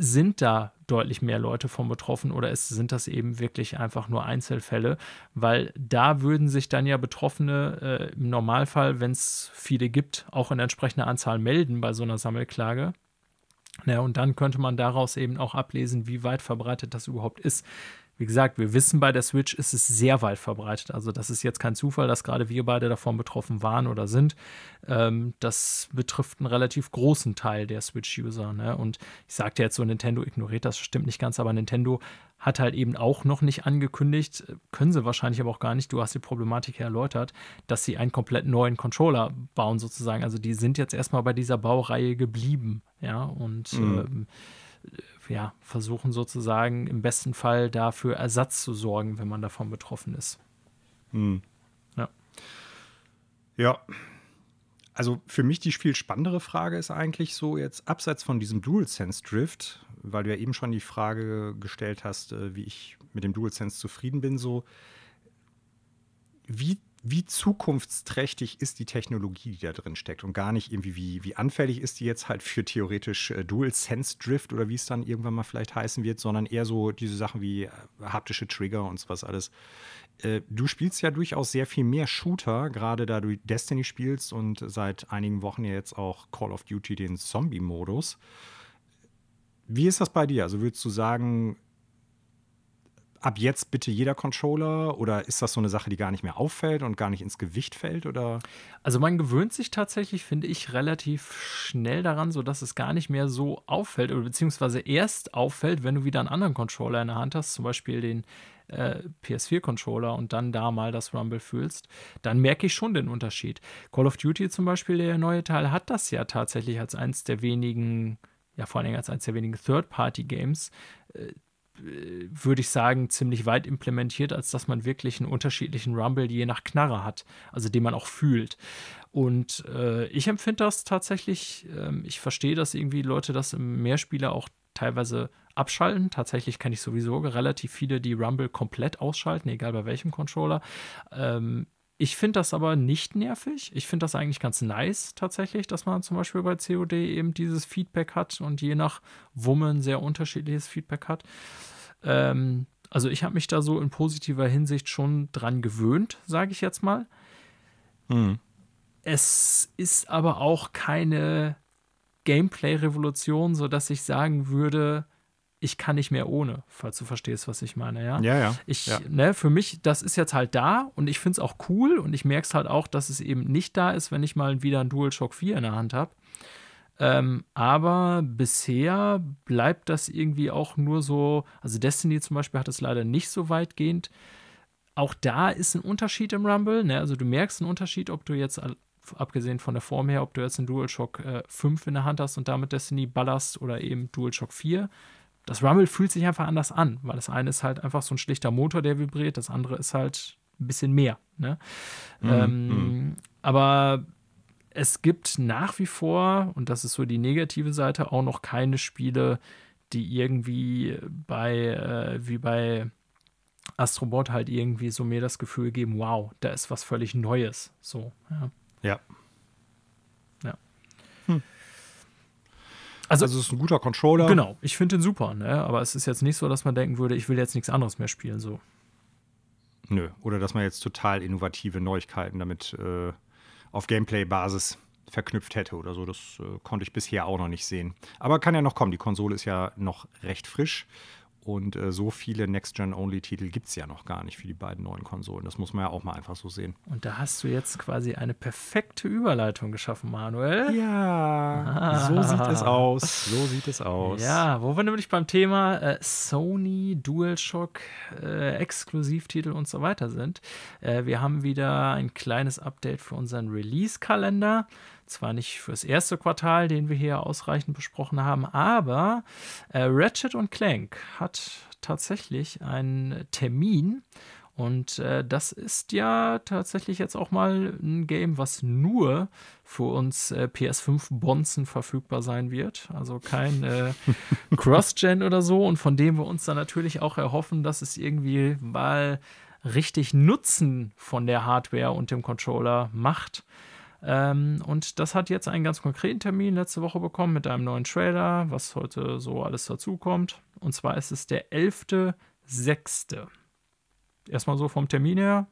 sind da deutlich mehr Leute von betroffen oder ist, sind das eben wirklich einfach nur Einzelfälle? Weil da würden sich dann ja Betroffene äh, im Normalfall, wenn es viele gibt, auch in entsprechender Anzahl melden bei so einer Sammelklage. Ja, und dann könnte man daraus eben auch ablesen, wie weit verbreitet das überhaupt ist. Wie gesagt, wir wissen, bei der Switch ist es sehr weit verbreitet. Also das ist jetzt kein Zufall, dass gerade wir beide davon betroffen waren oder sind. Ähm, das betrifft einen relativ großen Teil der Switch-User. Ne? Und ich sagte jetzt so, Nintendo ignoriert das, stimmt nicht ganz, aber Nintendo hat halt eben auch noch nicht angekündigt, können sie wahrscheinlich aber auch gar nicht, du hast die Problematik erläutert, dass sie einen komplett neuen Controller bauen sozusagen. Also die sind jetzt erstmal bei dieser Baureihe geblieben, ja, und mhm. ähm, ja, versuchen sozusagen im besten Fall dafür Ersatz zu sorgen, wenn man davon betroffen ist. Mhm. Ja. Ja, also für mich die viel spannendere Frage ist eigentlich so jetzt abseits von diesem DualSense Drift, weil du ja eben schon die Frage gestellt hast, äh, wie ich mit dem DualSense zufrieden bin, so wie, wie zukunftsträchtig ist die Technologie, die da drin steckt und gar nicht irgendwie, wie, wie anfällig ist die jetzt halt für theoretisch äh, DualSense Drift oder wie es dann irgendwann mal vielleicht heißen wird, sondern eher so diese Sachen wie äh, haptische Trigger und sowas alles. Äh, du spielst ja durchaus sehr viel mehr Shooter, gerade da du Destiny spielst und seit einigen Wochen ja jetzt auch Call of Duty den Zombie-Modus. Wie ist das bei dir? Also würdest du sagen, ab jetzt bitte jeder Controller oder ist das so eine Sache, die gar nicht mehr auffällt und gar nicht ins Gewicht fällt oder? Also man gewöhnt sich tatsächlich, finde ich, relativ schnell daran, sodass es gar nicht mehr so auffällt oder beziehungsweise erst auffällt, wenn du wieder einen anderen Controller in der Hand hast, zum Beispiel den äh, PS4-Controller und dann da mal das Rumble fühlst, dann merke ich schon den Unterschied. Call of Duty zum Beispiel, der neue Teil, hat das ja tatsächlich als eins der wenigen ja vor allem als eines der wenigen Third-Party-Games, äh, würde ich sagen, ziemlich weit implementiert, als dass man wirklich einen unterschiedlichen Rumble je nach Knarre hat, also den man auch fühlt. Und äh, ich empfinde das tatsächlich, äh, ich verstehe, dass irgendwie Leute das im Mehrspieler auch teilweise abschalten. Tatsächlich kenne ich sowieso relativ viele, die Rumble komplett ausschalten, egal bei welchem Controller. Ähm, ich finde das aber nicht nervig. Ich finde das eigentlich ganz nice tatsächlich, dass man zum Beispiel bei COD eben dieses Feedback hat und je nach Wummen sehr unterschiedliches Feedback hat. Ähm, also ich habe mich da so in positiver Hinsicht schon dran gewöhnt, sage ich jetzt mal. Hm. Es ist aber auch keine Gameplay-Revolution, sodass ich sagen würde, ich kann nicht mehr ohne, falls du verstehst, was ich meine, ja. Ja, ja. Ich, ja. ne, für mich, das ist jetzt halt da und ich finde es auch cool und ich merke es halt auch, dass es eben nicht da ist, wenn ich mal wieder ein DualShock 4 in der Hand habe. Ähm, aber bisher bleibt das irgendwie auch nur so, also Destiny zum Beispiel hat es leider nicht so weitgehend. Auch da ist ein Unterschied im Rumble, ne? also du merkst einen Unterschied, ob du jetzt abgesehen von der Form her, ob du jetzt einen DualShock äh, 5 in der Hand hast und damit Destiny ballerst oder eben DualShock 4 das Rumble fühlt sich einfach anders an, weil das eine ist halt einfach so ein schlichter Motor, der vibriert, das andere ist halt ein bisschen mehr. Ne? Mhm. Ähm, mhm. aber es gibt nach wie vor, und das ist so die negative Seite, auch noch keine Spiele, die irgendwie bei, äh, wie bei Astrobot halt irgendwie so mir das Gefühl geben, wow, da ist was völlig Neues. So, ja. Ja. Ja. Hm. Also, also es ist ein guter Controller. Genau, ich finde den super, ne? aber es ist jetzt nicht so, dass man denken würde, ich will jetzt nichts anderes mehr spielen. So. Nö, oder dass man jetzt total innovative Neuigkeiten damit äh, auf Gameplay-Basis verknüpft hätte oder so. Das äh, konnte ich bisher auch noch nicht sehen. Aber kann ja noch kommen. Die Konsole ist ja noch recht frisch. Und äh, so viele Next-Gen-Only-Titel gibt es ja noch gar nicht für die beiden neuen Konsolen. Das muss man ja auch mal einfach so sehen. Und da hast du jetzt quasi eine perfekte Überleitung geschaffen, Manuel. Ja, ah. so sieht es aus. So sieht es aus. Ja, wo wir nämlich beim Thema äh, Sony, DualShock, äh, Exklusivtitel und so weiter sind. Äh, wir haben wieder ein kleines Update für unseren Release-Kalender zwar nicht fürs erste Quartal, den wir hier ausreichend besprochen haben, aber äh, Ratchet und Clank hat tatsächlich einen Termin. Und äh, das ist ja tatsächlich jetzt auch mal ein Game, was nur für uns äh, PS5-Bonzen verfügbar sein wird. Also kein äh, [laughs] Cross-Gen oder so. Und von dem wir uns dann natürlich auch erhoffen, dass es irgendwie mal richtig Nutzen von der Hardware und dem Controller macht. Ähm, und das hat jetzt einen ganz konkreten Termin letzte Woche bekommen mit einem neuen Trailer, was heute so alles dazukommt. Und zwar ist es der 11.06. Erstmal so vom Termin her.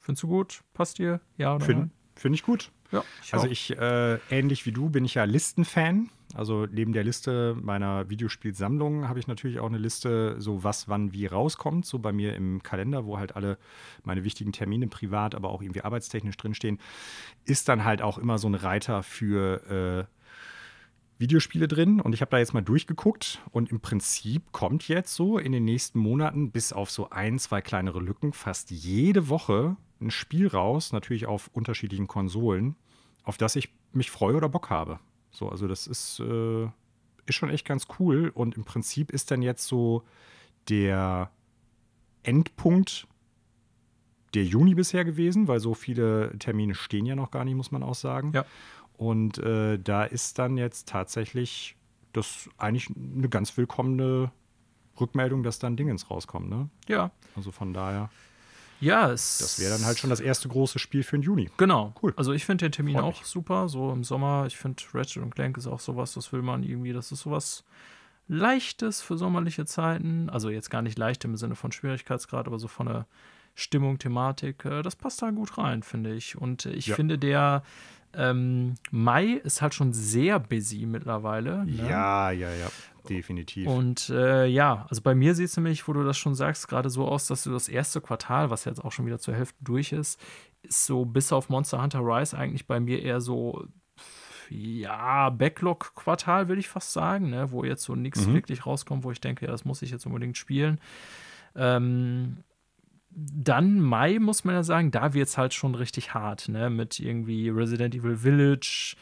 Findest du gut? Passt dir? Ja oder Finde find ich gut. Ja, ich also ich, äh, ähnlich wie du, bin ich ja Listenfan. Also neben der Liste meiner Videospielsammlung habe ich natürlich auch eine Liste, so was wann wie rauskommt, so bei mir im Kalender, wo halt alle meine wichtigen Termine privat, aber auch irgendwie arbeitstechnisch drinstehen. Ist dann halt auch immer so ein Reiter für äh, Videospiele drin und ich habe da jetzt mal durchgeguckt und im Prinzip kommt jetzt so in den nächsten Monaten bis auf so ein, zwei kleinere Lücken fast jede Woche ein Spiel raus, natürlich auf unterschiedlichen Konsolen, auf das ich mich freue oder Bock habe. So, also das ist, äh, ist schon echt ganz cool. Und im Prinzip ist dann jetzt so der Endpunkt der Juni bisher gewesen, weil so viele Termine stehen ja noch gar nicht, muss man auch sagen. Ja. Und äh, da ist dann jetzt tatsächlich das eigentlich eine ganz willkommene Rückmeldung, dass dann Dingens rauskommt, ne? Ja. Also von daher. Ja, es das wäre dann halt schon das erste große Spiel für den Juni. Genau. Cool. Also ich finde den Termin Freut auch mich. super. So im Sommer, ich finde Ratchet und Clank ist auch sowas, das will man irgendwie, das ist sowas Leichtes für sommerliche Zeiten. Also jetzt gar nicht leicht im Sinne von Schwierigkeitsgrad, aber so von der Stimmung, Thematik, äh, das passt da gut rein, finde ich. Und ich ja. finde, der ähm, Mai ist halt schon sehr busy mittlerweile. Ne? Ja, ja, ja, definitiv. Und äh, ja, also bei mir sieht es nämlich, wo du das schon sagst, gerade so aus, dass du das erste Quartal, was jetzt auch schon wieder zur Hälfte durch ist, ist so bis auf Monster Hunter Rise eigentlich bei mir eher so ja, Backlog-Quartal, würde ich fast sagen, ne? wo jetzt so nichts mhm. wirklich rauskommt, wo ich denke, ja, das muss ich jetzt unbedingt spielen. Ähm, dann Mai, muss man ja sagen, da wird es halt schon richtig hart, ne? Mit irgendwie Resident Evil Village,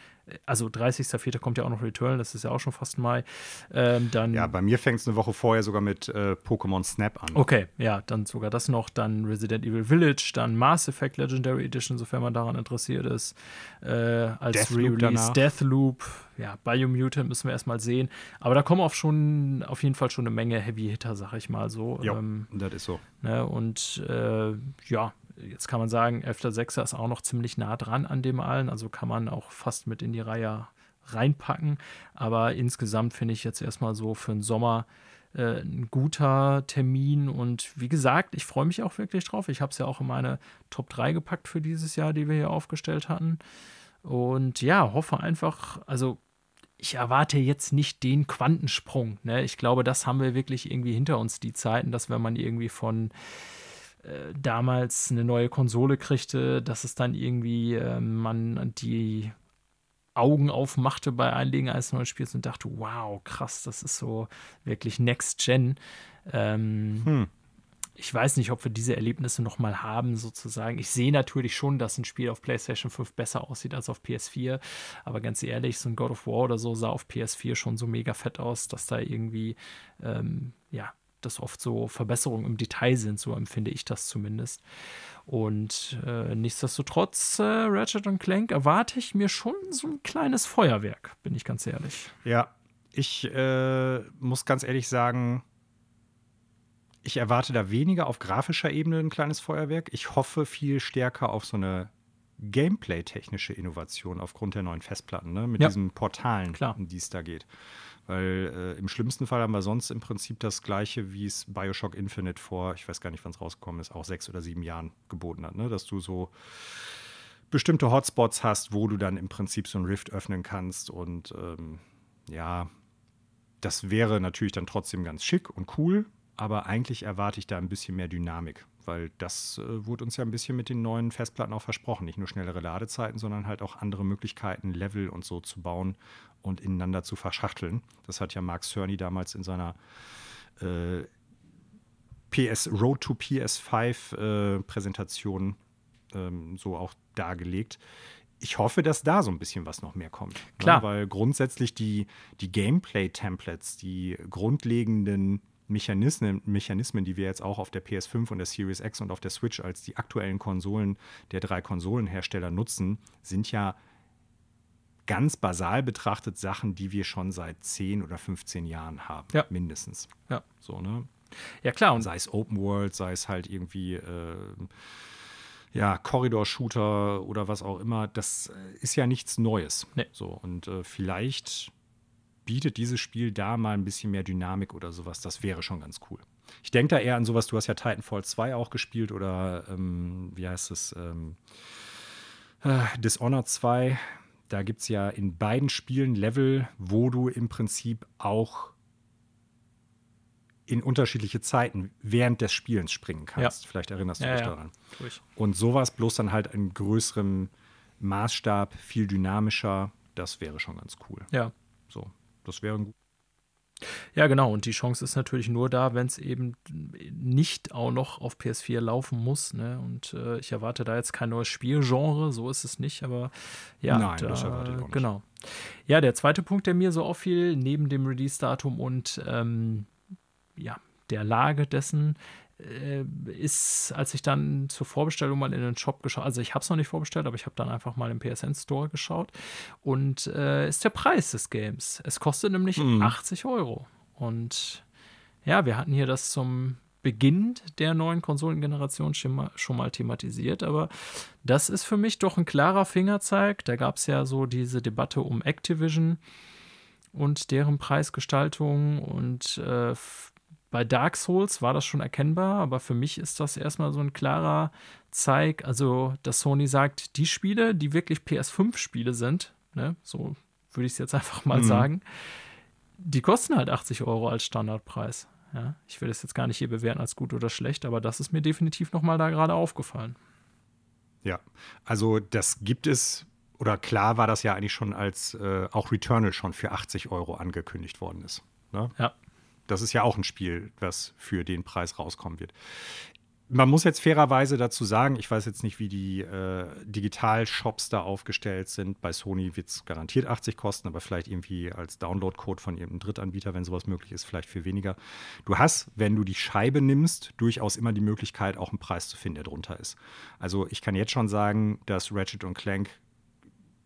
also 30.04. kommt ja auch noch Return, das ist ja auch schon fast Mai. Ähm, dann ja, bei mir fängt es eine Woche vorher sogar mit äh, Pokémon Snap an. Okay, ja, dann sogar das noch, dann Resident Evil Village, dann Mass Effect Legendary Edition, sofern man daran interessiert ist, äh, als Re-Release, Deathloop, ja, Biomutant müssen wir erstmal sehen. Aber da kommen auch schon auf jeden Fall schon eine Menge Heavy-Hitter, sag ich mal so. Ja, ähm, das ist so. Ne, und äh, ja, Jetzt kann man sagen, 11.6. ist auch noch ziemlich nah dran an dem allen, also kann man auch fast mit in die Reihe reinpacken. Aber insgesamt finde ich jetzt erstmal so für den Sommer äh, ein guter Termin. Und wie gesagt, ich freue mich auch wirklich drauf. Ich habe es ja auch in meine Top 3 gepackt für dieses Jahr, die wir hier aufgestellt hatten. Und ja, hoffe einfach, also ich erwarte jetzt nicht den Quantensprung. Ne? Ich glaube, das haben wir wirklich irgendwie hinter uns, die Zeiten, dass wenn man irgendwie von damals eine neue Konsole kriegte, dass es dann irgendwie äh, man die Augen aufmachte bei Einlegen eines neuen Spiels und dachte, wow, krass, das ist so wirklich Next Gen. Ähm, hm ich weiß nicht, ob wir diese Erlebnisse nochmal haben, sozusagen. Ich sehe natürlich schon, dass ein Spiel auf PlayStation 5 besser aussieht als auf PS4. Aber ganz ehrlich, so ein God of War oder so sah auf PS4 schon so mega fett aus, dass da irgendwie, ähm, ja, das oft so Verbesserungen im Detail sind, so empfinde ich das zumindest. Und äh, nichtsdestotrotz, äh, Ratchet Clank erwarte ich mir schon so ein kleines Feuerwerk, bin ich ganz ehrlich. Ja, ich äh, muss ganz ehrlich sagen, ich erwarte da weniger auf grafischer Ebene ein kleines Feuerwerk. Ich hoffe viel stärker auf so eine Gameplay-technische Innovation aufgrund der neuen Festplatten, ne? mit ja. diesen Portalen, Klar. um die es da geht. Weil äh, im schlimmsten Fall haben wir sonst im Prinzip das gleiche, wie es Bioshock Infinite vor, ich weiß gar nicht, wann es rausgekommen ist, auch sechs oder sieben Jahren geboten hat. Ne? Dass du so bestimmte Hotspots hast, wo du dann im Prinzip so ein Rift öffnen kannst. Und ähm, ja, das wäre natürlich dann trotzdem ganz schick und cool aber eigentlich erwarte ich da ein bisschen mehr Dynamik, weil das äh, wurde uns ja ein bisschen mit den neuen Festplatten auch versprochen. Nicht nur schnellere Ladezeiten, sondern halt auch andere Möglichkeiten, Level und so zu bauen und ineinander zu verschachteln. Das hat ja Mark Cerny damals in seiner äh, PS Road to PS5 äh, Präsentation ähm, so auch dargelegt. Ich hoffe, dass da so ein bisschen was noch mehr kommt. Ne? Klar. Ne? Weil grundsätzlich die, die Gameplay-Templates, die grundlegenden Mechanismen, Mechanismen, die wir jetzt auch auf der PS5 und der Series X und auf der Switch als die aktuellen Konsolen der drei Konsolenhersteller nutzen, sind ja ganz basal betrachtet Sachen, die wir schon seit 10 oder 15 Jahren haben, ja. mindestens. Ja. So, ne? Ja, klar. Und sei es Open World, sei es halt irgendwie äh, ja, Corridor-Shooter oder was auch immer, das äh, ist ja nichts Neues. Nee. So, und äh, vielleicht bietet dieses Spiel da mal ein bisschen mehr Dynamik oder sowas, das wäre schon ganz cool. Ich denke da eher an sowas, du hast ja Titanfall 2 auch gespielt oder ähm, wie heißt es? Ähm, äh, Dishonored 2. Da gibt es ja in beiden Spielen Level, wo du im Prinzip auch in unterschiedliche Zeiten während des Spielens springen kannst. Ja. Vielleicht erinnerst du ja, dich ja. daran. Und sowas bloß dann halt in größerem Maßstab, viel dynamischer, das wäre schon ganz cool. Ja. So, das wäre ein ja, genau. Und die Chance ist natürlich nur da, wenn es eben nicht auch noch auf PS4 laufen muss. Ne? Und äh, ich erwarte da jetzt kein neues Spielgenre, so ist es nicht. Aber ja, Nein, da, das erwarte ich auch nicht. Genau. Ja, der zweite Punkt, der mir so auffiel, neben dem Release-Datum und ähm, ja, der Lage dessen, ist, als ich dann zur Vorbestellung mal in den Shop geschaut, also ich habe es noch nicht vorbestellt, aber ich habe dann einfach mal im PSN Store geschaut und äh, ist der Preis des Games. Es kostet nämlich mhm. 80 Euro. Und ja, wir hatten hier das zum Beginn der neuen Konsolengeneration schon mal, schon mal thematisiert, aber das ist für mich doch ein klarer Fingerzeig. Da gab es ja so diese Debatte um Activision und deren Preisgestaltung und äh, bei Dark Souls war das schon erkennbar, aber für mich ist das erstmal so ein klarer Zeig, also dass Sony sagt, die Spiele, die wirklich PS5-Spiele sind, ne, so würde ich es jetzt [laughs] einfach mal mhm. sagen, die kosten halt 80 Euro als Standardpreis. Ja, ich will es jetzt gar nicht hier bewerten als gut oder schlecht, aber das ist mir definitiv nochmal da gerade aufgefallen. Ja, also das gibt es, oder klar war das ja eigentlich schon, als äh, auch Returnal schon für 80 Euro angekündigt worden ist. Ne? Ja. Das ist ja auch ein Spiel, was für den Preis rauskommen wird. Man muss jetzt fairerweise dazu sagen, ich weiß jetzt nicht, wie die äh, Digital-Shops da aufgestellt sind. Bei Sony wird es garantiert 80 kosten, aber vielleicht irgendwie als Download-Code von irgendeinem Drittanbieter, wenn sowas möglich ist, vielleicht für weniger. Du hast, wenn du die Scheibe nimmst, durchaus immer die Möglichkeit, auch einen Preis zu finden, der drunter ist. Also ich kann jetzt schon sagen, dass Ratchet Clank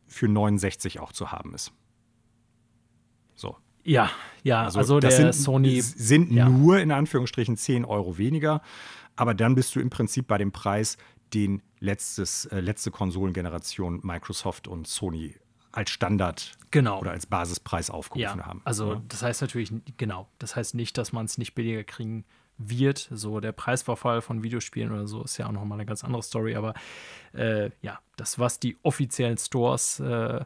für 69 auch zu haben ist. So, ja, ja, also, also der sind, Sony. sind ja. nur in Anführungsstrichen 10 Euro weniger, aber dann bist du im Prinzip bei dem Preis, den letztes, äh, letzte Konsolengeneration Microsoft und Sony als Standard genau. oder als Basispreis aufgerufen ja, haben. Also ja. das heißt natürlich, genau, das heißt nicht, dass man es nicht billiger kriegen wird. So der Preisverfall von Videospielen oder so ist ja auch nochmal eine ganz andere Story, aber äh, ja, das, was die offiziellen Stores äh,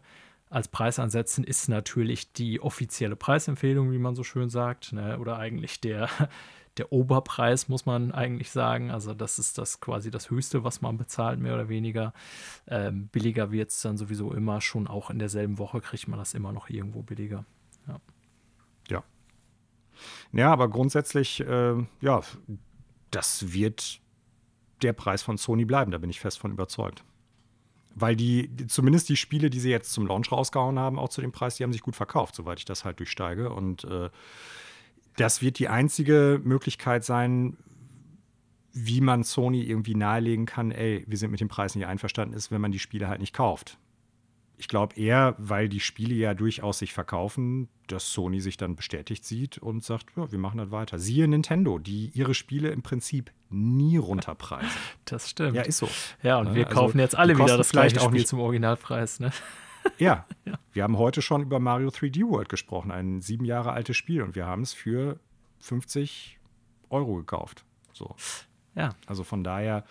als Preis ansetzen, ist natürlich die offizielle Preisempfehlung, wie man so schön sagt, ne? oder eigentlich der, [laughs] der Oberpreis, muss man eigentlich sagen. Also das ist das quasi das Höchste, was man bezahlt, mehr oder weniger. Ähm, billiger wird es dann sowieso immer, schon auch in derselben Woche kriegt man das immer noch irgendwo billiger. Ja. Ja, ja aber grundsätzlich, äh, ja, das wird der Preis von Sony bleiben, da bin ich fest von überzeugt. Weil die, zumindest die Spiele, die sie jetzt zum Launch rausgehauen haben, auch zu dem Preis, die haben sich gut verkauft, soweit ich das halt durchsteige. Und äh, das wird die einzige Möglichkeit sein, wie man Sony irgendwie nahelegen kann, ey, wir sind mit dem Preis nicht einverstanden, ist, wenn man die Spiele halt nicht kauft ich glaube eher, weil die Spiele ja durchaus sich verkaufen, dass Sony sich dann bestätigt sieht und sagt, ja, wir machen das weiter. Siehe Nintendo, die ihre Spiele im Prinzip nie runterpreisen. [laughs] Das stimmt. Ja, ist so. Ja, und wir also kaufen jetzt alle wieder das gleiche Spiel nicht zum Originalpreis, ne? [laughs] Ja, ja, wir haben heute schon über Mario 3D World gesprochen, ein sieben Jahre altes Spiel und wir haben es für 50 Euro gekauft. So. Ja. Also von daher,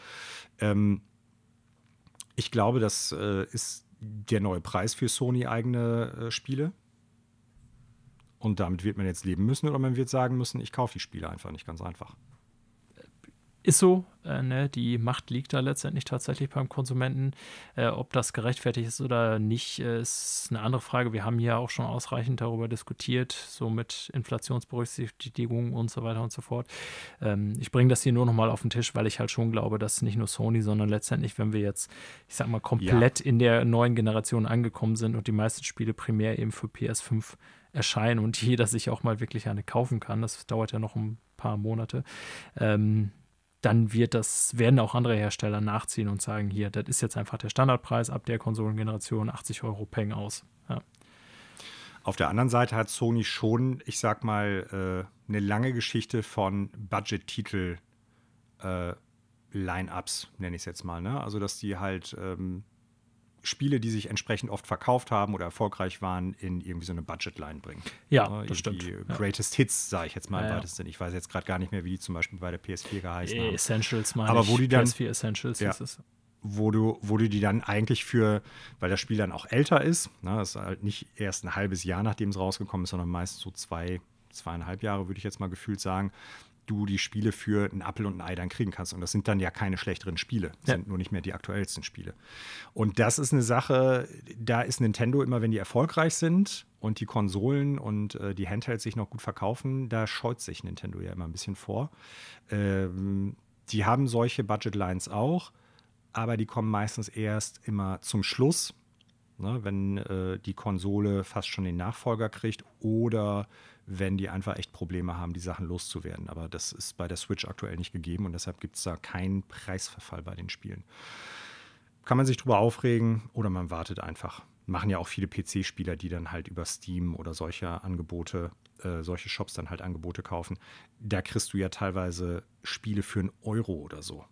ähm, ich glaube, das äh, ist der neue Preis für Sony-eigene äh, Spiele. Und damit wird man jetzt leben müssen oder man wird sagen müssen, ich kaufe die Spiele einfach nicht ganz einfach. Ist so, äh, ne? die Macht liegt da letztendlich tatsächlich beim Konsumenten. Äh, ob das gerechtfertigt ist oder nicht, äh, ist eine andere Frage. Wir haben ja auch schon ausreichend darüber diskutiert, so mit Inflationsberücksichtigung und so weiter und so fort. Ähm, ich bringe das hier nur nochmal auf den Tisch, weil ich halt schon glaube, dass nicht nur Sony, sondern letztendlich, wenn wir jetzt, ich sag mal, komplett ja. in der neuen Generation angekommen sind und die meisten Spiele primär eben für PS5 erscheinen und [laughs] jeder sich auch mal wirklich eine kaufen kann, das dauert ja noch ein paar Monate. Ähm, dann wird das, werden auch andere Hersteller nachziehen und sagen, hier, das ist jetzt einfach der Standardpreis ab der Konsolengeneration, 80 Euro Peng aus. Ja. Auf der anderen Seite hat Sony schon, ich sag mal, äh, eine lange Geschichte von Budget-Titel äh, Line-Ups, nenne ich es jetzt mal. Ne? Also, dass die halt ähm, Spiele, die sich entsprechend oft verkauft haben oder erfolgreich waren, in irgendwie so eine Budgetline bringen. Ja, ja das stimmt. Die Greatest Hits, sage ich jetzt mal im weitesten Ich weiß jetzt gerade gar nicht mehr, wie die zum Beispiel bei der PS4 geheißen haben. Essentials meine Aber ich. wo die dann, PS4 Essentials ja, es. Wo du, wo du die dann eigentlich für, weil das Spiel dann auch älter ist, ne, das ist halt nicht erst ein halbes Jahr, nachdem es rausgekommen ist, sondern meist so zwei, zweieinhalb Jahre, würde ich jetzt mal gefühlt sagen, du die Spiele für einen Apfel und ein Ei dann kriegen kannst. Und das sind dann ja keine schlechteren Spiele, ja. sind nur nicht mehr die aktuellsten Spiele. Und das ist eine Sache, da ist Nintendo immer, wenn die erfolgreich sind und die Konsolen und äh, die Handhelds sich noch gut verkaufen, da scheut sich Nintendo ja immer ein bisschen vor. Ähm, die haben solche Budgetlines auch, aber die kommen meistens erst immer zum Schluss, ne, wenn äh, die Konsole fast schon den Nachfolger kriegt oder wenn die einfach echt Probleme haben, die Sachen loszuwerden. Aber das ist bei der Switch aktuell nicht gegeben und deshalb gibt es da keinen Preisverfall bei den Spielen. Kann man sich drüber aufregen oder man wartet einfach. Machen ja auch viele PC-Spieler, die dann halt über Steam oder solche Angebote, äh, solche Shops dann halt Angebote kaufen. Da kriegst du ja teilweise Spiele für einen Euro oder so.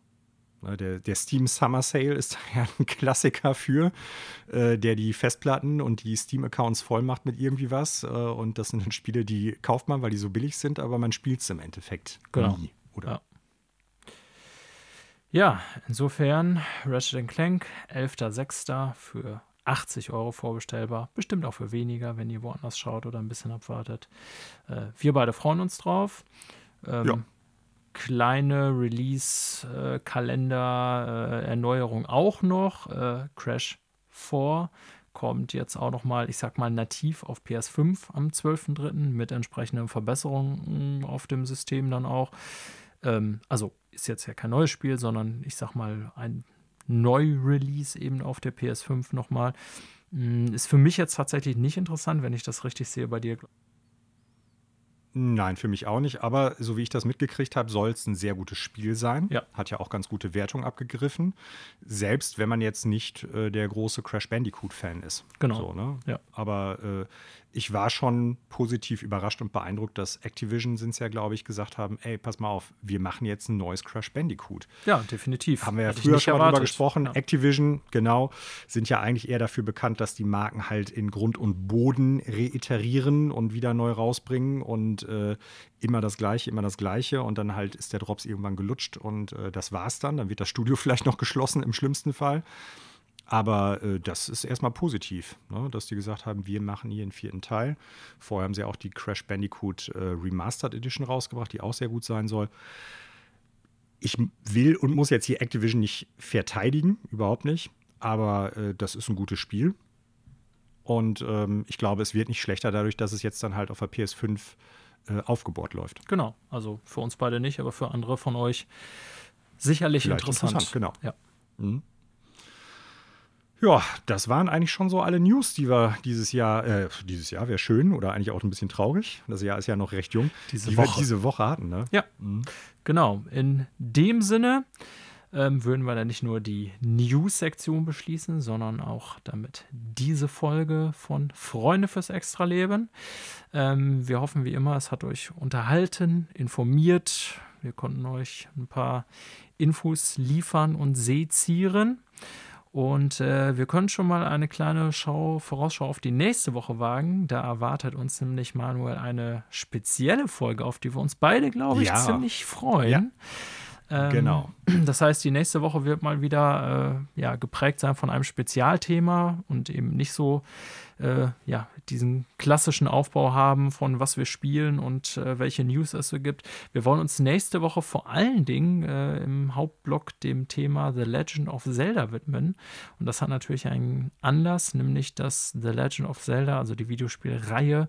Ne, der, der, Steam Summer Sale ist [laughs] ja ein Klassiker für, äh, der die Festplatten und die Steam-Accounts voll macht mit irgendwie was. Äh, und das sind dann Spiele, die kauft man, weil die so billig sind, aber man spielt es im Endeffekt genau. nie. Oder? Ja. ja, insofern Ratchet Clank, 11.06. für 80 Euro vorbestellbar. Bestimmt auch für weniger, wenn ihr woanders schaut oder ein bisschen abwartet. Äh, wir beide freuen uns drauf. Ähm, ja kleine Release-Kalender-Erneuerung auch noch. Äh, Crash 4 kommt jetzt auch noch mal, ich sag mal, nativ auf PS5 am 12.03. mit entsprechenden Verbesserungen auf dem System dann auch. Ähm, also ist jetzt ja kein neues Spiel, sondern ich sag mal ein Neu-Release eben auf der PS5 nochmal. Hm, ist für mich jetzt tatsächlich nicht interessant, wenn ich das richtig sehe bei dir. Nein, für mich auch nicht. Aber so wie ich das mitgekriegt habe, soll es ein sehr gutes Spiel sein. Ja. Hat ja auch ganz gute Wertung abgegriffen. Selbst wenn man jetzt nicht äh, der große Crash Bandicoot-Fan ist. Genau. So, ne? ja. Aber äh, ich war schon positiv überrascht und beeindruckt, dass Activision sind es ja, glaube ich, gesagt haben: ey, pass mal auf, wir machen jetzt ein neues Crash Bandicoot. Ja, definitiv. Haben wir ja früher schon mal drüber gesprochen. Ja. Activision, genau, sind ja eigentlich eher dafür bekannt, dass die Marken halt in Grund und Boden reiterieren und wieder neu rausbringen und äh, immer das Gleiche, immer das Gleiche. Und dann halt ist der Drops irgendwann gelutscht und äh, das war's dann. Dann wird das Studio [laughs] vielleicht noch geschlossen im schlimmsten Fall. Aber äh, das ist erstmal positiv, ne? dass die gesagt haben, wir machen hier einen vierten Teil. Vorher haben sie auch die Crash Bandicoot äh, Remastered Edition rausgebracht, die auch sehr gut sein soll. Ich will und muss jetzt hier Activision nicht verteidigen, überhaupt nicht. Aber äh, das ist ein gutes Spiel. Und ähm, ich glaube, es wird nicht schlechter dadurch, dass es jetzt dann halt auf der PS5 äh, aufgebohrt läuft. Genau, also für uns beide nicht, aber für andere von euch sicherlich Vielleicht interessant. interessant. Genau. Ja. Mhm. Ja, das waren eigentlich schon so alle News, die wir dieses Jahr, äh, dieses Jahr wäre schön oder eigentlich auch ein bisschen traurig. Das Jahr ist ja noch recht jung. Diese die Woche. wir diese Woche hatten, ne? Ja, mhm. genau. In dem Sinne ähm, würden wir dann nicht nur die News-Sektion beschließen, sondern auch damit diese Folge von Freunde fürs Extraleben. Ähm, wir hoffen wie immer, es hat euch unterhalten, informiert. Wir konnten euch ein paar Infos liefern und sezieren. Und äh, wir können schon mal eine kleine Schau, Vorausschau auf die nächste Woche wagen. Da erwartet uns nämlich Manuel eine spezielle Folge, auf die wir uns beide, glaube ich, ja. ziemlich freuen. Ja. Ähm, genau. [clears throat] Das heißt, die nächste Woche wird mal wieder äh, ja, geprägt sein von einem Spezialthema und eben nicht so äh, ja, diesen klassischen Aufbau haben von was wir spielen und äh, welche News es so gibt. Wir wollen uns nächste Woche vor allen Dingen äh, im Hauptblock dem Thema The Legend of Zelda widmen. Und das hat natürlich einen Anlass, nämlich dass The Legend of Zelda, also die Videospielreihe,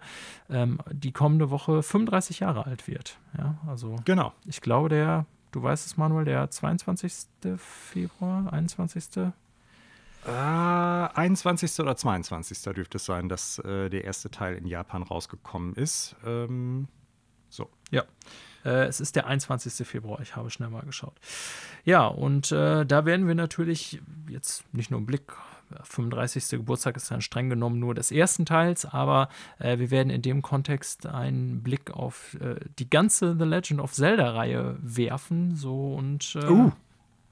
ähm, die kommende Woche 35 Jahre alt wird. Ja, also genau. ich glaube, der Du weißt es, Manuel, der 22. Februar, 21. Äh, 21. oder 22. dürfte es sein, dass äh, der erste Teil in Japan rausgekommen ist. Ähm, so. Ja. Äh, es ist der 21. Februar, ich habe schnell mal geschaut. Ja, und äh, da werden wir natürlich jetzt nicht nur einen Blick 35. Geburtstag ist dann streng genommen nur des ersten Teils, aber äh, wir werden in dem Kontext einen Blick auf äh, die ganze The Legend of Zelda-Reihe werfen. So und äh, uh.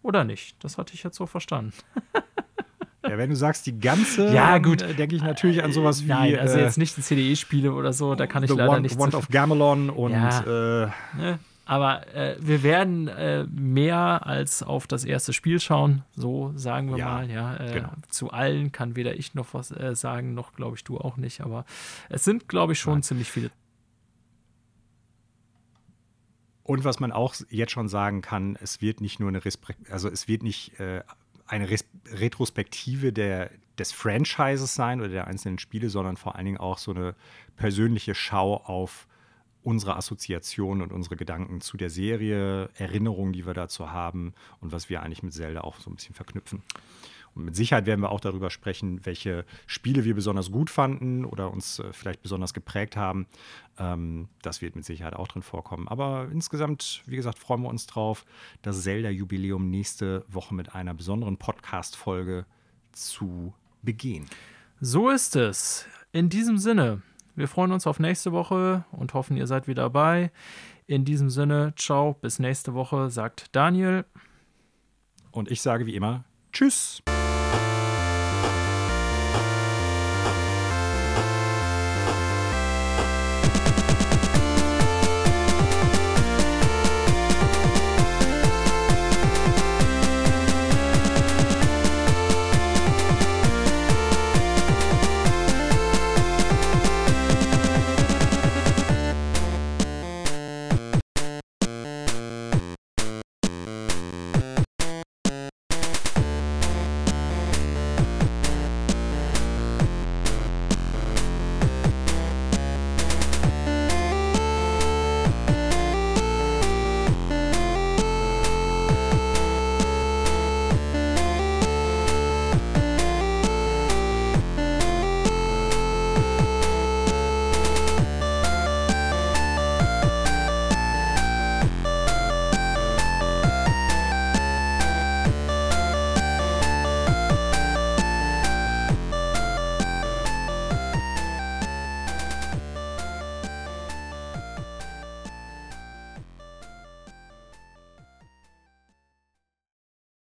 oder nicht? Das hatte ich jetzt so verstanden. [laughs] Ja, wenn du sagst, die ganze, ja, gut. Äh, denke ich natürlich an sowas wie. Nein, also jetzt nicht die CDE-Spiele oder so, da kann ich leider One, nicht. Wand of Gamelon und. Ja. Äh, ne? Aber äh, wir werden äh, mehr als auf das erste Spiel schauen, so sagen wir ja, mal. Ja, äh, genau. Zu allen kann weder ich noch was äh, sagen, noch glaube ich du auch nicht. Aber es sind, glaube ich, schon Nein. ziemlich viele. Und was man auch jetzt schon sagen kann, es wird nicht nur eine, Respre also es wird nicht äh, eine Res Retrospektive der, des Franchises sein oder der einzelnen Spiele, sondern vor allen Dingen auch so eine persönliche Schau auf unsere Assoziationen und unsere Gedanken zu der Serie, Erinnerungen, die wir dazu haben und was wir eigentlich mit Zelda auch so ein bisschen verknüpfen. Und mit Sicherheit werden wir auch darüber sprechen, welche Spiele wir besonders gut fanden oder uns äh, vielleicht besonders geprägt haben. Ähm, das wird mit Sicherheit auch drin vorkommen. Aber insgesamt, wie gesagt, freuen wir uns drauf, das Zelda-Jubiläum nächste Woche mit einer besonderen Podcast-Folge zu begehen. So ist es. In diesem Sinne, wir freuen uns auf nächste Woche und hoffen, ihr seid wieder dabei. In diesem Sinne, ciao, bis nächste Woche, sagt Daniel. Und ich sage wie immer, tschüss.